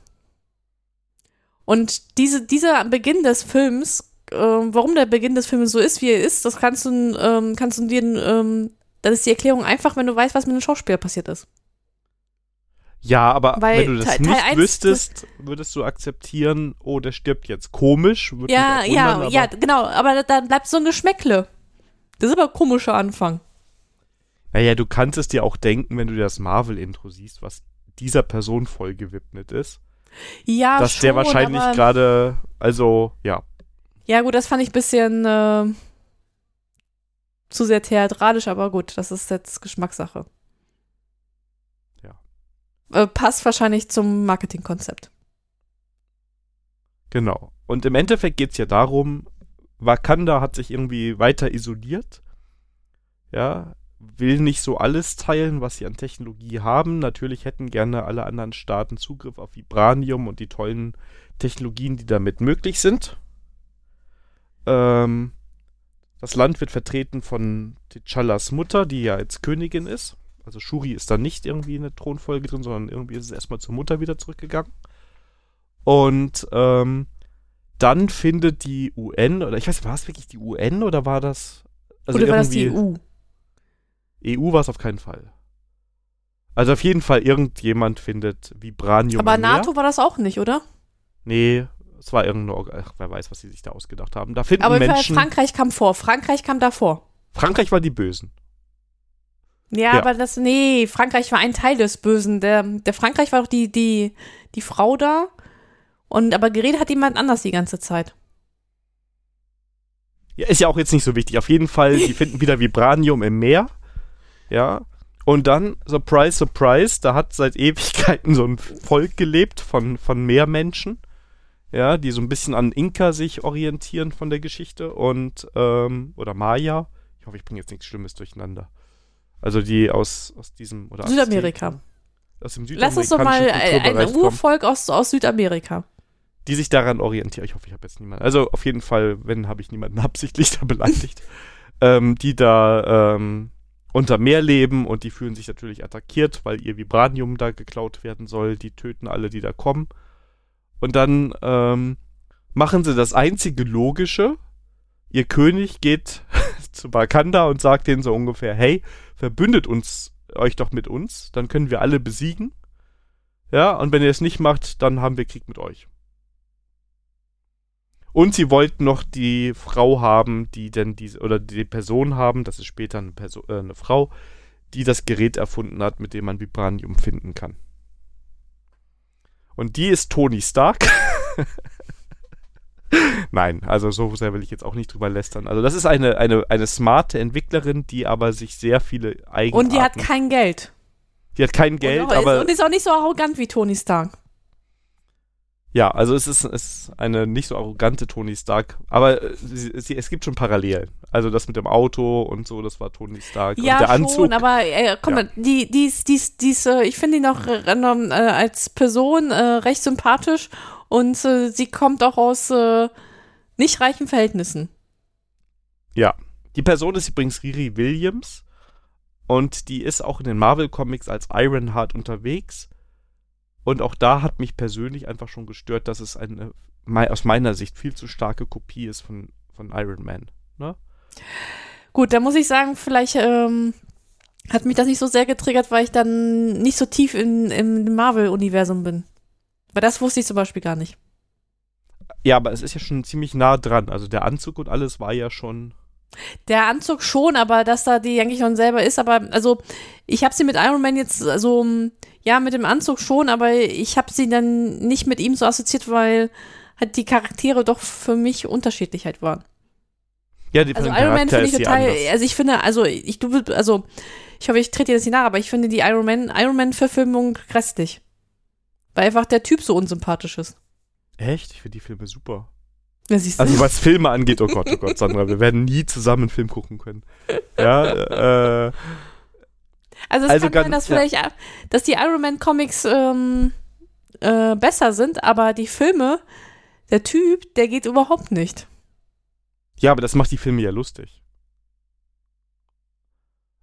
Und diese, dieser Beginn des Films, äh, warum der Beginn des Films so ist, wie er ist, das kannst du, ähm, kannst du dir, ähm, das ist die Erklärung einfach, wenn du weißt, was mit dem Schauspieler passiert ist. Ja, aber Weil wenn du das Teil- nicht Teil wüsstest, würdest du akzeptieren, oh, der stirbt jetzt. Komisch. Würde Ja, ja, wundern, ja, aber- genau, aber da- dann bleibt so ein Geschmäckle. Das ist aber ein komischer Anfang. Naja, du kannst es dir auch denken, wenn du dir das Marvel-Intro siehst, was dieser Person voll gewidmet ist. Ja, dass der schon, wahrscheinlich aber- gerade, also, ja. Ja, gut, das fand ich ein bisschen äh, zu sehr theatralisch, aber gut, das ist jetzt Geschmackssache. Äh, passt wahrscheinlich zum Marketingkonzept. Genau. Und im Endeffekt geht es ja darum, Wakanda hat sich irgendwie weiter isoliert. Ja, will nicht so alles teilen, was sie an Technologie haben. Natürlich hätten gerne alle anderen Staaten Zugriff auf Vibranium und die tollen Technologien, die damit möglich sind. Ähm, das Land wird vertreten von T'Challas Mutter, die ja jetzt Königin ist. Also Shuri ist da nicht irgendwie in der Thronfolge drin, sondern irgendwie ist es erstmal zur Mutter wieder zurückgegangen. Und ähm, dann findet die UN, oder ich weiß nicht, war es wirklich die UN oder war das? Also Oder war das die E irgendwie- EU? EU war es auf keinen Fall. Also auf jeden Fall irgendjemand findet Vibranium. Aber. NATO war das auch nicht, oder? Nee, es war irgendeine, ach, wer weiß, was sie sich da ausgedacht haben. Da finden Aber Menschen. Frankreich kam vor. Frankreich kam davor. Frankreich war die Bösen. Ja, Ja. aber das, nee, Frankreich war ein Teil des Bösen. Der, der Frankreich war doch die, die, die Frau da. Und aber geredet hat jemand anders die ganze Zeit. Ja, ist ja auch jetzt nicht so wichtig. Auf jeden Fall, die finden wieder Vibranium im Meer. Ja. Und dann, surprise, surprise, da hat seit Ewigkeiten so ein Volk gelebt von, von Meermenschen. Ja, die so ein bisschen an Inka sich orientieren von der Geschichte und, ähm, oder Maya. Ich hoffe, ich bringe jetzt nichts Schlimmes durcheinander. Also die aus, aus diesem, oder Südamerika. Azteken, Aus dem Lass uns doch mal südamerikanischen ein, kommen Urvolk aus, aus Südamerika. die sich daran orientieren. Ich hoffe, ich habe jetzt niemanden. Also auf jeden Fall, wenn, habe ich niemanden absichtlich da beleidigt. ähm, die da ähm, unter Meer leben und die fühlen sich natürlich attackiert, weil ihr Vibranium da geklaut werden soll. Die töten alle, die da kommen. Und dann ähm, machen sie das einzige Logische. Ihr König geht zu Wakanda und sagt denen so ungefähr, hey, verbündet uns euch doch mit uns, dann können wir alle besiegen. Ja, und wenn ihr es nicht macht, dann haben wir Krieg mit euch. Und sie wollten noch die Frau haben, die denn diese, oder die Person haben, das ist später eine, Perso äh, eine Frau, die das Gerät erfunden hat, mit dem man Vibranium finden kann. Und die ist Tony Stark. Nein, also so sehr will ich jetzt auch nicht drüber lästern. Also das ist eine, eine, eine smarte Entwicklerin, die aber sich sehr viele Eigenarten... Und die hat kein Geld. die hat kein Geld, und, auch, aber... ist, und ist auch nicht so arrogant wie Tony Stark. Ja, also es ist, es ist eine nicht so arrogante Tony Stark, aber äh, sie, sie, es gibt schon Parallelen. Also das mit dem Auto und so, das war Tony Stark. Ja, und der Anzug. schon, aber äh, komm Ja. mal, die, die die die äh, ich finde die noch äh, äh, als Person äh, recht sympathisch und äh, sie kommt auch aus äh, nicht reichen Verhältnissen. ja. Die Person ist übrigens Riri Williams und die ist auch in den Marvel Comics als Ironheart unterwegs. Und auch da hat mich persönlich einfach schon gestört, dass es eine aus meiner Sicht viel zu starke Kopie ist von, von Iron Man. Ne? Gut, da muss ich sagen, vielleicht ähm, hat mich das nicht so sehr getriggert, weil ich dann nicht so tief in, im Marvel-Universum bin. Weil das wusste ich zum Beispiel gar nicht. Ja, aber es ist ja schon ziemlich nah dran. Also der Anzug und alles war ja schon. Der Anzug schon, aber dass da die eigentlich schon selber ist, aber also ich habe sie mit Iron Man jetzt so mm, ja mit dem Anzug schon, aber ich habe sie dann nicht mit ihm so assoziiert, weil halt die Charaktere doch für mich unterschiedlich halt waren. Ja, die Also Iron Man finde ich total, also ich finde, also ich du also ich hoffe, ich trete dir das nicht nach, aber ich finde die Iron Man Iron Man Verfilmung grässlich. Weil einfach der Typ so unsympathisch ist. Echt? Ich finde die Filme super. Ja. Also was Filme angeht, oh Gott, oh Gott, Sandra, wir werden nie zusammen einen Film gucken können. Ja, äh, Also es Also kann ganz- sein, dass ja. vielleicht, äh, dass die Iron Man Comics ähm, äh, besser sind, aber die Filme, Der Typ, der geht überhaupt nicht. Ja, aber das macht die Filme ja lustig.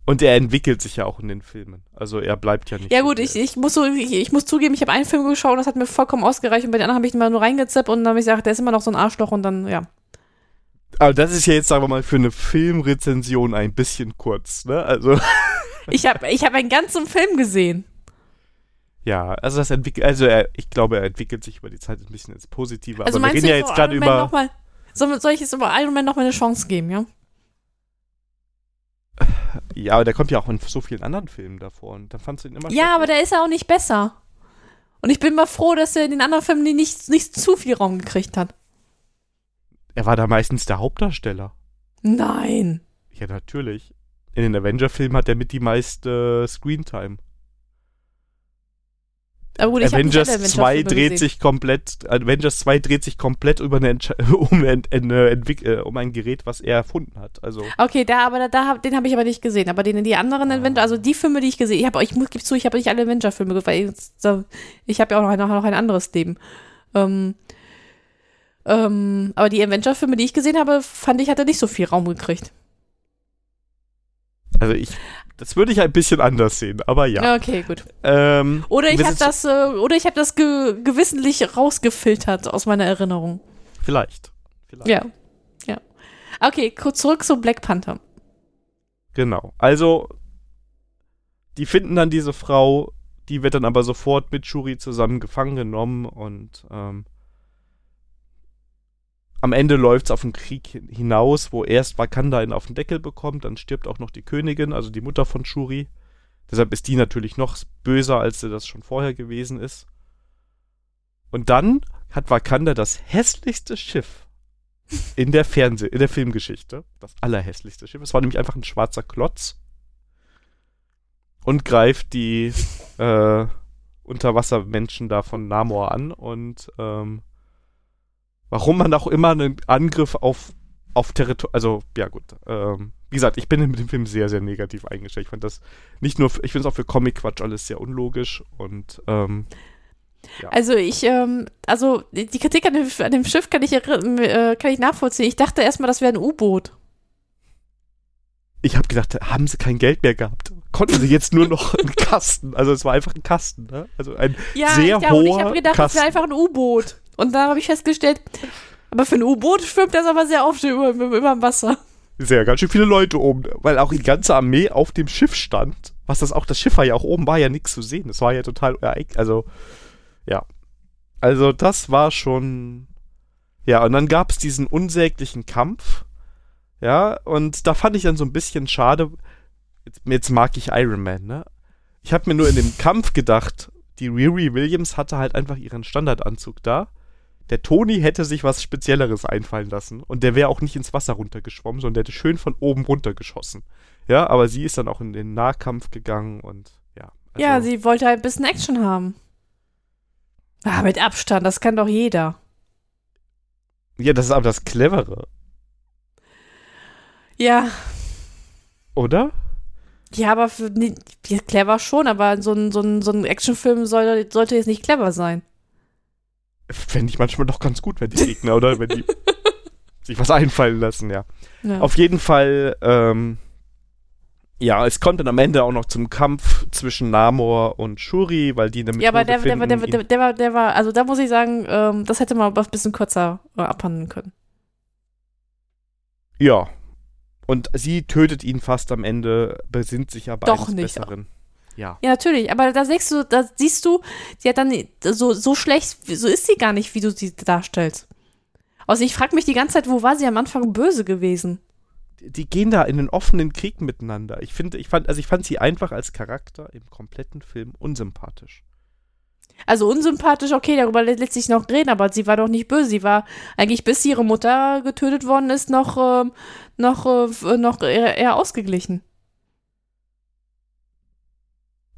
Und er entwickelt sich ja auch in den Filmen. Also er bleibt ja nicht. Ja gut, ich, ich, muss so, ich, ich muss zugeben, ich habe einen Film geschaut und das hat mir vollkommen ausgereicht und bei den anderen habe ich immer nur reingezippt und dann habe ich gesagt, der ist immer noch so ein Arschloch und dann, ja. Aber das ist ja jetzt, sagen wir mal, für eine Filmrezension ein bisschen kurz, ne? Also, Ich habe ich hab einen ganzen Film gesehen. ja, also das entwickelt, also er, ich glaube, er entwickelt sich über die Zeit ein bisschen ins Positive. Also aber wir reden du, ja jetzt gerade über. noch mal, soll, soll ich jetzt über Iron Man noch mal eine Chance geben, ja? Ja, aber der kommt ja auch in so vielen anderen Filmen davor und dann fandst du ihn immer Ja, aber der ist ja auch nicht besser. Und ich bin mal froh, dass er in den anderen Filmen nicht, nicht zu viel Raum gekriegt hat. Er war da meistens der Hauptdarsteller. Nein. Ja, natürlich. In den Avenger-Filmen hat er mit die meiste Screentime. Gut, ich Avengers 2 Avengers-Filme dreht sich komplett, Avengers 2 dreht sich komplett über eine Entsch um, Entwick äh, um ein Gerät, was er erfunden hat. Also, Okay, da, aber da, den habe ich aber nicht gesehen. Aber den, die anderen Ah. Avenger, also die Filme, die ich gesehen habe, ich muss gebe zu, ich habe nicht alle Avenger-Filme weil ich, so, ich habe ja auch noch ein, noch ein anderes Leben. Ähm, ähm, aber die Avenger-Filme, die ich gesehen habe, fand ich, hatte nicht so viel Raum gekriegt. also ich, das würde ich ein bisschen anders sehen, aber ja. Okay, gut. Ähm, Oder ich habe das, äh, oder ich habe das ge gewissentlich rausgefiltert aus meiner Erinnerung. Vielleicht. Vielleicht. Ja, ja. Okay, kurz zurück zu Black Panther. Genau. Also, die finden dann diese Frau, die wird dann aber sofort mit Shuri zusammen gefangen genommen und ähm, am Ende läuft es auf den Krieg hin- hinaus, wo erst Wakanda ihn auf den Deckel bekommt, dann stirbt auch noch die Königin, also die Mutter von Shuri. Deshalb ist die natürlich noch böser, als sie das schon vorher gewesen ist. Und dann hat Wakanda das hässlichste Schiff in der Fernseh, in der Filmgeschichte. Das allerhässlichste Schiff. Es war nämlich einfach ein schwarzer Klotz. Und greift die äh, Unterwassermenschen da von Namor an. Und ähm, warum man auch immer einen Angriff auf, auf Territorium, also ja gut, ähm, wie gesagt, ich bin mit dem Film sehr, sehr negativ eingestellt. Ich fand das nicht nur, ich finde es auch für Comic-Quatsch alles sehr unlogisch und ähm, Also ich, ähm, also die Kritik an dem, an dem Schiff kann ich, äh, kann ich nachvollziehen. Ich dachte erstmal, das wäre ein U-Boot. ich habe gedacht, haben sie kein Geld mehr gehabt? Konnten sie jetzt nur noch einen Kasten? Also es war einfach ein Kasten, ne? Also ein Ja, sehr ich, und ich hoher habe gedacht, das Kasten. wäre einfach ein U-Boot. Und dann habe ich festgestellt, aber für ein U-Boot schwimmt das aber sehr oft über, über, über dem Wasser. sehr ganz schön viele Leute oben, weil auch die ganze Armee auf dem Schiff stand. Was das auch, das Schiff war ja auch oben, war ja nichts zu sehen. Das war ja total, also, ja. Also, das war schon, ja, und dann gab es diesen unsäglichen Kampf, ja, und da fand ich dann so ein bisschen schade, jetzt, jetzt mag ich Iron Man, ne? Ich habe mir nur in dem Kampf gedacht, die Riri Williams hatte halt einfach ihren Standardanzug da. Der Tony hätte sich was Spezielleres einfallen lassen und der wäre auch nicht ins Wasser runtergeschwommen, sondern der hätte schön von oben runtergeschossen. Ja, aber sie ist dann auch in den Nahkampf gegangen und ja. also- ja, sie wollte halt ein bisschen Action haben. Ah, mit Abstand, das kann doch jeder. Ja, das ist aber das Clevere, Ja, oder? ja, aber für, nee, clever schon, aber so ein, so ein, so ein Actionfilm soll, sollte jetzt nicht clever sein. Fände ich manchmal doch ganz gut, wenn die Gegner, oder? Wenn die sich was einfallen lassen, ja. Ja. Auf jeden Fall, ähm, ja, es kommt dann am Ende auch noch zum Kampf zwischen Namor und Shuri, weil die eine Methode ja, aber der, der, der, der, der, der, war, der war, also da muss ich sagen, ähm, das hätte man ein bisschen kürzer äh, abhandeln können. Ja. Und sie tötet ihn fast am Ende, besinnt sich aber Doch eines nicht. Besseren. Ja. Ja, natürlich, aber da siehst du, da siehst du, sie hat dann so, so schlecht, so ist sie gar nicht, wie du sie darstellst. Also ich frage mich die ganze Zeit, wo war sie am Anfang böse gewesen? Die gehen da in einen offenen Krieg miteinander. Ich finde, ich fand, also ich fand sie einfach als Charakter im kompletten Film unsympathisch. Also unsympathisch, okay, darüber lä- lässt sich noch reden, aber sie war doch nicht böse. Sie war eigentlich, bis ihre Mutter getötet worden ist, noch, ähm, noch, äh, noch eher ausgeglichen.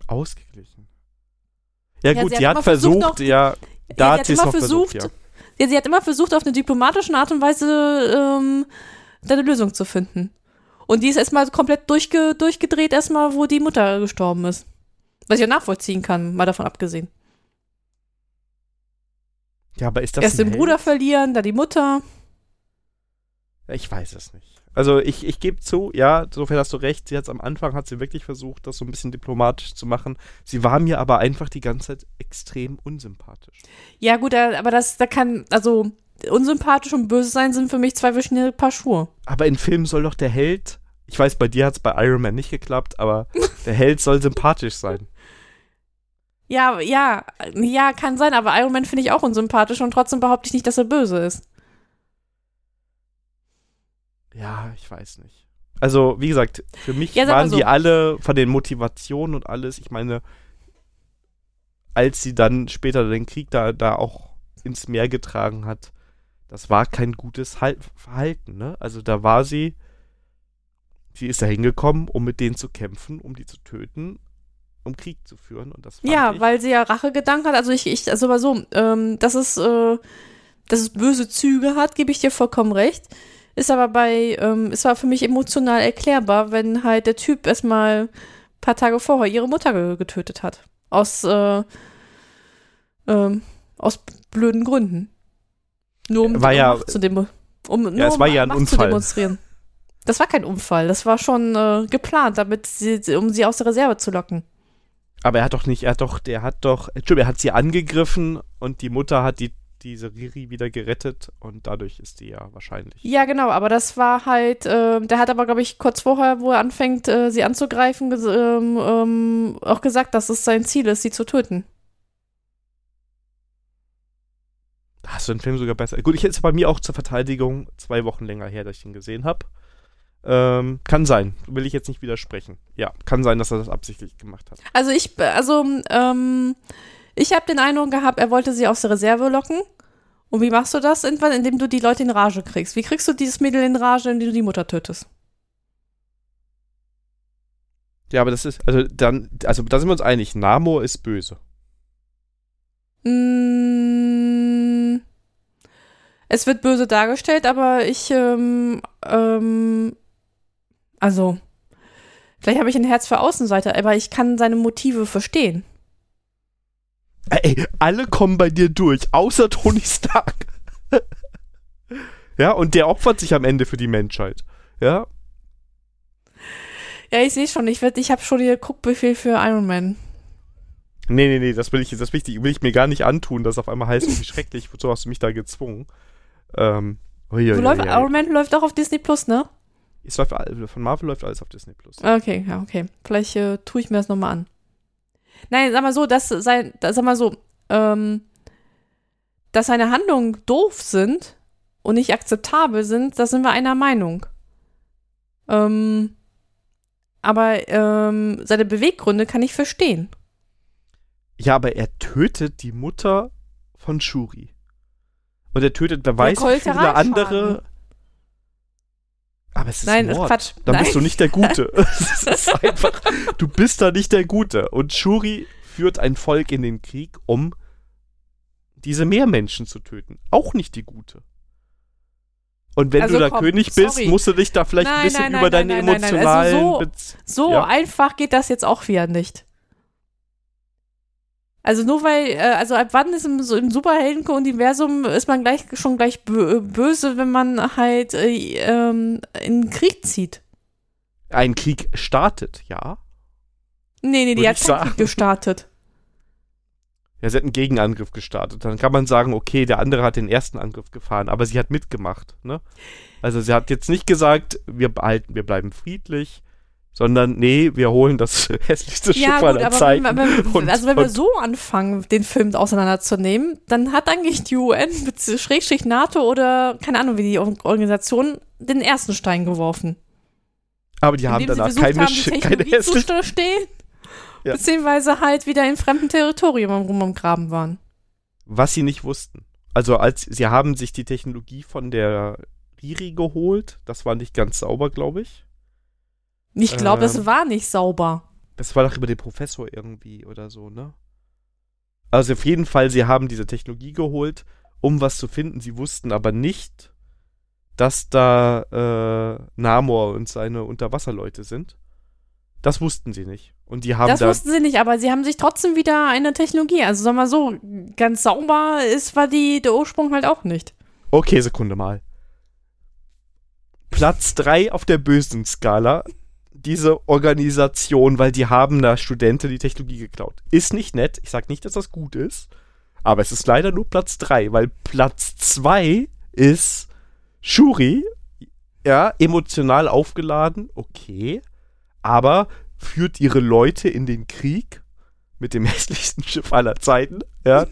Ausgeglichen. Ja, Ja, gut, sie sie hat hat, versucht, versucht, noch- ja, da sie hat sie es immer noch versucht, versucht, ja. Ja, sie hat immer versucht, auf eine diplomatische Art und Weise ähm, eine Lösung zu finden. Und die ist erstmal komplett durchge durchgedreht, erstmal, wo die Mutter gestorben ist. Was ich ja nachvollziehen kann, mal davon abgesehen. Ja, aber ist das Erst den Held? Bruder verlieren, dann die Mutter. Ich weiß es nicht. Also ich, ich gebe zu, ja, insofern hast du recht, sie hat am Anfang, hat sie wirklich versucht, das so ein bisschen diplomatisch zu machen. Sie war mir aber einfach die ganze Zeit extrem unsympathisch. Ja, gut, aber das, da kann, also unsympathisch und böse sein sind für mich zwei verschiedene Paar Schuhe. Aber in Filmen soll doch der Held, ich weiß, bei dir hat es bei Iron Man nicht geklappt, aber der Held soll sympathisch sein. Ja, ja, ja, kann sein, aber Iron Man finde ich auch unsympathisch und trotzdem behaupte ich nicht, dass er böse ist. Ja, ich weiß nicht. Also, wie gesagt, für mich Ja, waren so. die alle von den Motivationen und alles, ich meine, als sie dann später den Krieg da, da auch ins Meer getragen hat, das war kein gutes Hal Verhalten, ne? Also da war sie, sie ist da hingekommen, um mit denen zu kämpfen, um die zu töten, um Krieg zu führen und das Ja, ich, weil sie ja Rachegedanken hat. Also ich, ich, also mal so, ähm, dass es, äh, dass es böse Züge hat, gebe ich dir vollkommen recht. Ist aber bei, ähm, es war für mich emotional erklärbar, wenn halt der Typ erstmal ein paar Tage vorher ihre Mutter ge getötet hat. Aus, äh, ähm, aus blöden Gründen. Nur um, War um ja- Macht zu demo um, nur es um war ja ein Macht zu Unfall. demonstrieren. Das war kein Unfall, das war schon äh, geplant, damit sie, um sie aus der Reserve zu locken. aber er hat doch nicht, er hat doch, der hat doch, Entschuldigung, er hat sie angegriffen und die Mutter hat die, diese Riri wieder gerettet und dadurch ist die ja wahrscheinlich. Ja, genau, aber das war halt, äh, der hat aber, glaube ich, kurz vorher, wo er anfängt, äh, sie anzugreifen, ähm, ähm, auch gesagt, dass es sein Ziel ist, sie zu töten. Hast du den Film sogar besser? Gut, ich ist bei mir auch zur Verteidigung zwei Wochen länger her, dass ich ihn gesehen habe. Ähm, kann sein. Will ich jetzt nicht widersprechen. Ja, kann sein, dass er das absichtlich gemacht hat. Also ich, also, ähm, ich habe den Eindruck gehabt, er wollte sie aus der Reserve locken. Und wie machst du das irgendwann? Indem du die Leute in Rage kriegst. Wie kriegst du dieses Mädel in Rage, indem du die Mutter tötest? Ja, aber das ist, also dann, also da sind wir uns einig, Namor ist böse. Mm, es wird böse dargestellt, aber ich, ähm, ähm, also, vielleicht habe ich ein Herz für Außenseiter, aber ich kann seine Motive verstehen. Ey, alle kommen bei dir durch, außer Tony Stark. ja, und der opfert sich am Ende für die Menschheit. Ja, Ja, ich sehe schon, ich, werd- ich habe schon hier Guckbefehl für Iron Man. Nee, nee, nee, das will ich, das will ich, will ich mir gar nicht antun, dass auf einmal heißt, wie schrecklich, wozu hast du mich da gezwungen? Ähm, ui, ui, Wo läuft, ui. Iron Man läuft auch auf Disney Plus, ne? Es läuft, all- von Marvel läuft alles auf Disney Plus. Okay, ja, okay. Vielleicht äh, tue ich mir das nochmal an. Nein, sag mal so, dass sein, sag mal so, ähm, dass seine Handlungen doof sind und nicht akzeptabel sind, da sind wir einer Meinung. Ähm, aber ähm, seine Beweggründe kann ich verstehen. Ja, aber er tötet die Mutter von Shuri. Und er tötet, wer weiß, wie viele andere. Aber es ist Nein, Mord. Quatsch. Dann Nein. bist du nicht der Gute. einfach, du bist da nicht der Gute. Und Shuri führt ein Volk in den Krieg, um diese Meermenschen zu töten. Auch nicht die Gute. Und wenn Also du da komm, König bist, sorry. musst du dich da vielleicht Nein, ein bisschen nein, nein, über deine nein. emotionalen Also so- Bez- So Ja. einfach geht das jetzt auch wieder nicht. Also nur weil, äh, also ab wann ist im, so im Superhelden-Universum ist man gleich schon gleich bö böse, wenn man halt äh, ähm, in den Krieg zieht. ein Krieg startet, ja. Nee, nee, die hat keinen. Krieg gestartet. Ja, sie hat einen Gegenangriff gestartet. Dann kann man sagen, okay, der andere hat den ersten Angriff gefahren, aber sie hat mitgemacht, ne? Also sie hat jetzt nicht gesagt, wir behalten, wir bleiben friedlich, sondern nee, wir holen das hässlichste Schiff Ja, gut, aller Zeiten. wenn, wenn, Und- also wenn wir so anfangen, den Film auseinanderzunehmen, dann hat eigentlich die UN, Schrägstrich NATO oder keine Ahnung, wie die Or- Organisation, den ersten Stein geworfen. aber die haben danach keine, haben, die keine hässlichen. stehlen, Ja. beziehungsweise halt wieder in fremden Territorium rum am Graben waren. Was sie nicht wussten. Also als sie haben sich die Technologie von der Riri geholt, das war nicht ganz sauber, glaube ich. Ich glaube, Ähm. das war nicht sauber. Das war doch über den Professor irgendwie oder so, ne? Also auf jeden Fall, sie haben diese Technologie geholt, um was zu finden. Sie wussten aber nicht, dass da äh, Namor und seine Unterwasserleute sind. Das wussten sie nicht. Und die haben Das da. wussten sie nicht, aber sie haben sich trotzdem wieder eine Technologie. Also sagen wir so, ganz sauber ist war die, der Ursprung halt auch nicht. Okay, Sekunde mal. Platz 3 auf der bösen Skala. Diese Organisation, weil die haben da Studenten die Technologie geklaut. Ist nicht nett. Ich sag nicht, dass das gut ist. Aber es ist leider nur Platz 3, weil Platz 2 ist Shuri. Ja, emotional aufgeladen. Okay. Aber führt ihre Leute in den Krieg mit dem hässlichsten Schiff aller Zeiten. Ja.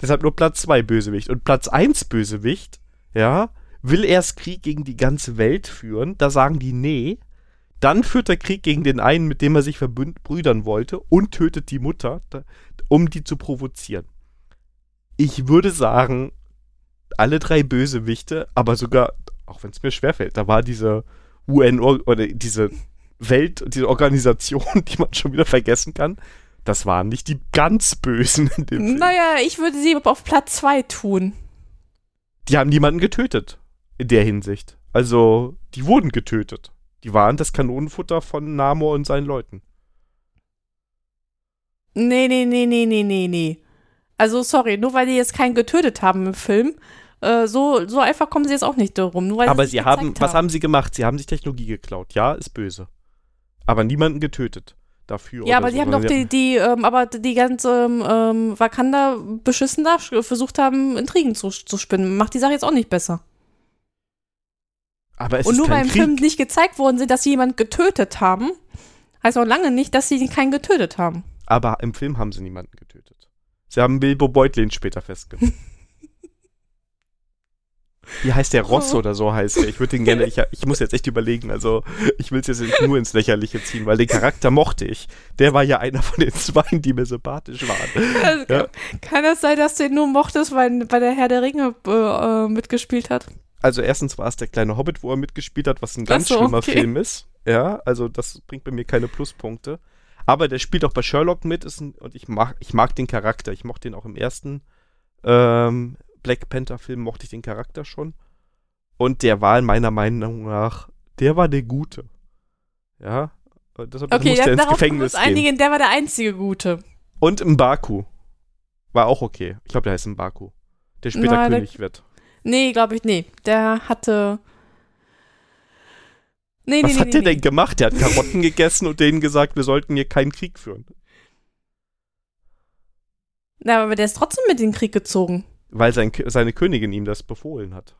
Deshalb nur Platz 2 Bösewicht. Und Platz 1 Bösewicht, ja, will erst Krieg gegen die ganze Welt führen. Da sagen die nee. Dann führt er Krieg gegen den einen, mit dem er sich verbrüdern wollte, und tötet die Mutter, um die zu provozieren. Ich würde sagen, alle drei Bösewichte, aber sogar, auch wenn es mir schwerfällt, da war diese UN oder diese Welt, diese Organisation, die man schon wieder vergessen kann, das waren nicht die ganz Bösen in dem Film. Naja, ich würde sie auf Platz 2 tun. Die haben niemanden getötet. In der Hinsicht. Also, die wurden getötet. Die waren das Kanonenfutter von Namor und seinen Leuten. Nee, nee, nee, nee, nee, nee, nee. Also, sorry, nur weil die jetzt keinen getötet haben im Film, äh, so, so einfach kommen sie jetzt auch nicht darum. Nur weil Aber sie haben, was haben sie gemacht? Sie haben sich Technologie geklaut. Ja, ist böse. Aber niemanden getötet. Dafür. Ja, aber so, die haben doch die, die, ähm, aber die ganze ähm, Wakanda beschissen da versucht haben, Intrigen zu, zu spinnen. Macht die Sache jetzt auch nicht besser. Aber es Und ist nur weil kein im Krieg. Film nicht gezeigt worden sind, dass sie jemanden getötet haben, heißt auch lange nicht, dass sie keinen getötet haben. Aber im Film haben sie niemanden getötet. Sie haben Bilbo Beutlin später festgenommen. Wie heißt der Ross Oh. oder so heißt der? Ich würde den gerne, ich, ich muss jetzt echt überlegen, also ich will es jetzt nicht nur ins Lächerliche ziehen, weil den Charakter mochte ich. Der war ja einer von den zwei, die mir sympathisch waren. Also, Ja. Kann das sein, dass du ihn nur mochtest, weil bei der Herr der Ringe äh, äh, mitgespielt hat? Also erstens war es der kleine Hobbit, wo er mitgespielt hat, was ein ganz so, schlimmer okay. Film ist. Ja, also das bringt bei mir keine Pluspunkte. Aber der spielt auch bei Sherlock mit ist ein, und ich mag, ich mag den Charakter. Ich mochte den auch im ersten ähm, Black Panther-Film, mochte ich den Charakter schon. Und der war in meiner Meinung nach, der war der Gute. Ja, deshalb Okay, musste er ins Gefängnis gehen. einigen, der war der einzige Gute. Und Mbaku war auch okay. Ich glaube, der heißt Mbaku. Der später Na, der- König wird. Nee, glaube ich, nee. Der hatte. Nee, Was nee, hat nee, der nee. denn gemacht? Der hat Karotten gegessen und denen gesagt, wir sollten hier keinen Krieg führen. Na, aber der ist trotzdem mit in den Krieg gezogen. Weil sein, seine Königin ihm das befohlen hat.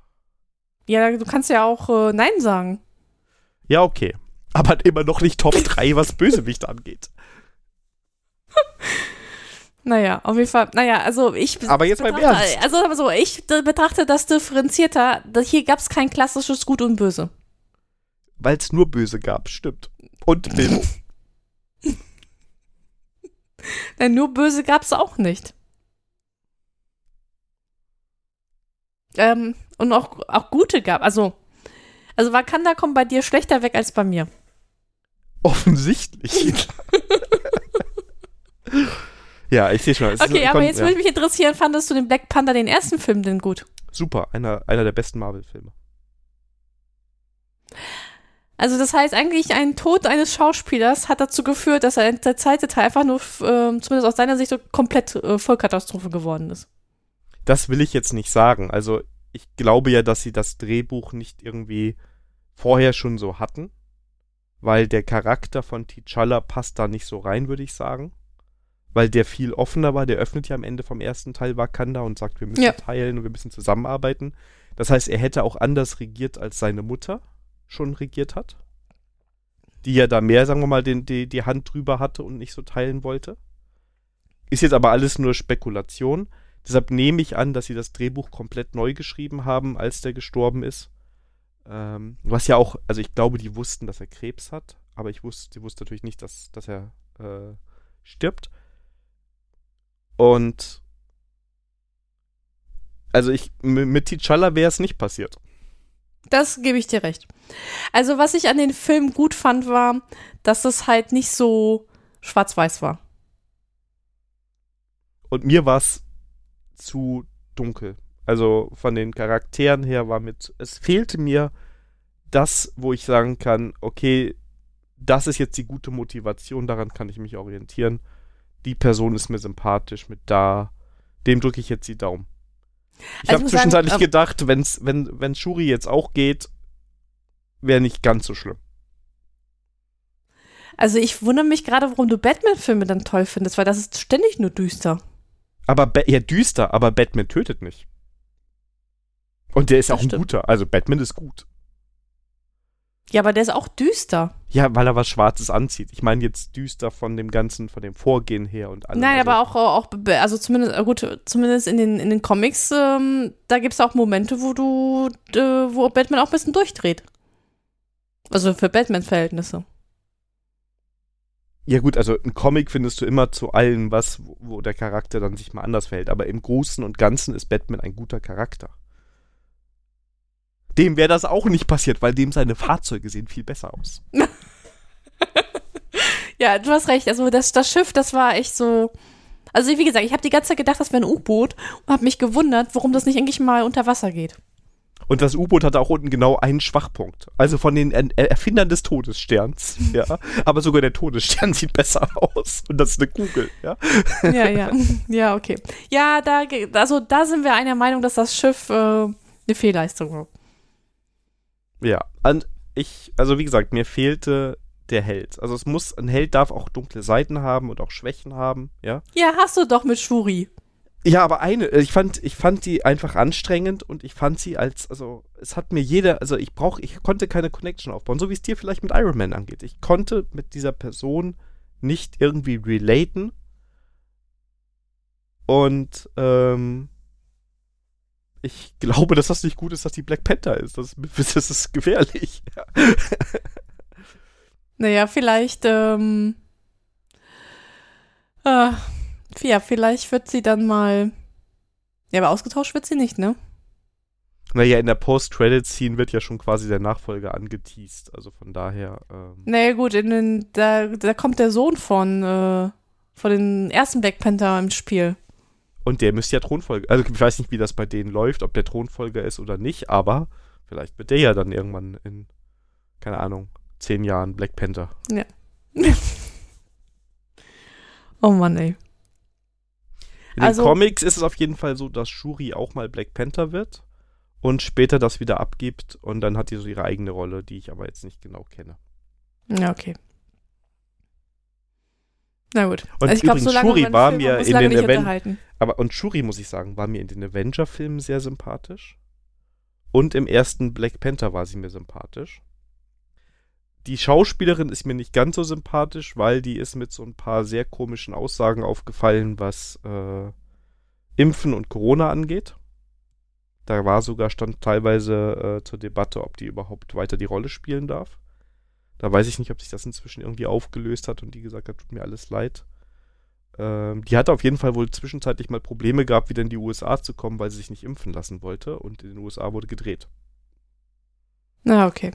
Ja, du kannst ja auch äh, Nein sagen. Ja, okay. Aber immer noch nicht Top 3, was Bösewicht angeht. Naja, auf jeden Fall. Naja, also ich. Aber jetzt beim Ernst. Also, aber so, ich betrachte das differenzierter. Hier gab es kein klassisches Gut und Böse. Weil es nur Böse gab, stimmt. Und Bilbo. Denn nur Böse gab es auch nicht. Ähm, und auch, auch Gute gab. Also, also Wakanda kommt bei dir schlechter weg als bei mir. Offensichtlich. ja, ich sehe schon. es ist- Okay, aber kon- jetzt ja. würde mich interessieren, fandest du den Black Panther, den ersten Film, denn gut? Super, einer, einer der besten Marvel-Filme. Also das heißt eigentlich, ein Tod eines Schauspielers hat dazu geführt, dass er der zweite Teil einfach nur, ähm, zumindest aus seiner Sicht, so komplett äh, Vollkatastrophe geworden ist. Das will ich jetzt nicht sagen. Also, ich glaube ja, dass sie das Drehbuch nicht irgendwie vorher schon so hatten. Weil der Charakter von T'Challa passt da nicht so rein, würde ich sagen. Weil der viel offener war. Der öffnet ja am Ende vom ersten Teil Wakanda und sagt, wir müssen Ja. teilen und wir müssen zusammenarbeiten. Das heißt, er hätte auch anders regiert, als seine Mutter schon regiert hat. Die ja da mehr, sagen wir mal, den, die, die Hand drüber hatte und nicht so teilen wollte. Ist jetzt aber alles nur Spekulation. Deshalb nehme ich an, dass sie das Drehbuch komplett neu geschrieben haben, als der gestorben ist. Ähm, was ja auch, also ich glaube, die wussten, dass er Krebs hat, aber ich wusste, die wusste natürlich nicht, dass, dass er äh, stirbt. Und also ich, mit T'Challa wäre es nicht passiert. Das gebe ich dir recht. Also was ich an den Film gut fand, war, dass es halt nicht so schwarz-weiß war. Und mir war es zu dunkel. Also von den Charakteren her war mit, es fehlte mir das, wo ich sagen kann, okay, das ist jetzt die gute Motivation, daran kann ich mich orientieren. Die Person ist mir sympathisch mit da, dem drücke ich jetzt die Daumen. Ich Also habe ich muss sagen, zwischenzeitlich ähm, gedacht, wenn's, wenn, wenn Shuri jetzt auch geht, wäre nicht ganz so schlimm. Also ich wundere mich gerade, warum du Batman-Filme dann toll findest, weil das ist ständig nur düster. Aber Ba- ja, düster, aber Batman tötet nicht. Und der ist Das auch ein stimmt. guter. Also Batman ist gut. Ja, aber der ist auch düster. Ja, weil er was Schwarzes anzieht. Ich meine jetzt düster von dem ganzen, von dem Vorgehen her und allem. Nein, also, aber auch, auch, also zumindest, äh, gut, zumindest in den, in den Comics, ähm, da gibt es auch Momente, wo du, äh, wo Batman auch ein bisschen durchdreht. Also für Batman-Verhältnisse. Ja gut, also ein Comic findest du immer zu allen was, wo der Charakter dann sich mal anders verhält. Aber im Großen und Ganzen ist Batman ein guter Charakter. Dem wäre das auch nicht passiert, weil dem seine Fahrzeuge sehen viel besser aus. Ja, du hast recht. Also das, das Schiff, das war echt so. Also wie gesagt, ich habe die ganze Zeit gedacht, das wäre ein U-Boot und habe mich gewundert, warum das nicht eigentlich mal unter Wasser geht. Und das U-Boot hatte auch unten genau einen Schwachpunkt. Also von den Er- Erfindern des Todessterns, ja. Aber sogar der Todesstern sieht besser aus. Und das ist eine Kugel, ja. Ja, ja. Ja, okay. Ja, da, also da sind wir einer Meinung, dass das Schiff äh, eine Fehlleistung war. Ja. Und ich, also wie gesagt, mir fehlte der Held. Also es muss, ein Held darf auch dunkle Seiten haben und auch Schwächen haben, ja. Ja, hast du doch mit Shuri. Ja, aber eine, ich fand, ich fand die einfach anstrengend und ich fand sie als, also es hat mir jeder, also ich brauch, ich konnte keine Connection aufbauen, so wie es dir vielleicht mit Iron Man angeht. Ich konnte mit dieser Person nicht irgendwie relaten und ähm, ich glaube, dass das nicht gut ist, dass die Black Panther ist. Das, das ist gefährlich. Ja. Naja, vielleicht, ähm, äh, ja, vielleicht wird sie dann mal, ja, aber ausgetauscht wird sie nicht, ne? Naja, in der Post-Credit-Scene wird ja schon quasi der Nachfolger angeteased. Also von daher. Ähm, Naja, gut, in den, da, da kommt der Sohn von, äh, von den ersten Black Panther im Spiel. Und der müsste ja Thronfolger. Also ich weiß nicht, wie das bei denen läuft, ob der Thronfolger ist oder nicht, aber vielleicht wird der ja dann irgendwann in, keine Ahnung, zehn Jahren Black Panther. Oh Mann, ey. In Also- den Comics ist es auf jeden Fall so, dass Shuri auch mal Black Panther wird und später das wieder abgibt und dann hat die so ihre eigene Rolle, die ich aber jetzt nicht genau kenne. Ja, okay. Na gut. Und ich glaub, übrigens, solange Shuri man war mir in den unterhalten. Aber und Shuri, muss ich sagen, war mir in den Avenger-Filmen sehr sympathisch. Und im ersten Black Panther war sie mir sympathisch. Die Schauspielerin ist mir nicht ganz so sympathisch, weil die ist mit so ein paar sehr komischen Aussagen aufgefallen, was äh, Impfen und Corona angeht. Da war sogar stand teilweise äh, zur Debatte, ob die überhaupt weiter die Rolle spielen darf. Da weiß ich nicht, ob sich das inzwischen irgendwie aufgelöst hat und die gesagt hat, tut mir alles leid. Ähm, die hatte auf jeden Fall wohl zwischenzeitlich mal Probleme gehabt, wieder in die USA zu kommen, weil sie sich nicht impfen lassen wollte und in den USA wurde gedreht. Na, okay.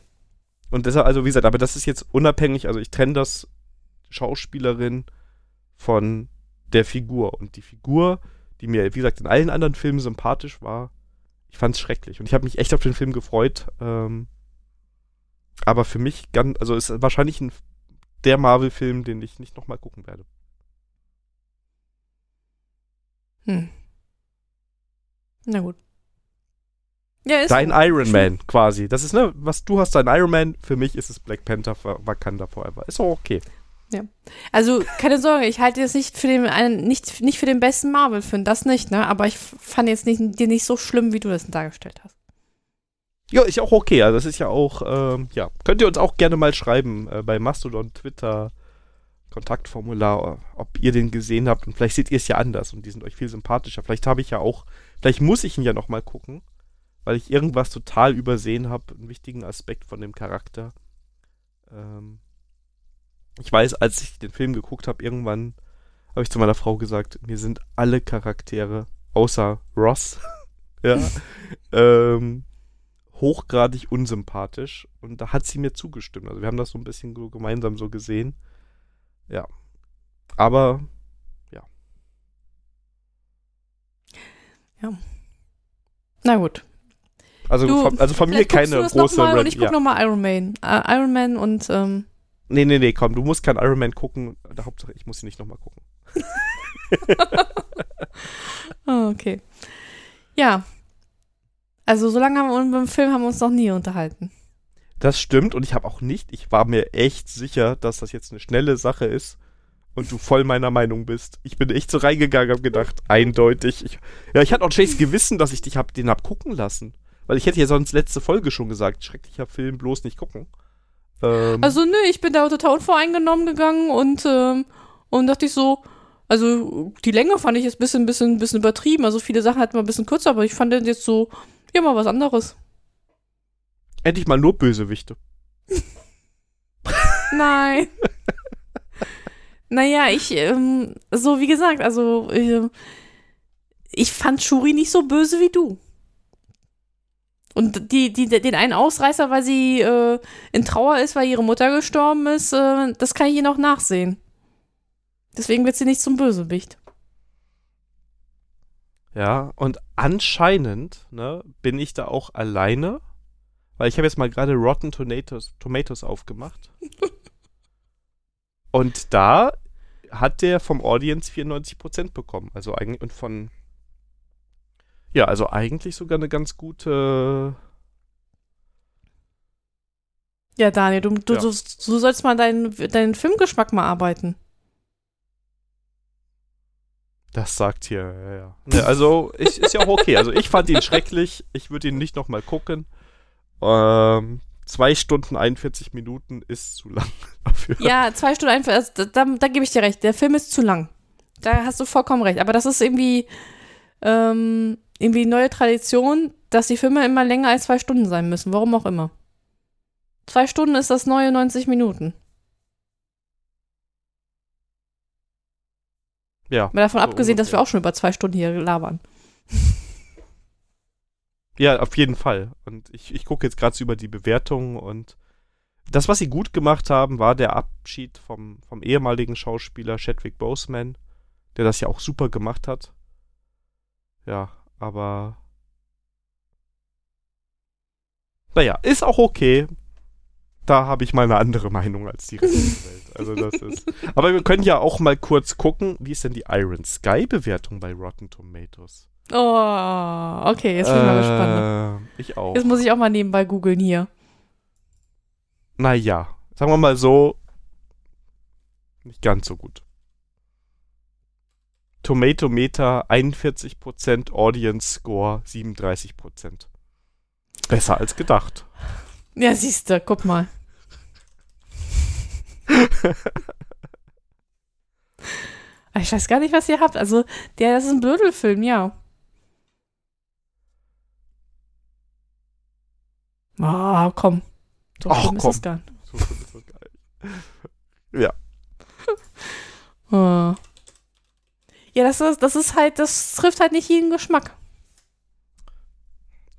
Und deshalb, also wie gesagt, aber das ist jetzt unabhängig, also ich trenne das Schauspielerin von der Figur. Und die Figur, die mir, wie gesagt, in allen anderen Filmen sympathisch war, ich fand es schrecklich. Und ich habe mich echt auf den Film gefreut. Ähm, aber für mich ganz, also ist wahrscheinlich ein, der Marvel-Film, den ich nicht nochmal gucken werde. Hm. Na gut. Ja, ist Dein so. Iron Man quasi. Das ist, ne, was du hast, dein Iron Man. Für mich ist es Black Panther für Wakanda Forever. Ist auch okay. Also, keine Sorge, ich halte jetzt nicht für den, einen, nicht, nicht für den besten Marvel-Film, das nicht, ne? Aber ich fand jetzt nicht, dir nicht so schlimm, wie du das dargestellt hast. Ja, ist auch okay. Also das ist ja auch, ähm, ja. Könnt ihr uns auch gerne mal schreiben äh, bei Mastodon, Twitter, Kontaktformular, ob ihr den gesehen habt und vielleicht seht ihr es ja anders und die sind euch viel sympathischer. Vielleicht habe ich ja auch, vielleicht muss ich ihn ja nochmal gucken, weil ich irgendwas total übersehen habe, einen wichtigen Aspekt von dem Charakter. Ähm, ich weiß, als ich den Film geguckt habe, irgendwann habe ich zu meiner Frau gesagt, mir sind alle Charaktere, außer Ross, ja, ähm, hochgradig unsympathisch. Und da hat sie mir zugestimmt. Also wir haben das so ein bisschen gemeinsam so gesehen. Ja. Aber Na gut. also, Du, von, also von mir keine du das noch große mal und Red- ich guck ja. noch mal Iron Man. Äh, Iron Man und, ähm, Nee, nee, nee, komm, du musst kein Iron Man gucken. Der Hauptsache, ich muss ihn nicht nochmal gucken. oh, okay. Ja. Also so lange haben wir beim Film haben wir uns noch nie unterhalten. Das stimmt und ich habe auch nicht, ich war mir echt sicher, dass das jetzt eine schnelle Sache ist und du voll meiner Meinung bist. Ich bin echt so reingegangen, hab gedacht, eindeutig. Ich, ja, ich hatte auch schlechtes Gewissen, dass ich dich hab, den hab gucken lassen. Weil ich hätte ja sonst letzte Folge schon gesagt, schrecklicher Film, bloß nicht gucken. Ähm, also nö, ich bin da total unvoreingenommen gegangen und, ähm, und dachte ich so, also die Länge fand ich jetzt ein bisschen, bisschen, bisschen übertrieben. Also viele Sachen hatten wir ein bisschen kürzer, aber ich fand den jetzt so, ja, mal was anderes. Endlich mal nur Bösewichte. Nein. naja, ich, ähm, so wie gesagt, also äh, ich fand Shuri nicht so böse wie du. Und die, die, den einen Ausreißer, weil sie äh, in Trauer ist, weil ihre Mutter gestorben ist, äh, das kann ich ihr noch nachsehen. Deswegen wird sie nicht zum Bösewicht. Ja, und anscheinend ne, bin ich da auch alleine, weil ich habe jetzt mal gerade Rotten Tomatoes, Tomatoes aufgemacht. und da hat der vom Audience 94% bekommen. Also eigentlich und von ja, also eigentlich sogar eine ganz gute. Ja, Daniel, du, du, ja. du, du sollst mal deinen, deinen Filmgeschmack mal arbeiten. Das sagt hier, ja, ja. ja also, ich, ist ja auch okay. Also, ich fand ihn schrecklich. Ich würde ihn nicht nochmal gucken. Ähm, zwei Stunden 41 Minuten ist zu lang dafür. Ja, zwei Stunden 41, also, da, da, da gebe ich dir recht. Der Film ist zu lang. Da hast du vollkommen recht. Aber das ist irgendwie, ähm, irgendwie neue Tradition, dass die Filme immer länger als zwei Stunden sein müssen. Warum auch immer. Zwei Stunden ist das neue 90 Minuten. Ja. Mal davon so abgesehen, dass wir auch schon über zwei Stunden hier labern. Ja, auf jeden Fall. Und ich, ich gucke jetzt gerade so über die Bewertungen und das, was sie gut gemacht haben, war der Abschied vom, vom ehemaligen Schauspieler Chadwick Boseman, der das ja auch super gemacht hat. Ja, aber. Naja, ist auch okay. Da habe ich mal eine andere Meinung als die Rest der Welt. Also das ist. Aber wir können ja auch mal kurz gucken, wie ist denn die Iron Sky Bewertung bei Rotten Tomatoes? Oh, okay, jetzt bin ich äh, mal gespannt. Ich auch. Jetzt muss ich auch mal nebenbei googeln hier. Naja, sagen wir mal so, nicht ganz so gut. Tomato Meter 41%, Audience Score 37%. Besser als gedacht. Ja, siehst du, guck mal. ich weiß gar nicht, was ihr habt. Also, der, das ist ein Blödelfilm, ja. Ah, komm. So Ach, komm. ist das gar nicht. So ist das geil. Ja. oh. Ja, das ist, das ist halt, das trifft halt nicht jeden Geschmack.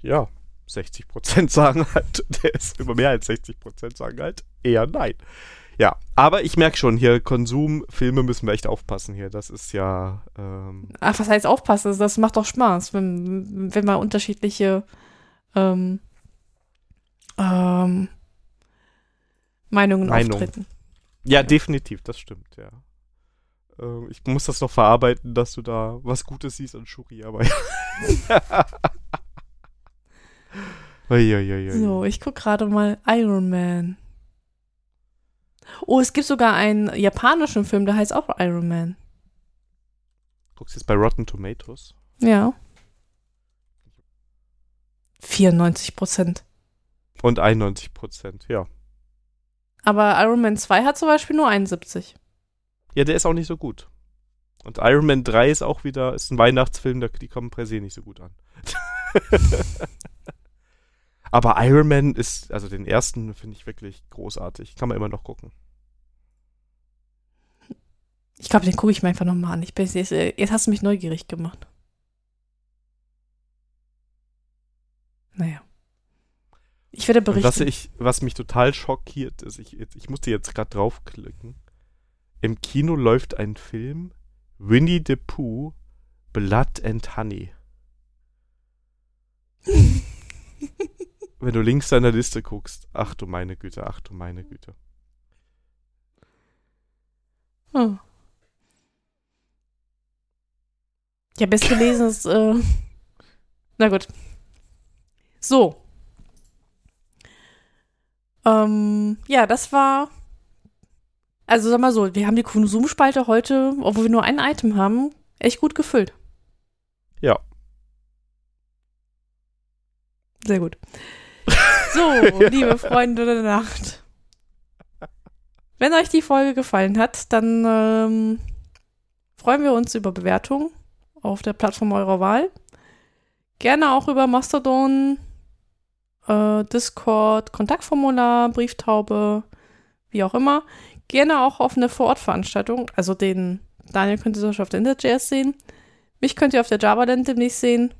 Ja, 60% sagen halt, der ist über mehr als 60% sagen halt eher nein. Ja, aber ich merke schon, hier Konsumfilme müssen wir echt aufpassen hier. Das ist ja. Ähm Ach, was heißt aufpassen? Das macht doch Spaß, wenn, wenn man unterschiedliche ähm, ähm, Meinungen Meinung. auftreten. Ja, definitiv, das stimmt, ja. Ähm, ich muss das noch verarbeiten, dass du da was Gutes siehst an Shuri, aber ja. so, ich gucke gerade mal Iron Man. Oh, es gibt sogar einen japanischen Film, der heißt auch Iron Man. Guckst du jetzt bei Rotten Tomatoes? Ja. 94 Prozent. Und 91 Prozent, ja. Aber Iron Man 2 hat zum Beispiel nur 71. Ja, der ist auch nicht so gut. Und Iron Man 3 ist auch wieder, ist ein Weihnachtsfilm, die kommen per se nicht so gut an. Aber Iron Man ist, also den ersten finde ich wirklich großartig. Kann man immer noch gucken. Ich glaube, den gucke ich mir einfach nochmal an. Ich bin, jetzt, jetzt hast du mich neugierig gemacht. Naja. Ich werde berichten. was, ich, was mich total schockiert ist, ich, ich musste jetzt gerade draufklicken. Im Kino läuft ein Film Winnie the Pooh Blood and Honey. Wenn du links deiner Liste guckst, ach du meine Güte, ach du meine Güte. Oh. Ja, best gelesen ist, äh, na gut. So. Ähm, ja, das war, also sag mal so, wir haben die Konsumspalte heute, obwohl wir nur ein Item haben, echt gut gefüllt. Ja. Sehr gut. So, liebe Freunde der Nacht. Wenn euch die Folge gefallen hat, dann ähm, freuen wir uns über Bewertungen auf der Plattform eurer Wahl. Gerne auch über Mastodon, äh, Discord, Kontaktformular, Brieftaube, wie auch immer. Gerne auch auf eine Vorortveranstaltung. Also den Daniel könnt ihr zum Beispiel auf der Interjazz sehen. Mich könnt ihr auf der Java-Land demnächst sehen.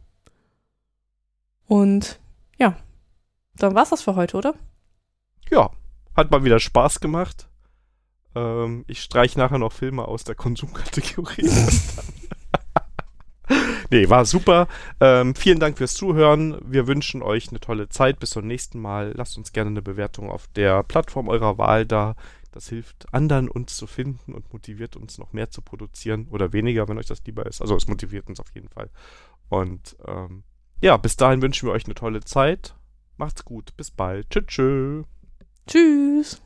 Und ja, dann war's das für heute, oder? Ja, hat mal wieder Spaß gemacht. Ähm, ich streiche nachher noch Filme aus der Konsumkategorie. nee, war super. Ähm, vielen Dank fürs Zuhören. Wir wünschen euch eine tolle Zeit. Bis zum nächsten Mal. Lasst uns gerne eine Bewertung auf der Plattform eurer Wahl da. Das hilft anderen, uns zu finden und motiviert uns noch mehr zu produzieren oder weniger, wenn euch das lieber ist. Also es motiviert uns auf jeden Fall. Und ähm, ja, bis dahin wünschen wir euch eine tolle Zeit. Macht's gut. Bis bald. Tschüss. Tschüss.